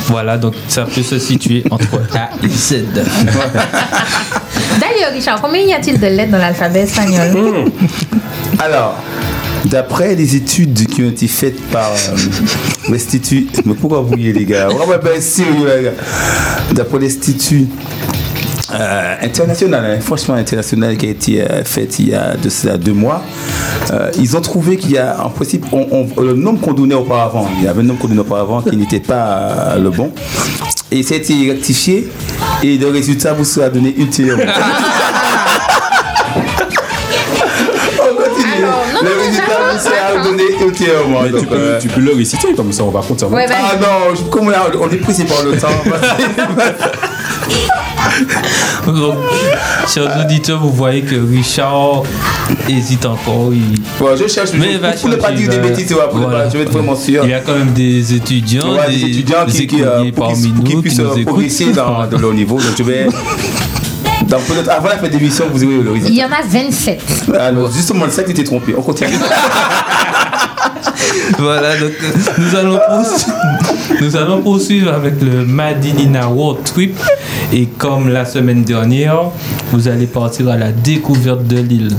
Voilà, donc ça peut se situer entre A et Z. D'ailleurs, Richard, combien y a-t-il de lettres dans l'alphabet espagnol? Hmm. Alors, d'après les études qui ont été faites par euh, l'Institut. Mais pourquoi vous les gars? On va pas être sérieux, les gars. D'après l'Institut. Euh, international, hein, franchement international qui a été euh, fait il y a de cela deux mois. Euh, ils ont trouvé qu'il y a en principe on- on- le nombre qu'on donnait auparavant, il y avait un nombre qu'on donnait auparavant qui n'était pas euh, le bon. Et ça a été rectifié et le résultat vous sera donné ultérieurement. On continue. le résultat vous sera donné ultérieurement. Mais tu Donc, peux, euh, tu peux le réciter comme ça, on va compter. Ouais, vas-y. ah non, comme on est pressé par le temps. Donc, chers auditeurs, vous voyez que Richard hésite encore. Il... Bon, je cherche, Mais je- va pour ne pas dire des bêtises, ouais, pour ne voilà. pas- je vais être vraiment sûr. Il y a quand même des étudiants, Ouais, des, des étudiants qui, qui, euh, pour parmi qu'ils nous qui puissent nous progresser dans, dans leur niveau. Donc je vais. peut-être avant la fin d'émission, vous aurez le Il résultat. y en a 27. Alors, justement, le sac était trompé. On continue. Voilà, donc euh, nous allons, poursuivre, nous allons poursuivre avec le Madinina World Trip. Et comme la semaine dernière, vous allez partir à la découverte de l'île.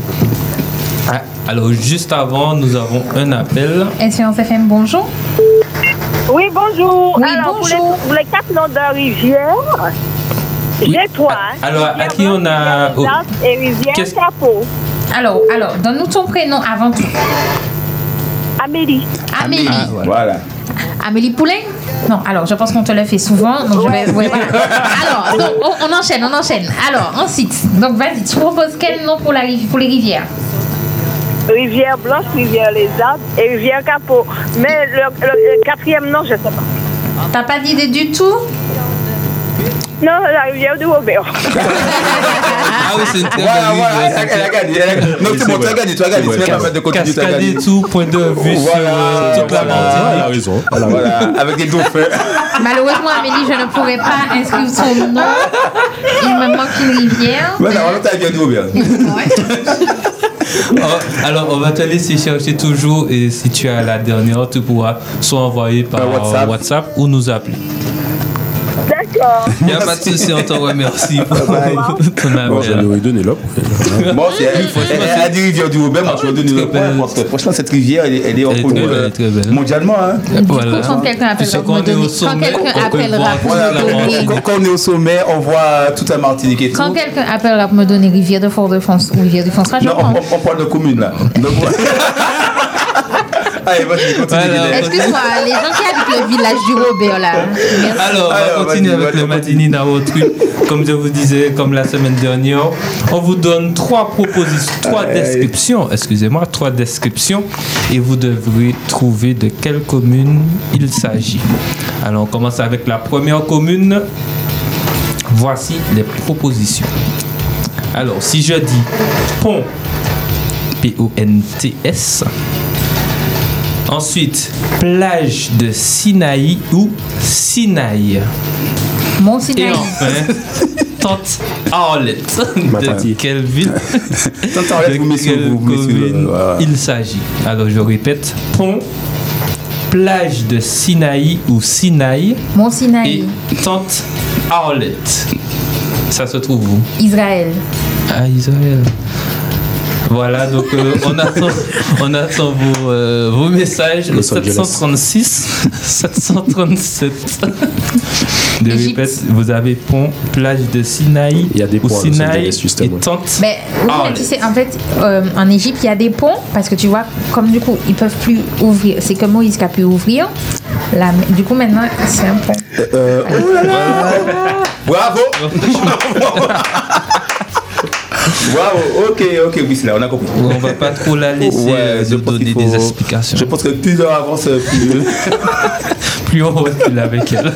Ah, alors, juste avant, nous avons un appel. Espérance FM, bonjour. Oui, bonjour. Oui, Alors, pour les- bonjour. Pour les, quatre noms de rivière, j'ai trois. hein. Alors, à qui on a. oh, et rivière. Alors, alors, donne-nous ton prénom avant tout. Amélie. Amélie. Ah, voilà. Amélie Poulain Non, alors je pense qu'on te le fait souvent. Donc je vais. ouais, voilà. Alors, donc, on, on enchaîne, on enchaîne. Alors, ensuite, donc vas-y, tu proposes quel nom pour, la, pour les rivières? Rivière Blanche, Rivière Les Arbres et Rivière Capot. Mais le, le- le quatrième nom, je ne sais pas. T'as pas d'idée du tout? Non, la rivière du Robert. Ah oui, c'est une très Voilà, bonne voilà, elle a- gagné. Non, c'est bon, tu as gagné, tu as gagné. Tu n'as pas fait de continuer, tu as Cascader gagné. tout, point de vue sur toute la Voilà, elle a Martinique. raison. Voilà, avec des dauphins. Malheureusement, Amélie, je ne pourrais pas inscrire son nom. Il me manque une rivière. Voilà, on t'a bien? Dit, Robert. Oh, Alors, on va te laisser chercher toujours et si tu as la dernière, tu pourras soit envoyer par WhatsApp. WhatsApp. ou nous appeler. D'accord. Il n'y a pas de souci, on te remercie pour ton Bon, donné là. Bon, c'est elle, a dit rivière du Robert, moi je vais donner parce que Franchement, cette rivière, elle est, reconnue mondialement. Hein. Voilà. Quand quelqu'un appellera donner, quand on donner, est au sommet, on voit toute la Martinique et tout. quand quelqu'un appellera pour me donner rivière de Fort-de-France ou rivière du François, je Non, on parle de commune là. Allez, vas-y, continue. Guinée. Excuse-moi, les gens qui habitent le village du Robert là. Merci. Alors, on va Alors, continuer avec le Matini Narotru. Comme je vous disais, comme la semaine dernière, on vous donne trois propositions, trois descriptions, excusez-moi, trois descriptions, et vous devrez trouver de quelle commune il s'agit. Alors, on commence avec la première commune. Voici les propositions. Alors, si je dis pont, P-O-N-T-S, Ensuite, plage de Sinaï ou Sinaï. Mon Et Sinaï. enfin, Tante Arlette. De quelle ville? Tante Arlette, de vous mettez- quelle vous mettez- commune voilà. il s'agit? Alors, je répète pont, plage de Sinaï ou Sinaï? Mon Sinaï. et Tante Arlette. Ça se trouve où? Israël. à Israël. Voilà, donc euh, on, attend, on attend vos, euh, vos messages au Los Angeles. 736 737. Je Égypte. répète, vous avez pont, plage de Sinaï Il y a des ou ponts Sinaï et tente. Mais oui, Ah, mais tu sais, en fait, euh, en Égypte, il y a des ponts parce que tu vois, comme du coup, ils peuvent plus ouvrir. C'est que Moïse qui a pu ouvrir. Du coup, maintenant, c'est un pont. Bravo Bravo, ok, ok, oui, c'est là, on a compris. On va pas trop la laisser Ouais, euh, pense donner des explications. Je pense que plus on avance, plus. Plus on recule avec elle.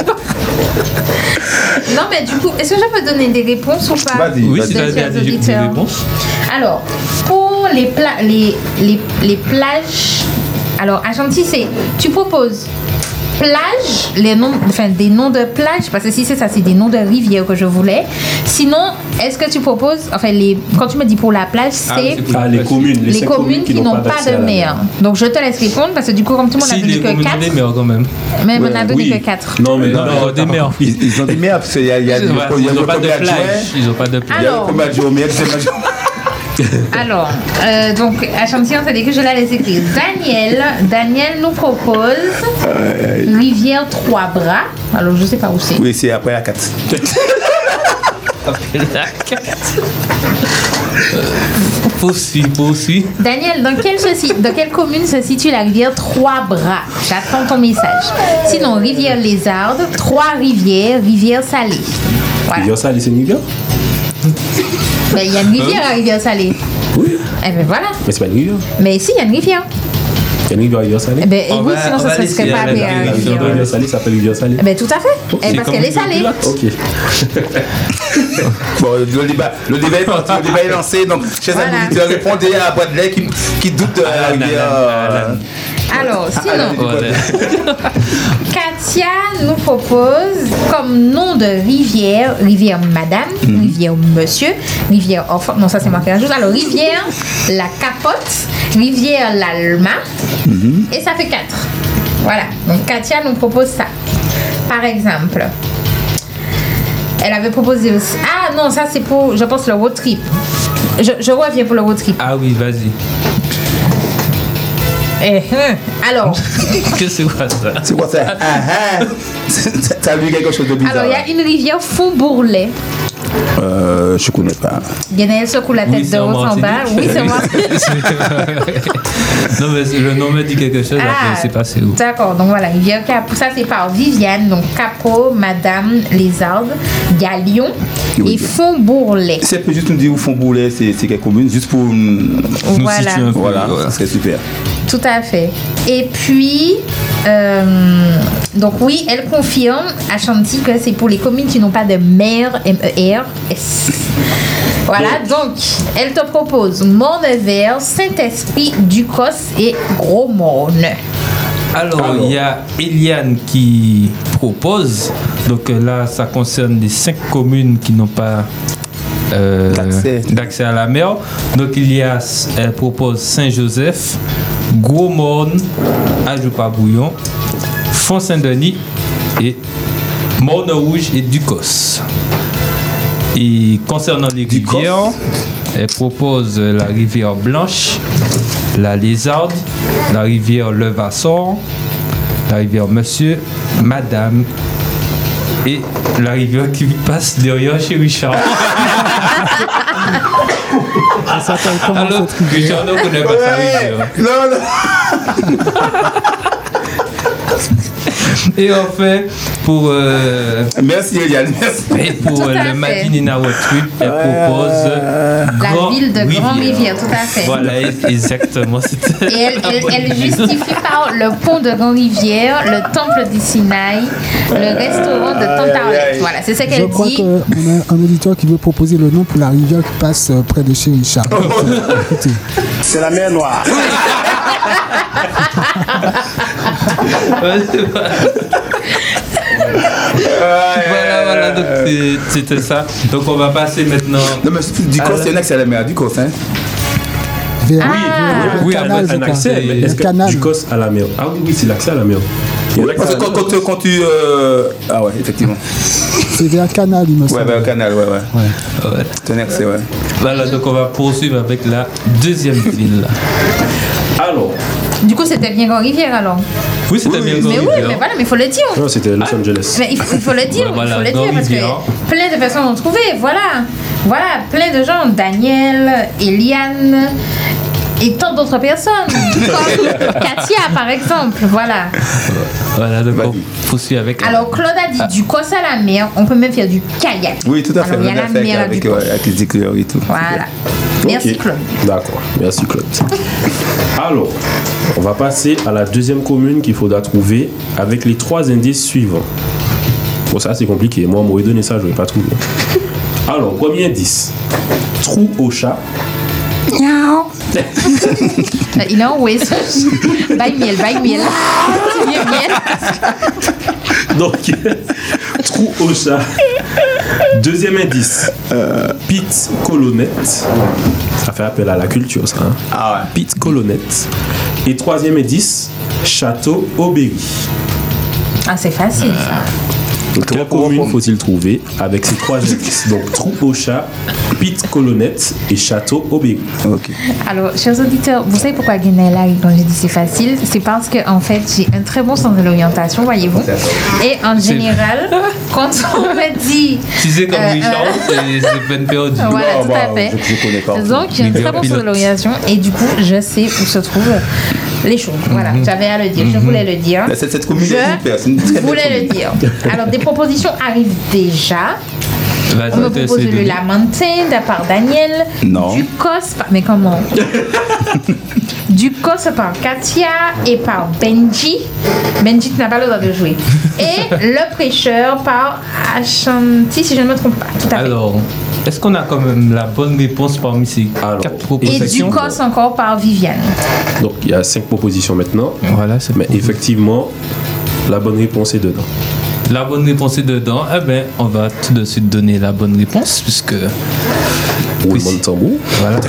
Non, mais du coup, est-ce que je peux donner des réponses ou pas Vas-y, Oui, vas-y. des, auditeurs. réponses. Alors, pour les, pla- les, les, les plages, alors à Chantilly, c'est tu proposes plage, les noms, enfin des noms de plages, parce que si c'est ça, c'est des noms de rivières que je voulais. Sinon, est-ce que tu proposes, enfin, les, quand tu me dis pour la plage, Ah, c'est pour Ah, les communes. les, communes qui n'ont pas de mer. Donc je te laisse répondre parce que du coup, comme tout le monde a Si, donné les que communes 4, des mers quand même. mais on a donné oui. que 4. Non, mais Non, non, des mers. Ils, ils ont des mers, parce qu'il y a, il y a, Ils a, a n'ont pas de plage. Ils n'ont pas de plage. a Alors. Alors, euh, donc, à Chantilly, on s'est dit que je la laisse écrire. Daniel, Daniel nous propose Rivière Trois Bras. Alors, je sais pas où c'est. Oui, c'est après la 4. Poursuis, poursuis. Daniel, dans quelle, dans quelle commune se situe la rivière Trois Bras? J'attends ton message. Sinon, rivière Lézarde, Trois Rivières, rivière Salée. Voilà. Rivière Salée, c'est une rivière Ben, Il y a une rivière à rivière Salée. Oui. Eh ben voilà. Mais c'est pas une rivière. Mais si, il y a une rivière. Il y a une rivière Rivière Salée. Eh ben, oui, va- sinon on ça laisser serait pas la appelé rivière La Rivière rivière rivière. Salée s'appelle Rivière Salée. Eh ben, tout à fait. Eh, C'est parce qu'elle est salée. Ok. Bon, le débat, le débat est parti, le débat est lancé. Donc, chers Voilà. amis répondez à Bradley qui, qui doute de la Alan, rivière. Alors, Alan, sinon. Katia nous propose comme nom de rivière, rivière madame, Mhm. rivière monsieur, rivière enfant. Non, ça c'est marqué la chose. Alors, rivière la capote, rivière l'alma. Mhm. Et ça fait 4. Voilà. Donc, Katia nous propose ça. Par exemple, elle avait proposé aussi. Ah non, ça c'est pour, je pense, le road trip. Je, je reviens pour le road trip. Ah oui, vas-y. Eh, hein. Alors, Qu'est-ce que c'est quoi ça? C'est quoi ça? Ah, ah. A vu quelque chose de bizarre. alors il y a une rivière Faubourlet. Euh, je connais pas. Ganaël secoue la tête Oui, de c'est haut en bas. Oui, c'est moi. non, mais le nom me dit quelque chose, Ah. après, c'est passé où D'accord, donc voilà, ça c'est par Viviane, donc Capot, Madame, Lézarde, Galion et Font-Bourlet. Si elle peut juste nous dire où font Boulet, c'est c'est quelle commune, juste pour nous Voilà. situer un peu. Voilà, ça serait super. Tout à fait. Et puis, euh, donc oui, elle confirme à Chanty que c'est pour les communes qui n'ont pas de maire, Voilà, donc elle te propose Mont-de-Vert, Saint-Esprit, Ducos et Gros-Morne. Alors, il y a Eliane qui propose. Donc euh, là, ça concerne les cinq communes qui n'ont pas euh, d'accès à la mer. Donc il y a, elle propose Saint-Joseph, Gros-Morne, Ajoupa-Bouillon, Font-Saint-Denis et Morne-Rouge et Ducos. Et concernant les rivières, elle propose la rivière Blanche, la Lézarde, la rivière Levassor, la rivière Monsieur, Madame et la rivière qui passe derrière chez Richard. Ça comment Alors, Richard ne connaît pas sa rivière. Non, non. Et enfin, pour. euh, Merci Eliane, merci. Et pour euh, le. Madinina Trip, elle propose. euh, La ville de Rivière. Grand-Rivière, tout à fait. Voilà, exactement. Et elle, idée. justifie par le pont de Grand-Rivière, le temple du Sinaï, le restaurant de Tante Arlette. Voilà, c'est ce Je qu'elle crois dit. qu'on a un auditeur qui veut proposer le nom pour la rivière qui passe euh, près de chez Richard. Écoutez. C'est la mer Noire. Voilà, voilà, donc c'est- c'était ça. Donc on va passer maintenant. Non, mais du à Cos, la- il y a un accès à la mer, du Cos, hein. Vers- Ah. vers- Oui, canal, je un accès, mais est-ce Le que canal. du COS à la mer? Ah oui, oui, c'est l'accès à la mer. Oui, parce que quand, quand, tu- quand tu. euh, Ah ouais, effectivement. C'est vers Canal, il me Ouais, semble. vers le canal, ouais, ouais. Ouais. C'est un accès, ouais. Voilà, donc on va poursuivre avec la deuxième ville. Du coup, c'était bien Grand-Rivière alors. Oui, c'était bien Mais oui, mais voilà, mais il faut le dire. non, c'était Los Angeles. Mais il faut, il faut le dire, voilà, il faut le dire parce que plein de personnes ont trouvé, voilà. Voilà, plein de gens, Daniel, Eliane et tant d'autres personnes. comme Katia par exemple, voilà. Voilà, donc on poursuit avec. Alors Claude a dit du cos à la mer, on peut même faire du kayak. Oui, tout à fait. Alors, il y a la mer avec, du ouais, Cos. avec les éclairs et tout. Voilà. Merci. Claude. D'accord, merci Claude. Alors, on va passer à la deuxième commune qu'il faudra trouver avec les trois indices suivants. Bon, ça c'est compliqué. Moi, on m'aurait donné ça, je n'aurais pas trouvé. Alors, premier indice trou au chat. Euh, ouest. Bye miel, bye miel. Miel, miel. Donc, trou au chat. Deuxième indice pit colonnette. Ça fait appel à la culture, ça. Hein? Ah ouais. Pit colonnette. Et troisième indice château Aubéry. Ah, c'est facile ça. Quelle commune faut-il trouver avec ces trois indices Donc, trou au chat, pit colonnette et château Aubéry. Ok. Alors, chers auditeurs, vous savez pourquoi Guinée là, quand j'ai dit c'est facile? C'est parce que en fait, j'ai un très bon sens de l'orientation, voyez-vous. Et en général, quand on me dit. Tu sais, comme euh, Richard, euh, c'est peine perdue. Voilà, Ah, tout bah, à fait. Je, je connais pas. Donc, j'ai un très bon sens de l'orientation et du coup, je sais où se trouvent les choses. Voilà, j'avais à le dire, je voulais le dire. Là, Cette, cette commune Je est super, c'est une très belle voulais le dire. Alors, des propositions arrivent déjà. Vas-y, On me propose le. Lamentin de par Daniel. Non. Du Cos par. Mais comment Du Cos par Katia et par Benji. Benji, tu n'as pas le droit de jouer. Et le prêcheur par Ashanti, si je ne me trompe pas. Tout à fait. Alors, est-ce qu'on a quand même la bonne réponse parmi ces Alors, quatre et du propositions Cos encore par Viviane. Donc, il y a cinq propositions maintenant. Voilà, c'est Mais effectivement, la bonne réponse est dedans. La bonne réponse est dedans. Eh ben, on va tout de suite donner la bonne réponse puisque. Roulement de tambour. Voilà.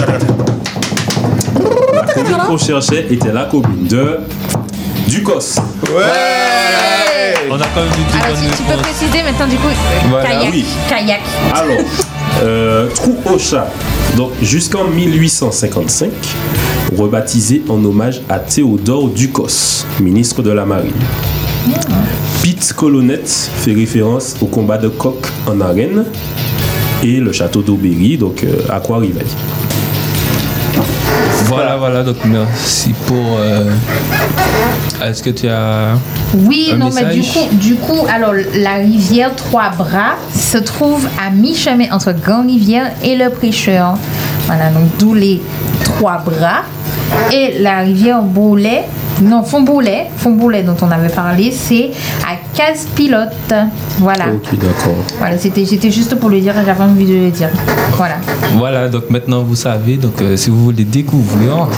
La commune qu'on cherchait était la commune de Ducos. Ouais On a quand même deux Alors, bonnes si tu peux préciser maintenant, du coup, Voilà, kayak. oui. Kayak. Alors, euh, trou au chat. Donc, jusqu'en 1855, rebaptisé en hommage à Théodore Ducos, ministre de la Marine. Pete Colonnette fait référence au combat de coq en arène. et le château d'Aubéry, donc euh, à Croix-Riveil. Voilà, voilà, donc merci pour. euh, Est-ce que tu as. Oui, un non, mais du coup, du coup, alors la rivière Trois Bras se trouve à mi-chemin entre Grand-Rivière et le Prêcheur. Voilà, donc d'où les Trois Bras. Et la rivière Boulet, non, Fond-Boulet, Fond-Boulet dont on avait parlé, c'est à Casse-Pilote. Voilà. Ok, d'accord. Voilà, c'était c'était juste pour le dire, j'avais envie de le dire. Voilà. Voilà, donc maintenant vous savez, donc euh, si vous voulez découvrir,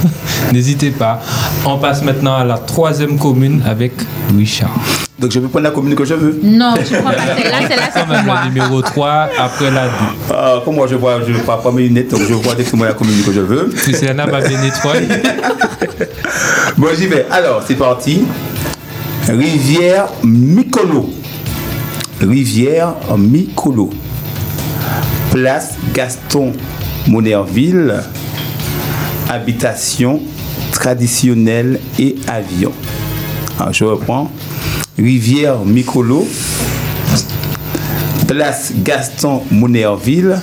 n'hésitez pas. On passe maintenant à la troisième commune avec Richard. Donc je peux prendre la commune que je veux. Non, tu prends pas celle-là, celle-là c'est pour moi. la numéro 3 après la 2. Ah, comme moi je vois, je ne pas pas mes lunettes, donc je vois directement la commune que je veux. Si c'est un m'a bien nettoyé. Bon, j'y vais. Alors, c'est parti. Rivière Micolo. Rivière Micolo. Place Gaston Monerville. Habitation traditionnelle et avion. Alors, je reprends. Rivière Micolo. Place Gaston Monerville.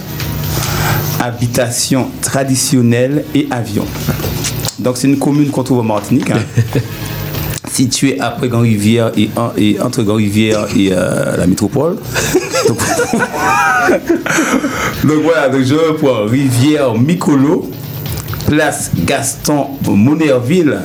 Habitation traditionnelle et avion. Donc c'est une commune qu'on trouve en Martinique, hein, située après Grand-Rivière et, en- et entre Grand-Rivière et euh, la métropole. Donc, donc voilà, donc je reprends Rivière Micolo, place Gaston Monerville,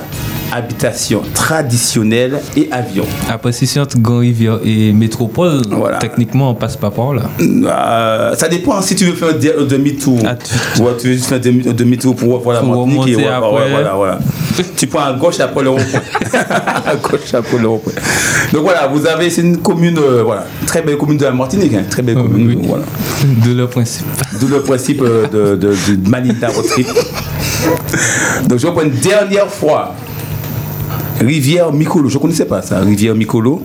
habitation traditionnelle et avion. Après, si c'est entre Grand-Rivière et Métropole, techniquement, on passe pas par là. Euh, ça dépend si tu veux faire un un demi-tour. ou tu veux juste faire un demi- un demi-tour pour voir la Martinique. et remonter ouais, après. ouais, voilà, voilà. tu prends à gauche après le rond-point. à gauche après le rond-point. Donc voilà, vous avez, c'est une commune, euh, voilà, très belle commune de la Martinique, hein, très belle commune. Voilà. De le principe. D'où le principe euh, de, de, de Manita Trip. Donc je reprends une dernière fois. Rivière Micolo, je ne connaissais pas ça. Rivière Micolo,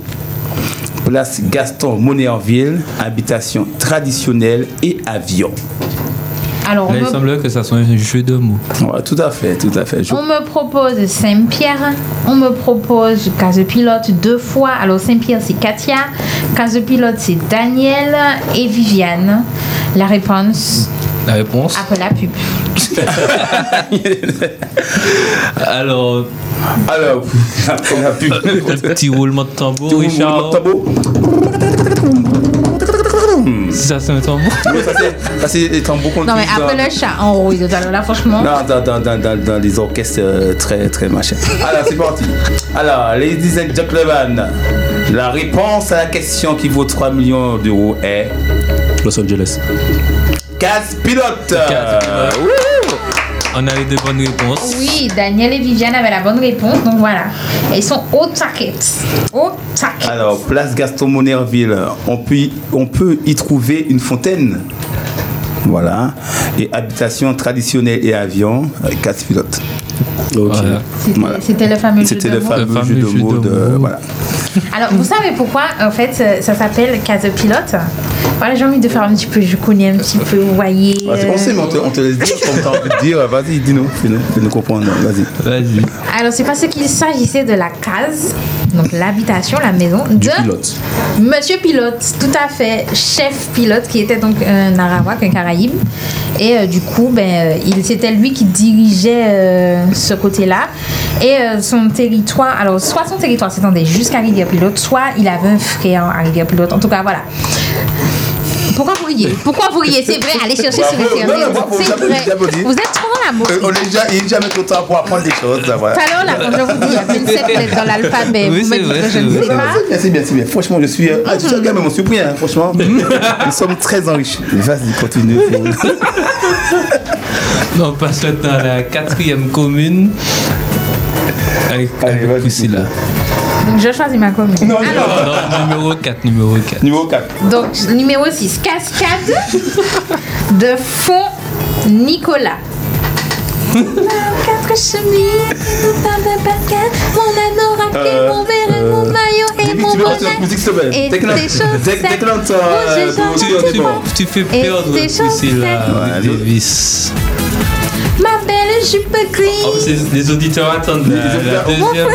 place Gaston Monerville, habitation traditionnelle et avion. Alors, il me, semblerait que ça soit un jeu de mots. Ouais, tout à fait, tout à fait. Je- on me propose Saint-Pierre, on me propose Case Pilote deux fois. Alors, Saint-Pierre, c'est Katia, Case Pilote, c'est Daniel et Viviane. La réponse La réponse après la pub. Alors. Alors, comme la pub. Un petit roulement de tambour, Richard. roulement de tambour. Ça, c'est un tambour Oui, ça, c'est- ça, c'est les tambours qu'on Non, mais après dans- le chat en haut, il doit- là, franchement. Non, dans, dans, dans, dans, dans les orchestres euh, très, très machin. Alors, c'est parti. Alors, ladies and gentlemen, la réponse à la question qui vaut 3 millions d'euros est Los Angeles. Case pilote. On a eu de bonnes réponses. Oui, Daniel et Viviane avaient la bonne réponse, donc voilà. Et ils sont au taquet. Au taquet. Alors, place Gaston Monerville, on peut, y, on peut y trouver une fontaine. Voilà. Et habitation traditionnelle et avion, avec quatre pilotes. C'était- Voilà. Le fameux jeu C'était de le fameux, jeu de mots. de- voilà. Alors, vous savez pourquoi, en fait, ça- s'appelle Case Pilote Voilà, j'ai envie de faire un petit peu, je connais un petit peu, vous voyez. Ah, c'est euh, on sait, mais on te, on te laisse dire comme t'as envie de dire. Vas-y, dis-nous, fais-nous, fais-nous comprendre. Vas-y. Vas-y. Alors, c'est parce qu'il s'agissait de la case, donc l'habitation, la maison de pilote. Monsieur Pilote, tout à fait, chef pilote, qui était donc un Arawak, un Caraïbe. Et euh, du coup, ben, euh, il c'était lui qui dirigeait euh, ce côté-là. Et euh, son territoire, alors soit son territoire s'étendait jusqu'à Rivière Pilote, soit il avait un frère à Rivière Pilote. En tout cas, voilà. Pourquoi vous riez Pourquoi vous riez C'est vrai, allez chercher sur. Non, non, Internet. C'est vrai. Vous êtes trop la Euh, on est déjà, il est jamais trop tard pour apprendre des choses. là, Voilà. Tout à l'heure, là, quand je vous dis, il y a 27 lettres dans l'alphabet. Oui, c'est vrai, que je ne sais pas. C'est bien, c'est bien, c'est bien. Franchement, je suis. euh, Ah, tu sais, regarde, mais mon surpris, hein, franchement. Nous sommes très enrichis. Vas-y, continue. On passe maintenant à la quatrième commune. Avec, avec Priscilla. Donc, je choisis ma commune. Alors, Non, numéro 4, numéro 4. Numéro 4. donc, numéro 6, cascade de fond Nicolas. Quatre chemises, pas de basket, mon Euh, mon verre et mon maillot et mon bonnet. Et tes chaussettes euh, tu- fais perdre Priscilla chaussettes. Davis. Ma belle grise. Oh, les auditeurs attendent la, la deuxième,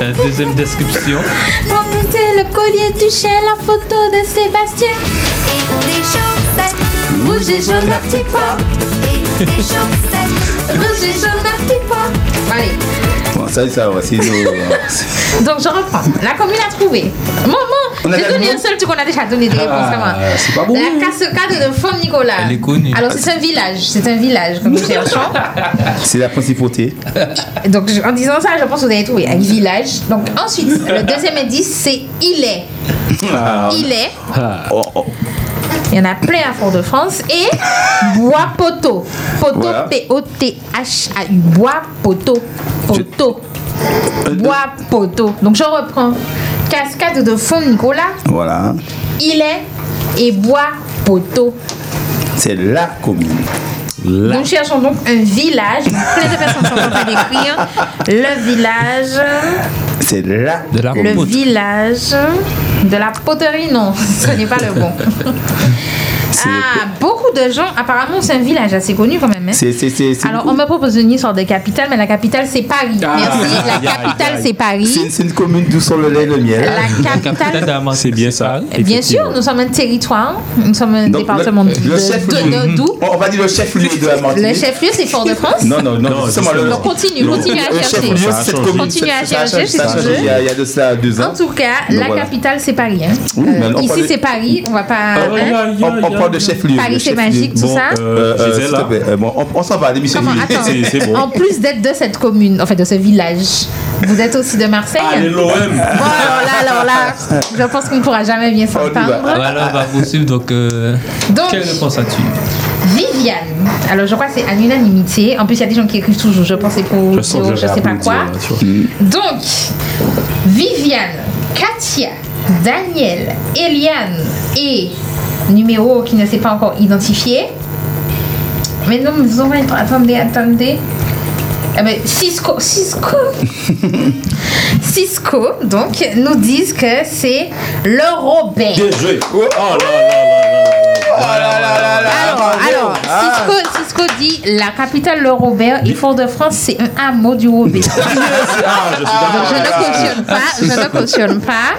la deuxième description. Monter le collier du chien, la photo de Sébastien. Et des chaussettes, rouge et jaune à petits pois. Et des chaussettes, rouge et jaune à petits pois. Allez. Bon, ça, ça, va, c'est nos. Donc je reprends. La commune a trouvé. Maman, On a j'ai la donné nom un seul truc qu'on a déjà donné des réponses. Ah, vraiment. c'est pas bon. La cascade de Fond Nicolas. Elle est connue. Alors c'est un village. C'est un village que nous cherchons. C'est la principauté. Donc en disant ça, je pense que vous avez trouvé un village. Donc ensuite, le deuxième indice, c'est il est. Ah. Il est. Oh, oh. Il y en a plein à Fort-de-France. Et bois poteau. Poteau, Voilà. P-O-T-H-A-U. Bois poteau. Poteau. Bois poteau. Donc je reprends. Cascade de Fond Nicolas. Voilà. Il est et bois poteau. C'est la commune. Nous cherchons donc un village. Plein de personnes sont en train d'écrire. Le village. C'est la. De la Le village de la poterie, non, ce n'est pas le bon. Ah, beaucoup de gens, apparemment c'est un village assez connu quand même. hein. C'est, c'est, c'est, c'est Alors on me propose une histoire de capitale, mais la capitale c'est Paris. Ah. Merci, la capitale c'est Paris. C'est, c'est une commune d'où sont le lait et le miel. La capitale- C'est bien ça. Bien sûr, nous sommes un territoire, nous sommes un Donc, département le, de, le chef de- d'où? On va dire le chef lieu de la Martinique. Le chef-lieu c'est Fort-de-France? Non, non, non, justement, le- Donc continue, continue à chercher. chef-lieu, c'est cette commune. Continue à chercher. Il y a, de ça deux ans. En tout cas, la capitale c'est Paris. hein. Euh, ici c'est Paris, on va pas. On, hein. on parle de chef-lieu. Paris, c'est magique, tout ça. Euh, euh, euh, bon, on, on s'en va, l'émission finie. Attends, en plus d'être de cette commune, en fait de ce village, vous êtes aussi de Marseille Allez, l'OM. Bon, alors là, alors là, je pense qu'on ne pourra jamais bien s'entendre. Voilà, on va poursuivre. Donc, euh, Donc- quelle réponse as-tu Viviane. Alors, je crois que c'est à l'unanimité. En plus, il y a des gens qui écrivent toujours. Je pense que c'est pour Je pour je sais pas quoi. Donc, Viviane, Katia, Daniel, Eliane et numéro qui ne s'est pas encore identifié. Mais non, mais vous en faites- attendez, attendez. Ah ben, Cisco, Cisco, Cisco, donc, nous disent que c'est le. Bien joué. Oh là là là. Alors, alors Cisco, Cisco dit la capitale le Robert et Fort-de-France c'est un hameau du Robert. Ah, je ne cautionne pas, je ne cautionne pas.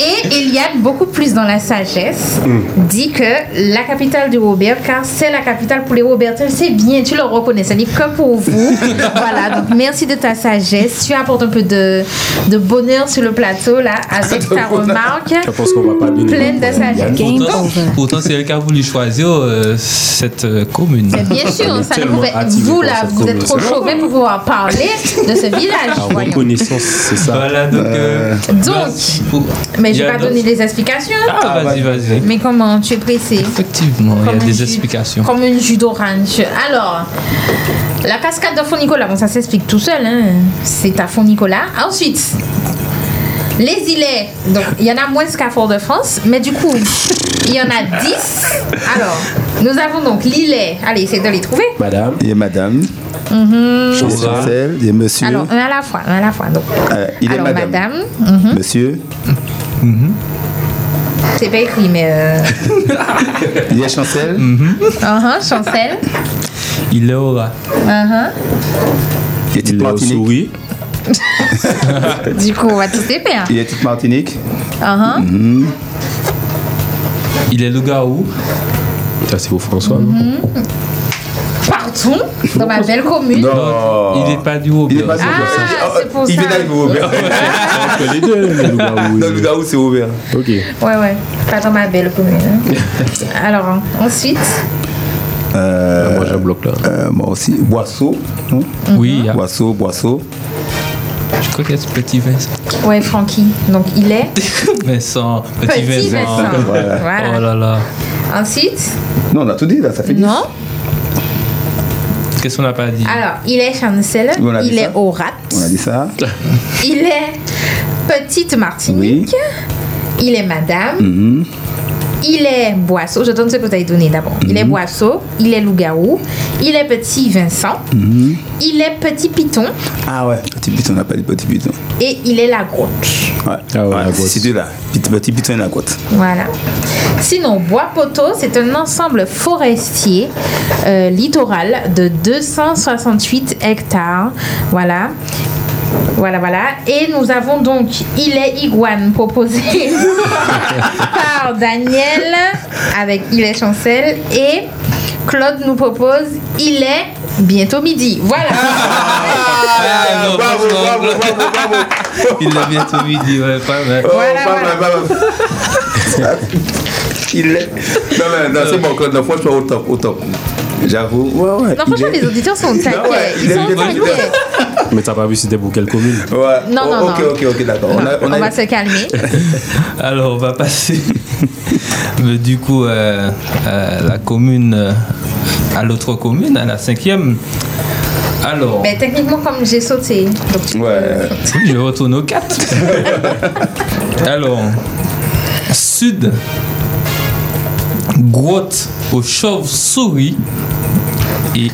Et Eliane, beaucoup plus dans la sagesse, dit que la capitale du Robert, car c'est la capitale pour les Robertins, c'est bien, tu le reconnais, ce n'est que pour vous. voilà, donc merci de ta sagesse. Tu apportes un peu de, de bonheur sur le plateau, là, avec ta remarque. Je pense qu'on va pas bien. Pleine de sagesse. Pourtant, c'est elle qui a voulu choisir euh, cette euh, commune. Mais bien sûr, ça ne vous par là, vous êtes trop chauvin pour pouvoir parler de ce village. En voyons. reconnaissance, c'est ça. Voilà, donc. euh, Donc, mais je vais pas donner les explications. Ah, vas-y, vas-y. Mais comment Tu es pressé? Effectivement, il y a des jus- explications. Comme une jus d'orange. Alors, la cascade de Font-Nicolas, bon, ça s'explique tout seul. hein. C'est à Font-Nicolas. Ensuite, les îlets. Donc, il y en a moins qu'à Fort-de-France. Mais du coup, il y en a 10. Alors, nous avons donc l'îlet. Allez, essayez de les trouver. Madame. Il y a madame, Mhm. il y a Chancel, il y a monsieur. Alors, un à la fois, un à la fois. Donc, Euh, il est alors, madame. madame. mhm. Monsieur, C'est pas écrit, mais. Euh... il y a Chancel. uh-huh, Chancel. Il est aura. Uh-huh. Il y a Tite Léo Martinique. Du coup, on va tous les faire. Il a Tite Martinique. Uh-huh. Mhm. Il est loup-garou. Ça, c'est pour François, non? Mhm. Partout, dans ma belle commune? Non. Il n'est pas du haut. Il est pas du Ah, c'est pour Il ça. vient d'arriver au. Entre les deux. Non, le Garou, c'est ouvert. Ok. Ouais, ouais. Pas dans ma belle commune. hein. Alors, hein, ensuite, Euh, Moi, j'ai un bloc là. euh, moi aussi. Boisseau. hein? Oui, il Boisseau, Boisseau. Crois qu'il y a ce petit Vincent. ouais, Francky. Donc, il est. Vincent, petit, Petit Vincent. Vincent. Voilà. Voilà. Oh là là. Ensuite, Non, on a tout dit là, ça fait 10. non. Qu'est-ce qu'on n'a pas dit Alors, il est Chancel. Oui, on a dit Il est Aurat. On a dit ça. Il est Petite Martinique. Il est Madame. Mhm. Il est Boisseau. Je donne ce que vous avez donné d'abord. Il Mhm. est Boisseau. Il est Loup-garou. Il est Petit Vincent. Mhm. Il est Petit Piton. Ah ouais, petit piton, on n'a pas dit petit piton. Et il est la grotte. Ouais, Ah ouais, grotte. c'est deux là. Petit, petit piton et la côte. Voilà. Sinon, Bois Poteau, c'est un ensemble forestier euh, littoral de 268 hectares. Voilà. Voilà, voilà. Et nous avons donc Il est Iguane proposé par Daniel avec Il est Chancel. Et Claude nous propose Il est bientôt midi. Voilà. Ah, non, bravo, franchement, bravo, bravo, bravo. Il l'a bientôt midi, ouais, pas mal. Oh, pas mal, pas mal. Il est. Non, mais non, c'est bon, Claude. Non, franchement, au top, au top. J'avoue. Ouais, ouais. Non, franchement, les auditeurs sont taquets. Non, ouais, Ils il est sont bien- taquets. Mais t'as pas vu c'était pour quelle commune Ouais. Non, non, Oh, ok, non. ok, ok, d'accord. On a- On, on a- va se calmer. Alors, on va passer mais du coup euh, à la commune, euh, à l'autre commune, à la cinquième. Alors, Mais techniquement, comme j'ai sauté. Donc tu Ouais. je retourne au 4. Alors, sud, grotte aux chauves-souris et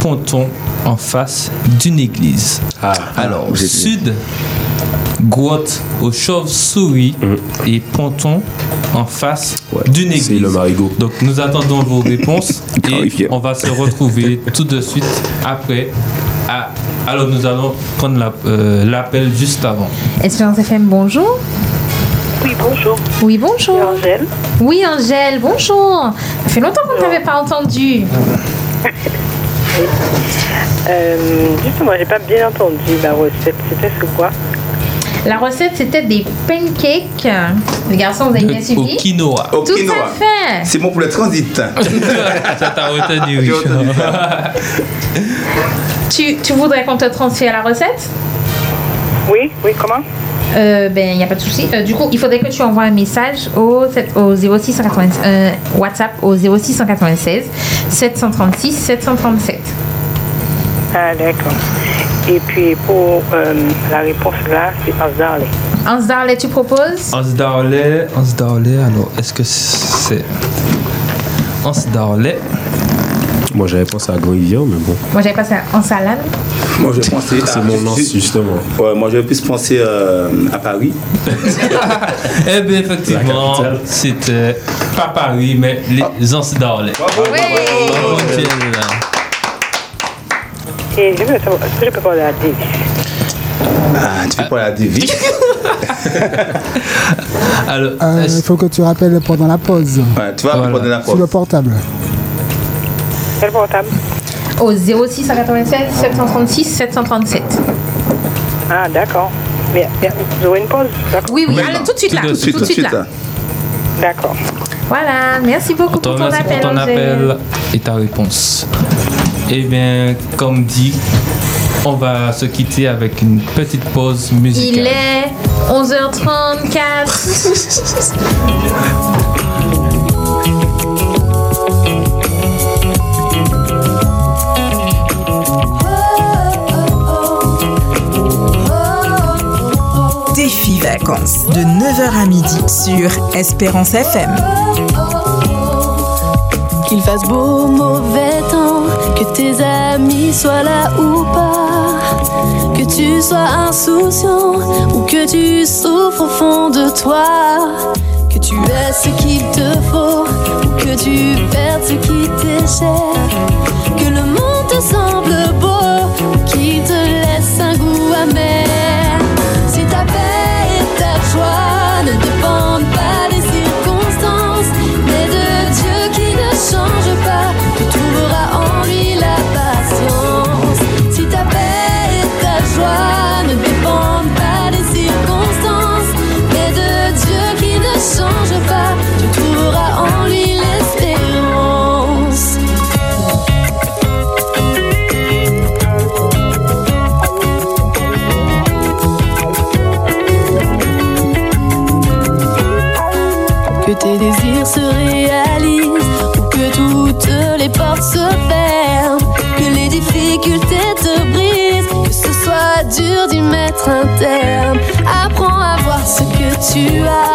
ponton en face d'une église. Alors, j'ai- sud, grotte aux chauves-souris et ponton en face d'une église. C'est le marigot. Donc nous attendons vos réponses et on va se retrouver tout de suite après. à- alors nous allons prendre la- euh, l'appel juste avant. Espérance FM, bonjour. Oui, bonjour. Oui, bonjour. Angèle. Oui, Angèle, bonjour. Ça fait longtemps qu'on ne t'avait pas entendu. Euh, justement, j'ai pas bien entendu la recette. C'était sous quoi La recette, c'était des pancakes. Les garçons, vous avez bien Au suivi quinoa. Au Tout quinoa. à fait. C'est bon pour le transit. Ça t'a retenu, oui. Retenu Tu, tu voudrais qu'on te transfère la recette? Oui, oui, comment? Euh, ben, il n'y a pas de souci. Euh, du coup, il faudrait que tu envoies un message au, au 0696, euh, WhatsApp au 0696 736 737. Ah, d'accord. Et puis pour euh, la réponse là, c'est Azarlé. Hans Darley, tu proposes? Hans Darley, Hans Darley, alors est-ce que c'est Hans Darley? Moi j'avais pensé à Grand Rivière, mais bon. Moi, j'avais passé en salade. Moi, je pensais. C'est à- mon nom, justement. Ouais, moi, j'avais plus pensé euh, à Paris. Eh bien, effectivement, c'était pas Paris, mais les. Bravo, Angèle. Et je veux savoir, est-ce que je peux parler à Davis Ah, tu peux pas la dévier. Alors, Euh, Il faut que tu rappelles pendant la pause. Ouais, tu vas répondre la Sur le portable. Quel portable Au 0696 736 737. Ah, d'accord. Mais mais vous aurez une pause d'accord Oui, oui, allez, tout de suite là. Tout de suite, là. D'accord. Voilà, merci beaucoup pour ton appel. pour ton appel et ta réponse. Eh bien, comme dit, on va se quitter avec une petite pause musicale. Il est 11h34. Défi vacances de 9h à midi sur Espérance FM. Qu'il fasse beau, mauvais temps, que tes amis soient là ou pas, que tu sois insouciant ou que tu souffres au fond de toi, que tu aies ce qu'il te faut ou que tu perdes ce qui t'est cher, que le monde te semble beau tu as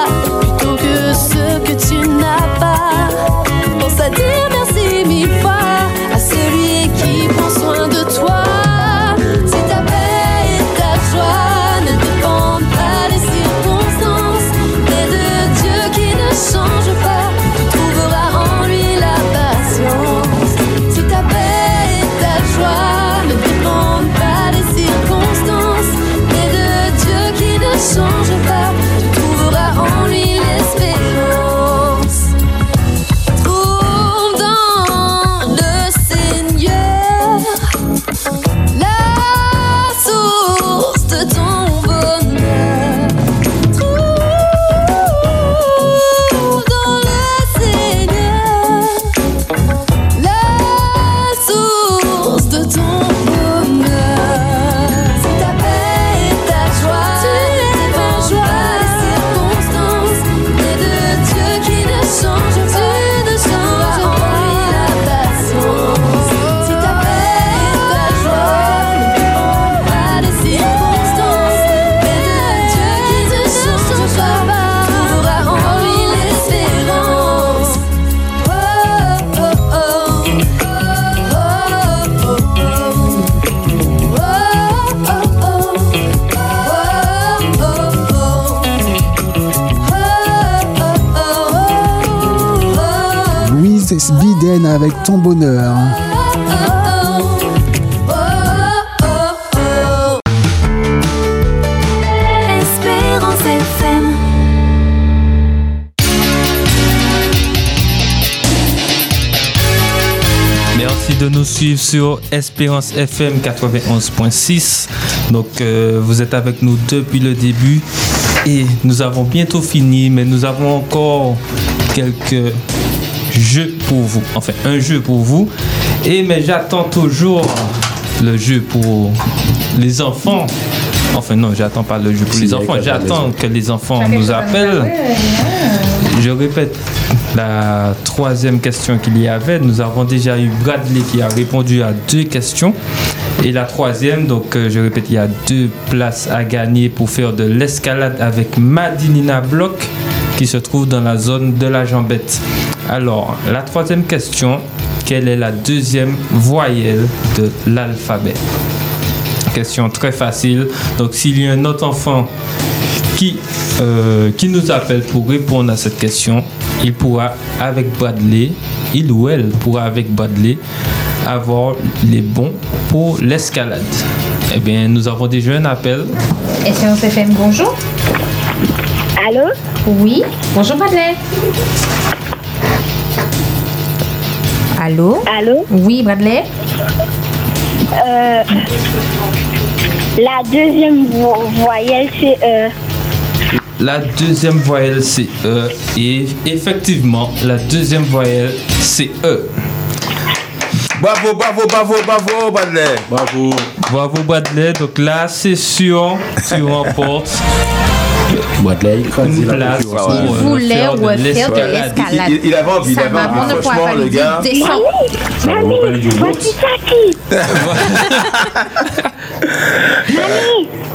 Avec ton bonheur. Espérance FM. Merci de nous suivre sur Espérance FM 91.6. Donc, euh, vous êtes avec nous depuis le début et nous avons bientôt fini, mais nous avons encore quelques jeux pour vous. Enfin, un jeu pour vous. Et mais j'attends toujours le jeu pour les enfants. Enfin, non, j'attends pas le jeu pour Si, les enfants. J'attends que les enfants nous appellent. Je répète la troisième question qu'il y avait. Nous avons déjà eu Bradley qui a répondu à deux questions. Et la troisième, donc euh, je répète, il y a deux places à gagner pour faire de l'escalade avec Madinina Block qui se trouve dans la zone de la jambette. Alors, la troisième question, quelle est la deuxième voyelle de l'alphabet? Question très facile. Donc, s'il y a un autre enfant qui, euh, qui nous appelle pour répondre à cette question, il pourra avec Bradley, il ou elle pourra avec Bradley avoir les bons pour l'escalade. Eh bien, nous avons déjà un appel. Espérance FM, bonjour. Allô? Oui. Bonjour, Bradley. Allô? Allô? Oui, Bradley? Euh, la deuxième vo- voyelle, c'est euh, La deuxième voyelle, c'est E. Et effectivement, la deuxième voyelle, c'est E. Bravo, bravo, bravo, bravo, Bradley. Bravo. Bravo, Bradley. Donc là, c'est sûr, tu remportes Une place Il voulait faire de refaire de l'escalade. Il- avait envie, il avait envie. Franchement, le gars-. Mamie.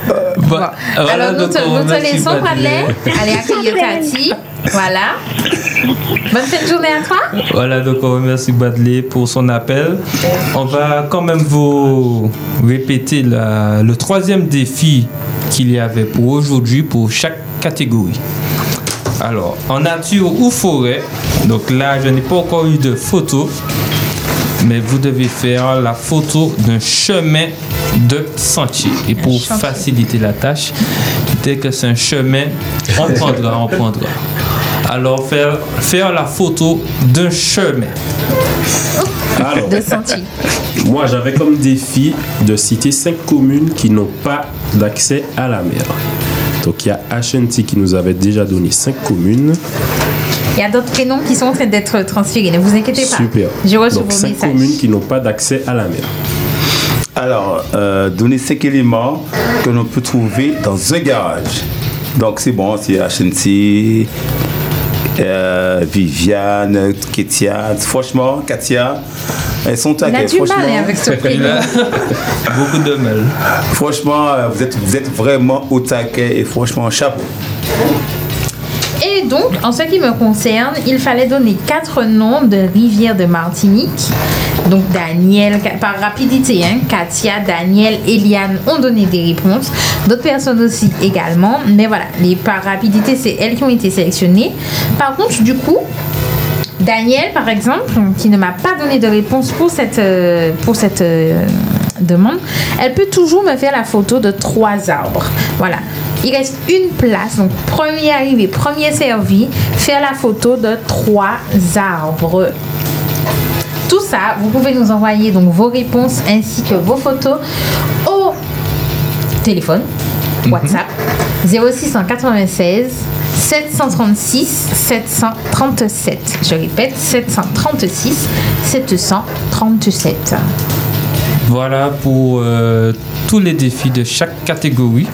Bon, Alors, voilà, nous donc, te, laissons, Bradley. Allez accueillir Tati. Voilà. Bonne fin de journée à toi. Voilà, donc on remercie Bradley pour son appel. On va quand même vous répéter la- le troisième défi qu'il y avait pour aujourd'hui pour chaque catégorie. Alors, en nature ou forêt, donc là, je n'ai pas encore eu de photo, mais vous devez faire la photo d'un chemin de sentier. Et pour faciliter la tâche, dès que c'est un chemin, on prendra, on prendra. Alors, faire, faire la photo d'un chemin. Alors, De sentier. moi j'avais comme défi de citer cinq communes qui n'ont pas d'accès à la mer. Donc il y a Ashanti qui nous avait déjà donné cinq communes. Il y a d'autres prénoms qui sont en train d'être transférés. Ne vous inquiétez pas. Super. J'ai reçu Donc vos cinq messages. communes qui n'ont pas d'accès à la mer. Alors, euh, donner cinq éléments que l'on peut trouver dans un garage. Donc, c'est bon, c'est HNC, euh, Viviane, Ketia. Franchement, Katia, elles sont taquées. du mal franchement. hein, avec ce prénom. Beaucoup de mal. Franchement, euh, vous êtes, vous êtes vraiment au taquet et franchement, chapeau. Et donc, en ce qui me concerne, il fallait donner quatre noms de rivières de Martinique. Donc, Daniel, par rapidité, hein, Katia, Daniel, Eliane ont donné des réponses. D'autres personnes aussi également. Mais voilà, les, par rapidité, c'est elles qui ont été sélectionnées. Par contre, du coup, Daniel, par exemple, qui ne m'a pas donné de réponse pour cette, euh, pour cette euh, demande, elle peut toujours me faire la photo de trois arbres. Voilà. Il reste une place, donc premier arrivé, premier servi, faire la photo de trois arbres. Tout ça, vous pouvez nous envoyer donc vos réponses ainsi que vos photos au téléphone, WhatsApp 0696 736 737. Je répète, 736 737. Voilà pour euh, tous les défis de chaque catégorie.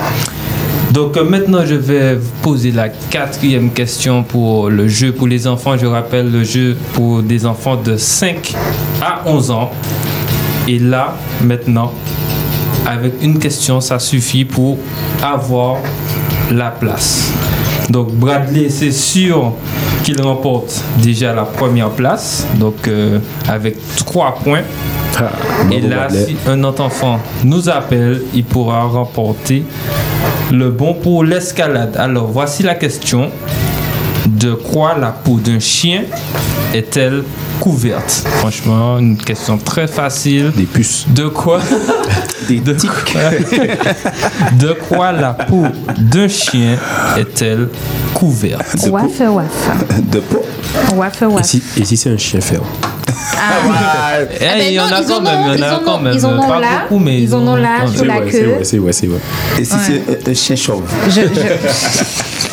Donc euh, maintenant, je vais vous poser la quatrième question pour le jeu pour les enfants. Je rappelle le jeu pour des enfants de 5 à 11 ans. Et là, maintenant, avec une question, ça suffit pour avoir la place. Donc Bradley, c'est sûr qu'il remporte déjà la première place, donc euh, avec 3 points. Et là, Bradley. si un autre enfant nous appelle, il pourra remporter le bon pour l'escalade. Alors, voici la question. De quoi la peau d'un chien est-elle couverte? Franchement, une question très facile. Des puces. De quoi? Des de quoi, de quoi la peau d'un chien est-elle couverte? Waf, waf. De peau. Waf, Et waf. si, et si c'est un chien ferme Ah, ben il y en a ils quand même, ont- il y en ils a quand ont- même. ils en ont Pas là, beaucoup, mais ils en ont là, sur la C'est queue. vrai, c'est vrai, c'est vrai. Et si Ouais. c'est un, chien chauve Je- je-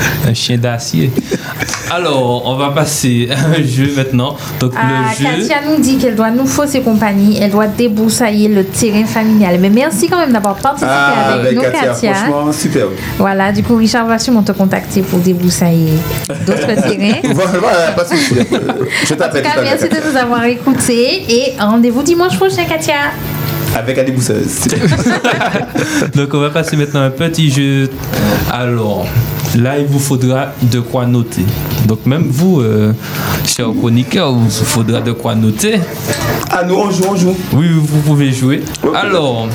Un chien d'acier. Alors, on va passer à un jeu maintenant. Donc, Ah, le jeu. Katia nous dit qu'elle doit nous fausser compagnie, elle doit débroussailler le terrain familial. Mais merci quand même d'avoir participé Ah, avec avec nous, Katia, Katia. franchement, superbe. Voilà, du coup, Richard va sûrement te contacter pour débroussailler d'autres terrains? Voilà, voilà, pas de souci. Je En t'appelle tout tout cas, merci de nous avoir écoutés et rendez-vous dimanche prochain, Katia. Avec Annie Bousseuse. Donc, on va passer maintenant à un petit jeu. Alors, là, il vous faudra de quoi noter. Donc, même vous, euh, chers chroniqueurs, il vous faudra de quoi noter. Ah, nous, on joue, on joue. Oui, vous pouvez jouer. Alors,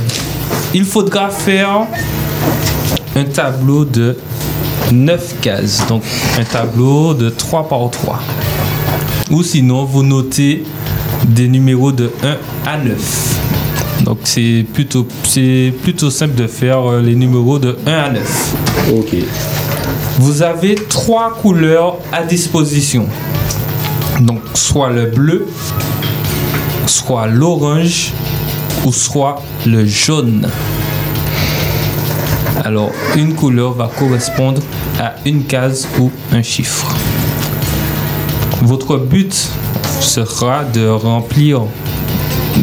il faudra faire un tableau de 9 cases. Donc, un tableau de 3 par 3. Ou sinon, vous notez des numéros de 1 à 9. Donc, c'est plutôt, c'est plutôt simple de faire euh, les numéros de 1 à 9. Ok. Vous avez trois couleurs à disposition. Donc, soit le bleu, soit l'orange ou soit le jaune. Alors, une couleur va correspondre à une case ou un chiffre. Votre but sera de remplir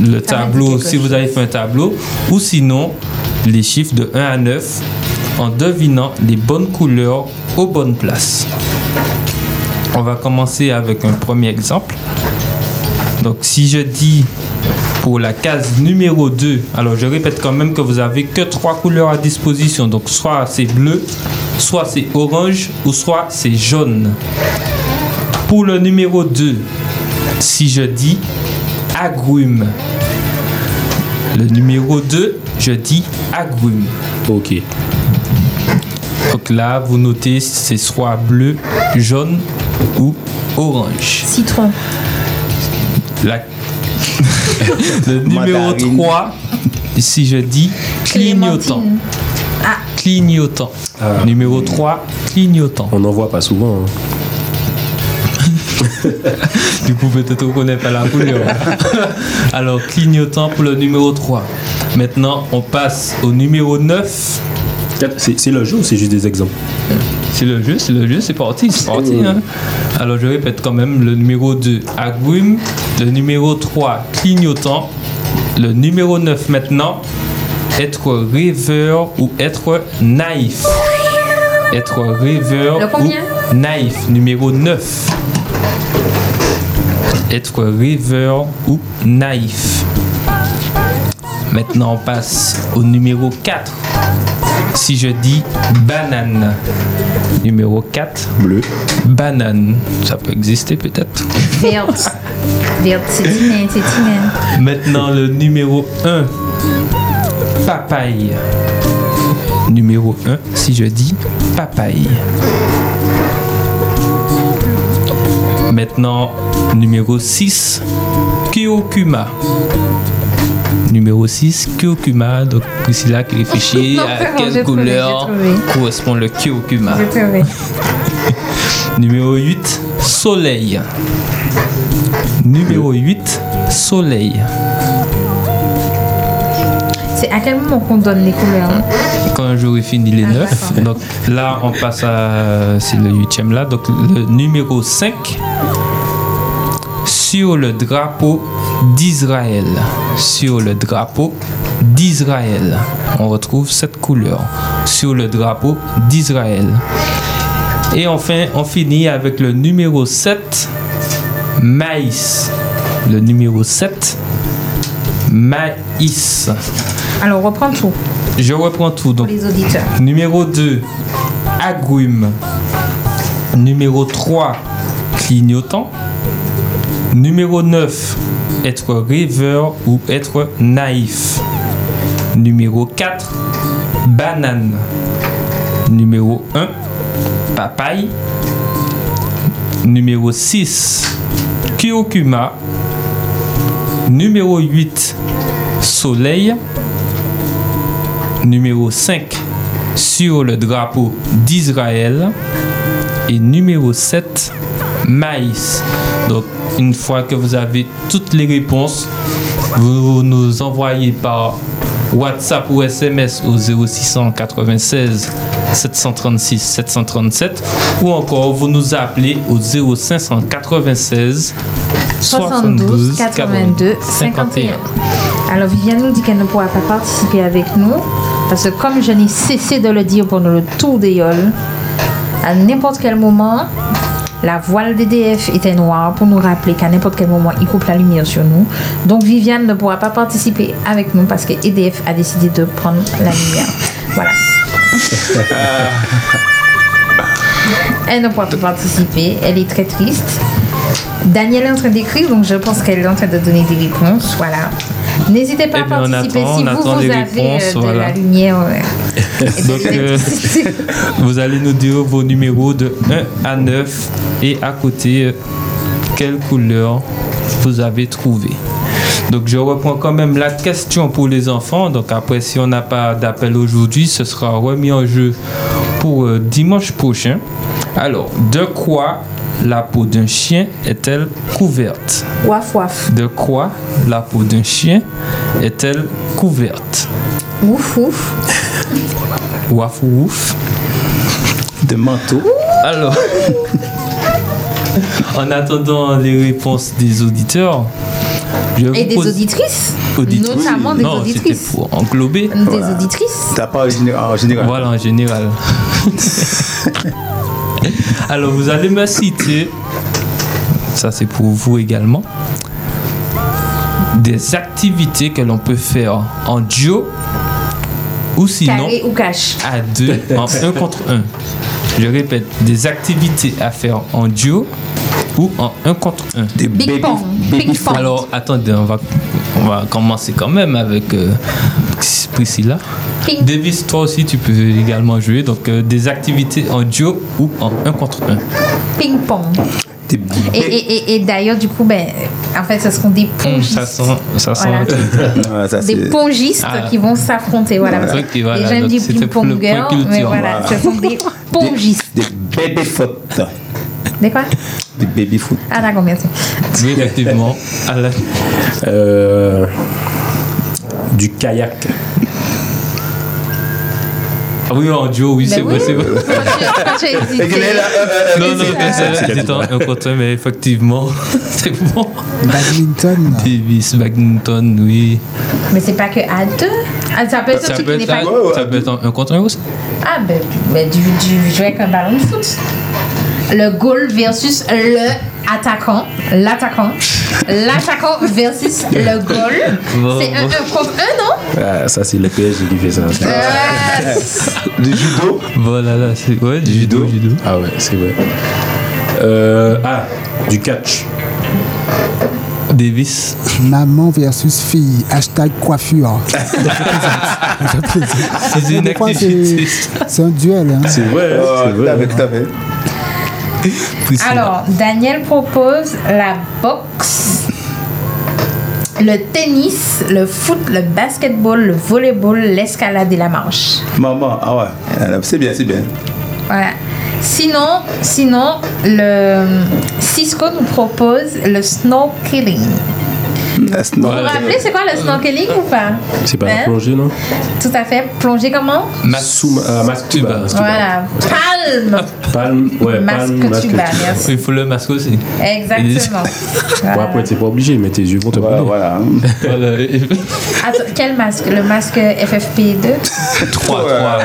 le tableau si vous avez fait un tableau ou sinon les chiffres de 1 à 9 en devinant les bonnes couleurs aux bonnes. On va commencer avec un premier exemple. Donc si je dis pour la case numéro 2, alors je répète quand même que vous avez que trois couleurs à disposition. Donc soit c'est bleu, soit c'est orange ou soit c'est jaune. Pour le numéro 2, si je dis agrumes. Le numéro 2, je dis agrumes. Ok. Donc là, vous notez c'est soit bleu, jaune ou orange. Citron. La- Le numéro Mandarine. 3, si je dis clignotant. Ah, Clignotant. Numéro 3, clignotant. On n'en voit pas souvent. hein. Du coup, peut-être on connaît pas la couleur. Alors, clignotant pour le numéro 3. Maintenant, on passe au numéro 9. C'est c'est le jeu ou c'est juste des exemples? C'est le jeu, c'est le jeu, c'est parti, c'est parti. hein. Alors, je répète quand même le numéro 2, agrumes. Le numéro 3, clignotant. Le numéro 9 maintenant, être rêveur ou être naïf. Être rêveur ou naïf. Numéro 9. Être rêveur ou naïf. Maintenant, on passe au numéro 4. Si je dis banane. Numéro 4. Bleu. Banane. Ça peut exister peut-être. verte. Verte, c'est c'est. Maintenant, le numéro 1. Papaye. Numéro 1, si je dis papaye. Maintenant, numéro 6, Kyokuma. Numéro 6, Kyokuma. Donc, Priscilla qui réfléchit Non, à quelle couleur trouvé. correspond le Kyokuma? Numéro 8, soleil. Numéro 8, soleil. C'est à quel moment qu'on donne les couleurs hein? Quand j'aurai fini les 9, donc là on passe à. C'est le huitième là. Donc le numéro 5, sur le drapeau d'Israël. Sur le drapeau d'Israël. On retrouve cette couleur. Sur le drapeau d'Israël. Et enfin, on finit avec le numéro 7, maïs. Le numéro 7, maïs. Alors, reprends tout Je reprends tout. Donc, pour les auditeurs. Numéro 2, agrumes. Numéro 3, clignotant. Numéro 9, être rêveur ou être naïf. Numéro 4, banane. Numéro 1, papaye. Numéro 6, Kyokuma. Numéro 8, Soleil. Numéro 5, Sur le drapeau d'Israël. Et numéro 7, Maïs. Donc, une fois que vous avez toutes les réponses, vous nous envoyez par WhatsApp ou SMS au 0696 736 737 ou encore vous nous appelez au 0596 72 82 51. Alors Viviane nous dit qu'elle ne pourra pas participer avec nous parce que comme je n'ai cessé de le dire pendant le tour des yoles, à n'importe quel moment, la voile d'EDF était noire pour nous rappeler qu'à n'importe quel moment, il coupe la lumière sur nous. Donc Viviane ne pourra pas participer avec nous parce que EDF a décidé de prendre la lumière. Voilà. Elle ne pourra pas participer, elle est très triste. Daniel est en train d'écrire, donc je pense qu'elle est en train de donner des réponses. Voilà. N'hésitez pas Eh à bien, on participer attend, si on vous, attend vous les avez réponses, de voilà. la lumière. Donc, euh, vous allez nous dire vos numéros de 1 à 9 et à côté, euh, quelle couleur vous avez trouvé. Donc, je reprends quand même la question pour les enfants. Donc, après, si on n'a pas d'appel aujourd'hui, ce sera remis en jeu pour euh, dimanche prochain. Alors, de quoi la peau d'un chien est-elle couverte? Waf waf. De quoi la peau d'un chien est-elle couverte? Ouf ouf. Waf ouf. De manteau. Alors, en attendant les réponses des auditeurs, je Et des pose- auditrices. Auditrices. Notamment des non, auditrices. c'était pour englober. Des auditrices. T'as pas en général. Voilà, en général. Alors, vous allez me citer, ça c'est pour vous également, des activités que l'on peut faire en duo ou sinon Carré ou cash. à deux en un contre un. Je répète, des activités à faire en duo ou en un contre un. Des Big baby- pong, big pong. Alors, attendez, on va, on va commencer quand même avec euh, Priscilla. Davis, toi aussi, tu peux également jouer. Donc, euh, des activités en duo ou en un contre un. Ping pong. Des Et, et, et, et d'ailleurs, du coup, ben, en fait, ce seront des pongistes. Ça sent, ça sent Voilà. Ouais, ça, Des pongistes Ah. qui vont s'affronter. Voilà. Ok, voilà, Les gens donc disent c'était ping pour le pong point girl, mais voilà, Voilà. ce sont des pongistes. Des baby foot. Des quoi? Des baby foot. Ah, d'accord, merci. Oui, effectivement. À la- Euh, du kayak. Ah oui, en duo, oui, Ben c'est vrai, c'est vrai. La- euh, euh, Non, euh, non, c'est- c'était en un contre un, mais effectivement, c'est bon. Badminton. Davis, badminton, oui. Mais c'est pas que à deux. Ah, ça peut être un Ça truc peut qui n'est pas. ça peut être un contre un aussi. Ah, ben, ben du, du jouer avec un ballon de foot. Le goal versus le attaquant. L'attaquant. L'attaquant versus le goal. Bon, C'est un, bon. un contre un, non? Ah, ça, c'est le PSG qui fait ça. Euh, Du judo? Voilà, là, c'est ouais, du judo. judo? Ah ouais, c'est vrai. Euh, ah, du catch. Davis. Maman versus fille. Hashtag coiffure. C'est une activité. un duel. Hein. C'est vrai, Ouais, c'est tout vrai. à fait, Alors, Daniel propose la boxe, le tennis, le foot, le basketball, le volleyball, l'escalade et la marche. Maman, ah ouais. C'est bien, c'est bien. Voilà. Sinon, sinon, le Cisco nous propose le snorkeling. Vous vous rappelez c'est quoi le snorkeling ou pas? C'est pas Hein? la plongée, non? Tout à fait. Plonger comment? Euh, masque tuba. Voilà. Palme. Palme, ouais, Masque palme, tuba. merci. Il faut le masque aussi. Exactement. Bon, après, t'es pas obligé, mais tes yeux vont te Voilà, brûler. voilà. Voilà. Attends, quel masque? Le masque FFP2 3, 3.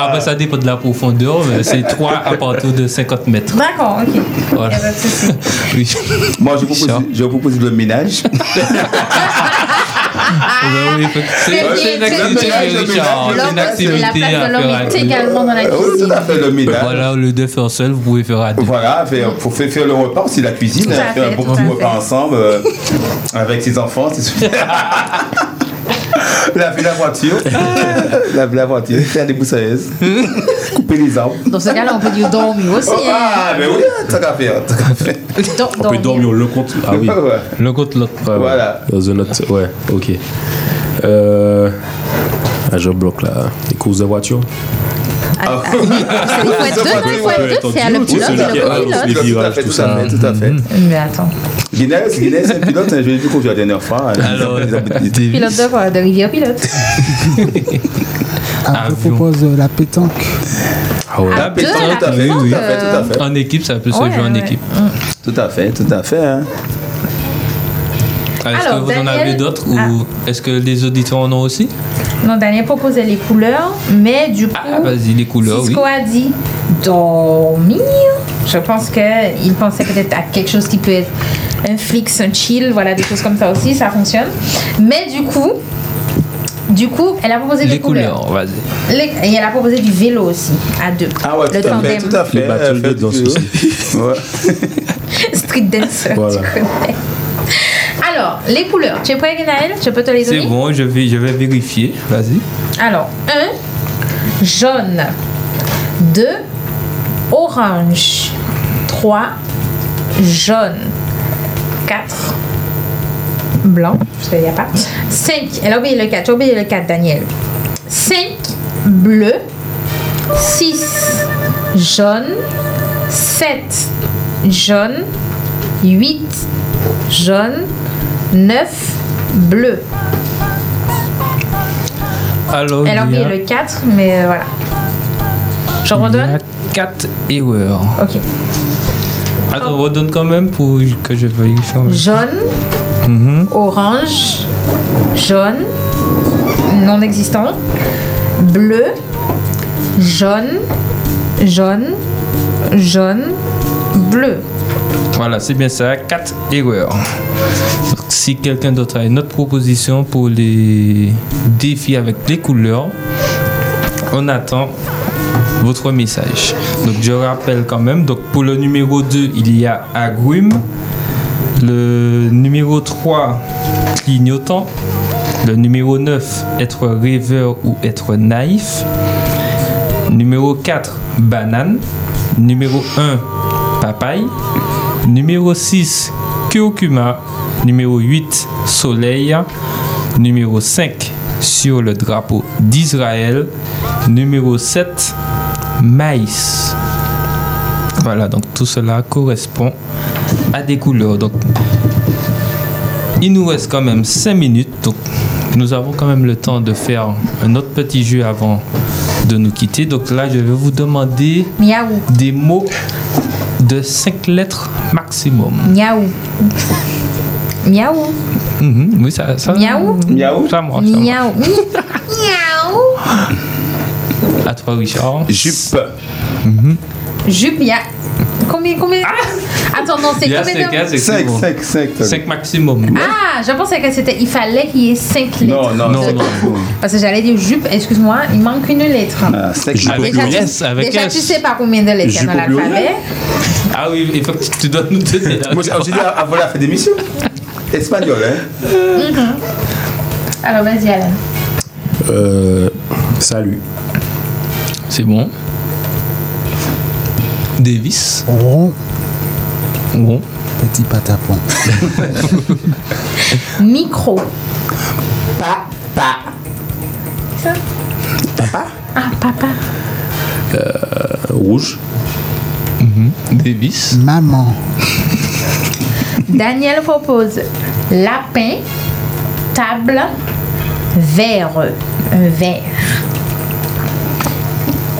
Ah bah ça dépend de la profondeur, mais c'est 3 à partir de 50 mètres. D'accord, ok. Voilà. Y a pas de souci. Oui. Moi, je propose, je propose le ménage. Ouais, oui, faut que- c'est une activité. Richard. C'est une la activité à faire deux. également dans la Oui, cuisine. tout à fait, le ménage. Voilà, au lieu de faire seul, vous pouvez faire à deux. Voilà, pour faire, faire le repas aussi, la cuisine, faire un bon repas ensemble euh, avec ses enfants, c'est super. Laver la voiture. Laver la voiture. Faire des boussaises. Couper les arbres. Dans ce cas-là, on peut dire dormir aussi. Oh, ah, hein. mais oui, tant qu'à faire. Tant qu'à faire. On peut dormir l'un contre Ah oui. Ouais. L'un contre l'autre. Ouais, ouais. Voilà. Dans un autre. Ouais, ok. Euh. Ah, je bloque là. Les courses de voiture. Ah, Il faut être deux, non, il faut être deux. C'est le pilote et le copilote. les Tout à fait, tout à fait, tout à fait. Mais attends. Guinness, Guinness, c'est un pilote, hein, je l'ai vu conduire la dernière fois. Alors, Pilote de quoi De rivière pilote. Ah, je propose euh, la pétanque. Ah ouais. La pétanque, tout à fait, pétanque, tout à fait, tout à fait. En équipe, ça peut se Ouais, jouer en ouais. équipe. Tout à fait, tout à fait. Ah, Est-ce Alors, que vous en Daniel- avez d'autres Ah. ou est-ce que les auditeurs en ont aussi? Non, Daniel proposait les couleurs, mais du coup, Ah, vas-y, les couleurs, oui. Cisco a dit dormir. Je pense qu'il pensait peut-être à quelque chose qui peut être un flix, un chill, voilà, des choses comme ça aussi, ça fonctionne. Mais du coup, du coup, elle a proposé Les des couleurs. couleurs, vas-y. Les- et elle a proposé du vélo aussi, à deux. Ah ouais, Le tout à fait, tandem. tout à fait. Les battles euh, de danse aussi. Ouais. Street dancer, Voilà. tu connais. Alors, les couleurs. Tu es prêt, Guénaël Je peux te les donner? C'est bon, je vais, je vais vérifier. Vas-y. Alors, 1, jaune. 2, orange. 3, jaune. 4, blanc, parce qu'il n'y a pas. 5, elle a oublié le 4, j'ai oublié le 4, Daniel. 5, bleu. 6, jaune. 7, jaune. 8, jaune. 9, bleu. Alors, Elle a il y a, le 4, mais euh, voilà. Je il y redonne a 4 erreurs. Ok. Attends, redonne quand même pour que je vérifie. Jaune, Mhm. orange, jaune, non existant, bleu, jaune, jaune, jaune, bleu. Voilà, c'est bien ça, 4 erreurs. Si quelqu'un d'autre a une autre proposition pour les défis avec les couleurs, on attend votre message. Donc je rappelle quand même, donc pour le numéro 2, il y a agrumes. Le numéro 3, clignotant. Le numéro 9, être rêveur ou être naïf. Numéro 4, banane. Numéro 1, papaye. Numéro 6, curcuma. Numéro 8, soleil. Numéro 5, sur le drapeau d'Israël. Numéro 7, maïs. Voilà, donc tout cela correspond à des couleurs. Donc, il nous reste quand même 5 minutes. Donc, nous avons quand même le temps de faire un autre petit jeu avant de nous quitter. Donc là, je vais vous demander Miaou, des mots de 5 lettres maximum. miaou. Miaou, Mhm, oui, ça, ça. Miaou. Miaou. Ça miaou. Miaou. À toi, Richard. Jupe. Jupe, il y a. Combien, combien Attends, non, c'est combien cinq, de. c'est 5, bon. 5, 5. 5 maximum. Ah, je pensais que c'était. Il fallait qu'il y ait 5 lettres. Non, non, Non, non. Parce que j'allais dire jupe, excuse-moi, il manque une lettre. Ah, cinq Avec jupes. Déjà, tu, S, avec déjà S. tu sais pas combien de lettres il y a dans l'alphabet. Ah oui, il faut que tu- dois nous donner la Moi, j'ai dit avant la fin d'émission. Espagnol, hein. Mhm. Alors, vas-y, Alain. Euh, salut. C'est bon. Davis. Rond, Bon. petit patapon. Micro. Papa. Ça Papa? Ah, papa. Euh, rouge. Davis. Maman, Daniel propose lapin, table, verre. Un verre.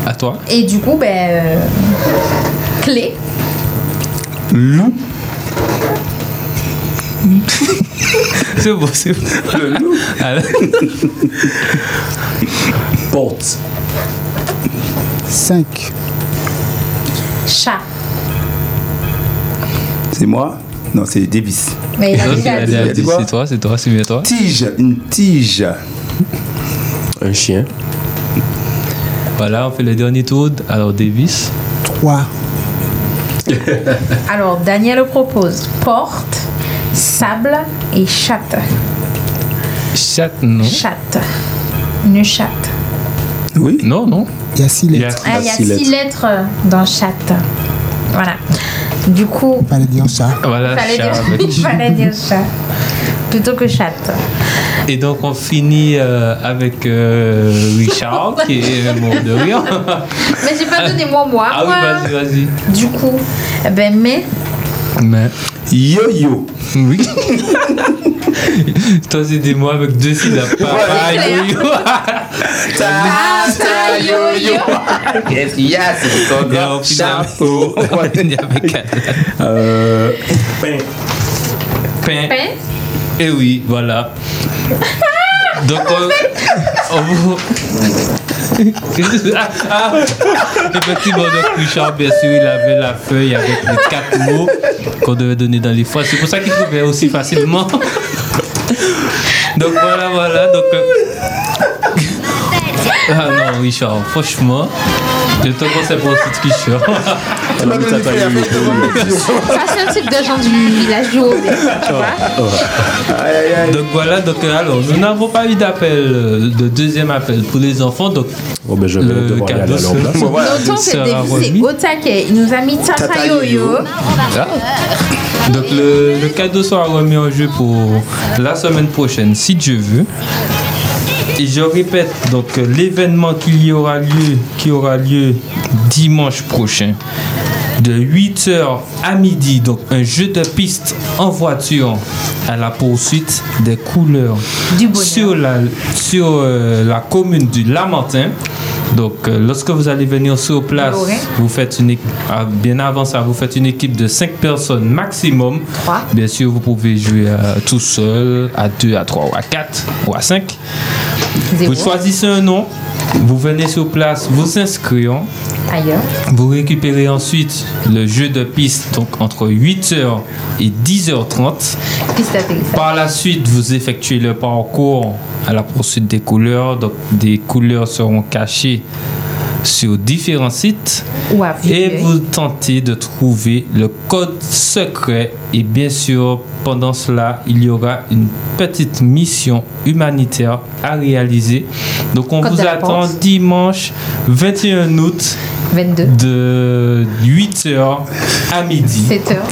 À toi. Et du coup, ben. euh, clé. Loup. C'est bon, c'est bon. Le loup. Alors, Porte. 5, Chat. C'est moi? Non, c'est Davis. Mais il a déjà dit. dit c'est toi, c'est toi, c'est bien toi. Tige. Une tige. Un chien. Voilà, on fait le dernier tour. Alors, Davis. 3, Alors, Daniel propose porte, sable et chatte. Chat, non. Chatte. Une chatte. Oui. Non, non. Il y a six lettres. Ah, il y a six lettres dans chatte. Voilà. Du coup, Il fallait dire ça. Voilà, il fallait chat dire, avec- il fallait dire chat. Plutôt que chatte. Et donc on finit euh, avec euh, Richard qui est mort de rire. Mais j'ai pas donné moi, moi. Ah oui, moi. vas-y, vas-y. Du coup, eh ben, mais. Mais. Yo-yo. Oui. Toi, c'est des mots avec deux syllabes. Papa, yo-yo. Ta, ta, yo-yo. Qu'est-ce qu'il y a C'est ton grand chapeau. Il y avait quatre. Euh, pain. Pain. Pain. Et oui, voilà. Donc, on, ah, ah. Effectivement, donc Richard, bien sûr, il avait la feuille avec les quatre mots qu'on devait donner dans les phrases. C'est pour ça qu'il trouvait aussi facilement. donc voilà, voilà. Donc, euh, Ah non, Richard, franchement, je te conseille pour ce tricheur. Ça, c'est un type de gens du village du vois. Donc voilà, donc euh, alors nous n'avons pas eu d'appel, euh, de deuxième appel pour les enfants, donc je le devoir y aller cadeau sera- remis. c'est au taquet. Il nous a mis Tata Yo-Yo. Ah. Donc le, le cadeau sera remis en jeu pour la semaine prochaine, si Dieu veut. Et je répète, donc euh, l'événement qu'il y aura lieu, qui aura lieu dimanche prochain, de 8h à midi, donc un jeu de piste en voiture à la poursuite des couleurs sur la, sur euh, la commune du Lamentin. Donc, euh, lorsque vous allez venir sur place, vous faites une, ah, bien avant ça, vous faites une équipe de 5 personnes maximum. Bien sûr, vous pouvez jouer euh, tout seul, à 2, à 3 ou à 4 ou à 5. Zéro. Vous choisissez un nom, vous venez sur place, vous inscrivez. Ailleurs. Vous récupérez ensuite le jeu de piste donc entre 8h et 10h30. Piste d'atterrissage. Par la suite, vous effectuez le parcours à la poursuite des couleurs. Donc, des couleurs seront cachées sur différents sites. Et vous tentez de trouver le code secret. Et bien sûr, pendant cela, il y aura une petite mission humanitaire à réaliser. Donc, on Code vous attend dimanche 21 août 22. de 8h à midi 7 heures.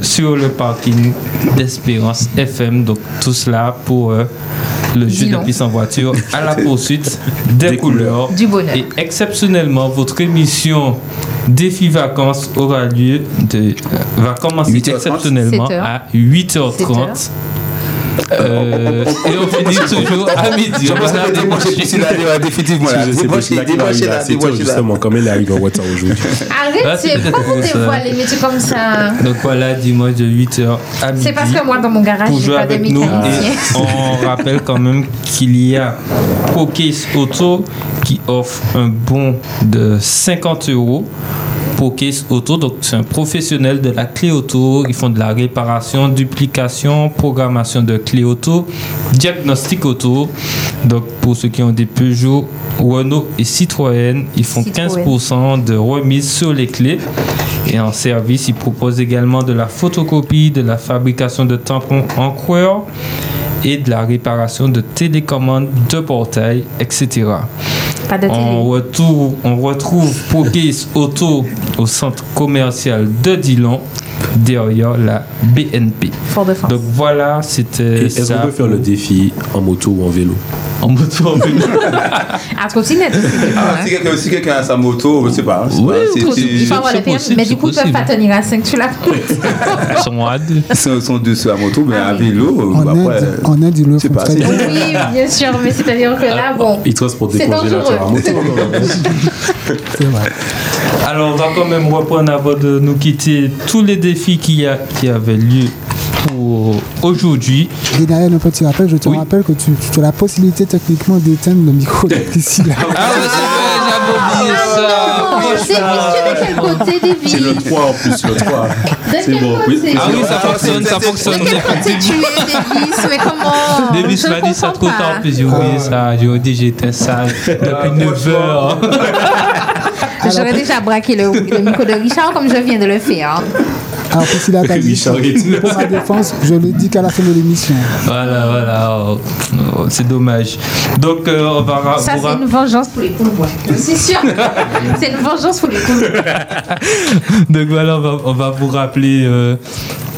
sur le parking d'Espérance FM. Donc tout cela pour euh, le jeu de piste en voiture à la poursuite des, couleurs. Du bonheur. Et exceptionnellement, votre émission Défi Vacances aura lieu de, euh, va commencer 8h30. exceptionnellement 7h. à 8h30. Euh, et on finit toujours à midi. Je pense a que débranché. Priscilla, définitivement. là. C'est Débrancher, là qu'il débrancher arrive là, à 7 heures, débrancher là. justement, comme il arrive en WhatsApp aujourd'hui. Arrête, Ah, c'est c'est peut-être pourquoi pour tu dévoiles les métiers comme ça Donc voilà, dis-moi de 8h à midi. C'est parce que moi, dans mon garage, j'ai pas de avec nous. Et on rappelle quand même qu'il y a Pokés Auto qui offre un bon de 50 euros. Pokés Auto, donc c'est un professionnel de la clé auto. Ils font de la réparation, duplication, programmation de clé auto, diagnostic auto. Donc pour ceux qui ont des Peugeot, Renault et Citroën, ils font Citroën. 15% de remise sur les clés. Et en service, ils proposent également de la photocopie, de la fabrication de tampons en couleur et de la réparation de télécommandes, de portails, etc. Pas de télé. On retrouve, on retrouve Auto au centre commercial de Dillon, derrière la BNP. Fort de France. Donc voilà, c'était Est-ce qu'on peut faire le défi en moto ou en vélo? En moto, en vélo. À trottinette Ah, hein. si quelqu'un si quelqu'un a sa moto, je sais pas. Oui, mais du coup, ils peuvent possible. pas tenir à 5 sur la route. Ils sont à deux. Ils sont, sont deux sur la moto, mais à vélo, En après. Inde, en Inde, ils le font pas, très c'est- bien. Oui, bien sûr, mais c'est-à-dire que là, bon. Ils transportent des congélateurs dangereux. moto. C'est vrai. Alors, on va quand même reprendre avant de nous quitter tous les défis qui, a, qui avaient lieu pour aujourd'hui. Guénaël, un petit rappel, je te rappelle que tu, tu as la possibilité techniquement d'éteindre le micro de Priscilla. Ah ouais, c'est vrai, j'avais oublié ça. C'est de quel côté, C'est David le 3 en plus, le 3. De C'est bon, oui. côté Ah oui, ça fonctionne, ça fonctionne. De quel côté tu es, Davis Mais comment? Davis Je m'a dit ça trop tard, pas. puis j'ai oublié ça. J'ai dit j'étais sage depuis 9 heures. J'aurais déjà braqué le, le micro de Richard comme je viens de le faire. Alors, Priscilla t'a dit, pour ma défense, je le dis qu'à la fin de l'émission. Voilà, voilà. oh, oh, c'est dommage. Donc, euh, on va Ça, c'est une vengeance pour les Courbois. C'est sûr. c'est une vengeance pour les Courbois. Donc voilà, on va, on va vous rappeler euh,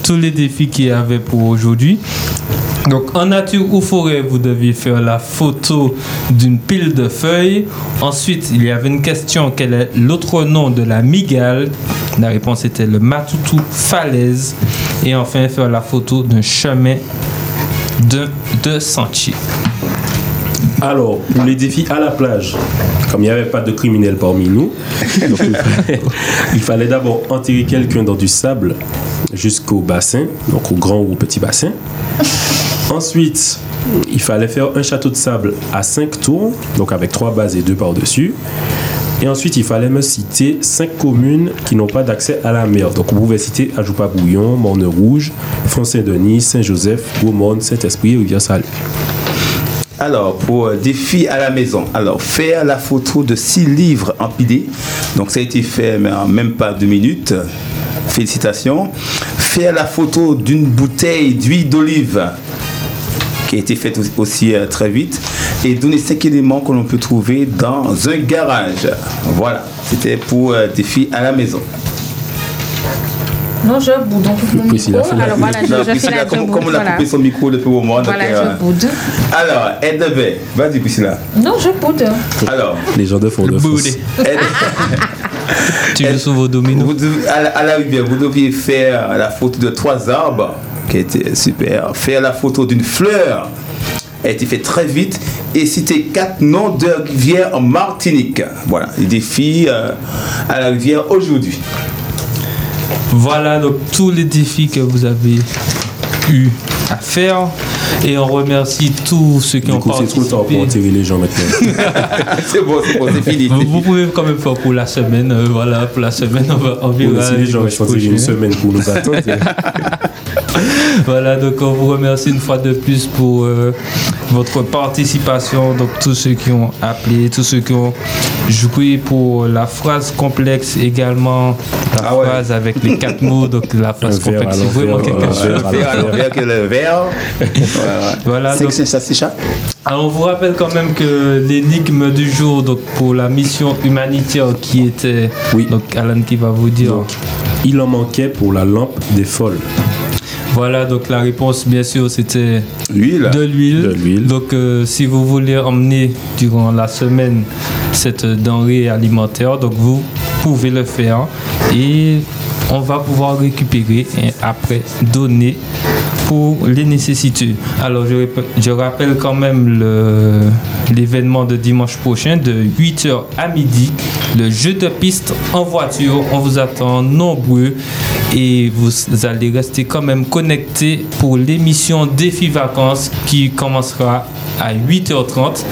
tous les défis qu'il y avait pour aujourd'hui. Donc en nature ou forêt, vous deviez faire la photo d'une pile de feuilles. Ensuite, il y avait une question, quel est l'autre nom de la migale? La réponse était le matoutou falaise. Et enfin, faire la photo d'un chemin de, de sentier. Alors, pour les défis à la plage, comme il n'y avait pas de criminels parmi nous, donc il fallait, il fallait d'abord enterrer quelqu'un dans du sable jusqu'au bassin, donc au grand ou au petit bassin. Ensuite, il fallait faire un château de sable à 5 tours, donc avec 3 bases et 2 par-dessus. Et ensuite, il fallait me citer 5 communes qui n'ont pas d'accès à la mer. Donc, vous pouvez citer Ajoupa-Bouillon, Morne-Rouge, Font-Saint-Denis, Saint-Joseph, Gaumont, Saint-Esprit, Rivière-Salée. Alors, pour euh, défi à la maison, alors faire la photo de six livres empilés. Donc, ça a été fait mais en même pas deux minutes. Félicitations. Faire la photo d'une bouteille d'huile d'olive qui a été faite aussi- euh, très vite. Et donner cinq éléments que l'on peut trouver dans un garage. Voilà, c'était pour euh, défi à la maison. Non, je boude. Mon Priscilla micro. Alors voilà, je, Non, je fais la comme, comme on a Voilà, coupé son micro depuis au moment. donc, Voilà, euh, je boude. alors, elle devait. Vas-y, Priscilla. Non, je boude. Alors, Les gens de fond de France. Tu joues sur vos dominos. Vous devez- à, la, à la rivière, vous deviez faire la photo de trois arbres, qui était super. Faire la photo d'une fleur, a été fait très vite. Et citer quatre noms de rivières en Martinique. Voilà, les défis euh, à la rivière aujourd'hui. Voilà donc tous les défis que vous avez eu à faire. Et on remercie tous ceux qui Du ont coup, c'est trop tard pour enterrer les gens maintenant. c'est bon, c'est bon, c'est fini. Vous, vous pouvez quand même faire pour la semaine. euh, voilà, pour la semaine, on, va, on verra si les gens une semaine pour nous attendre. Voilà, donc on vous remercie une fois de plus pour euh, votre participation. Donc tous ceux qui ont appelé, tous ceux qui ont joué pour la phrase complexe également, la phrase avec les quatre mots. Donc la phrase verre complexe, c'est vraiment quelque chose. que le verre. Voilà, C'est donc- que ça s'échappe. Alors, on vous rappelle quand même que l'énigme du jour, donc pour la mission humanitaire qui était, donc Alan qui va vous dire. Il en manquait pour la lampe des folles. Voilà, donc la réponse, bien sûr, c'était de l'huile. Donc, euh, si vous voulez emmener durant la semaine cette denrée alimentaire, donc vous pouvez le faire. Et on va pouvoir récupérer et après donner pour les nécessités. Alors, je, je rappelle quand même l'événement de dimanche prochain de 8h à midi, le jeu de piste en voiture. On vous attend nombreux et vous allez rester quand même connectés pour l'émission Défi Vacances qui commencera à 8h30.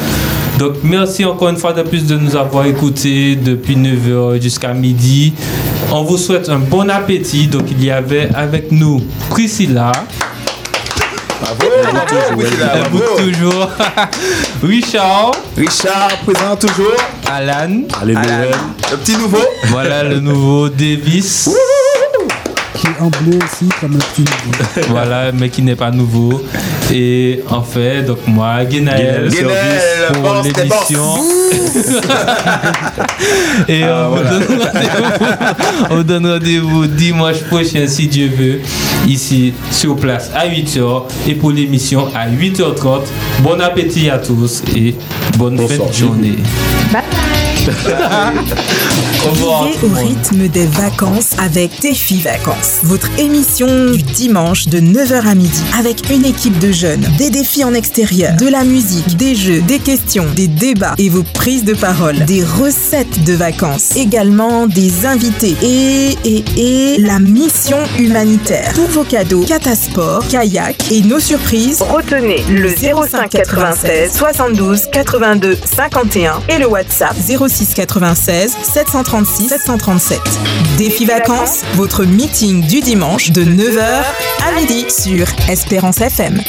Donc merci encore une fois de plus de nous avoir écoutés depuis 9h jusqu'à midi. On vous souhaite un bon appétit. Donc il y avait avec nous Priscilla. Bravo, bravo, toujours. Richard. Richard, présent toujours. Alan. Alan. Le petit nouveau. Voilà le nouveau Davis. Qui est en bleu aussi, comme le petit nouveau. voilà, mais qui n'est pas nouveau. Et en fait, donc moi, Guénaël, Guénaël, pour l'émission. Et Ah, on, vous donne rendez-vous- on donne rendez-vous dimanche prochain, si Dieu veut, ici sur place à 8h et pour l'émission à 8h30. Bon appétit à tous et bonne fin de journée. Revoir. Vivez au rythme des vacances avec Défi Vacances, votre émission du dimanche de 9h à midi avec une équipe de jeunes, des défis en extérieur, de la musique, des jeux, des questions, des débats et vos prises de parole, des recettes de vacances, également des invités et, et, et la mission humanitaire. Pour vos cadeaux, Catasport, kayak et nos surprises, retenez le 05 96 72 82 51 et le WhatsApp 06 96 736 737. Défi Vacances, votre meeting du dimanche de 9h à midi sur Espérance FM.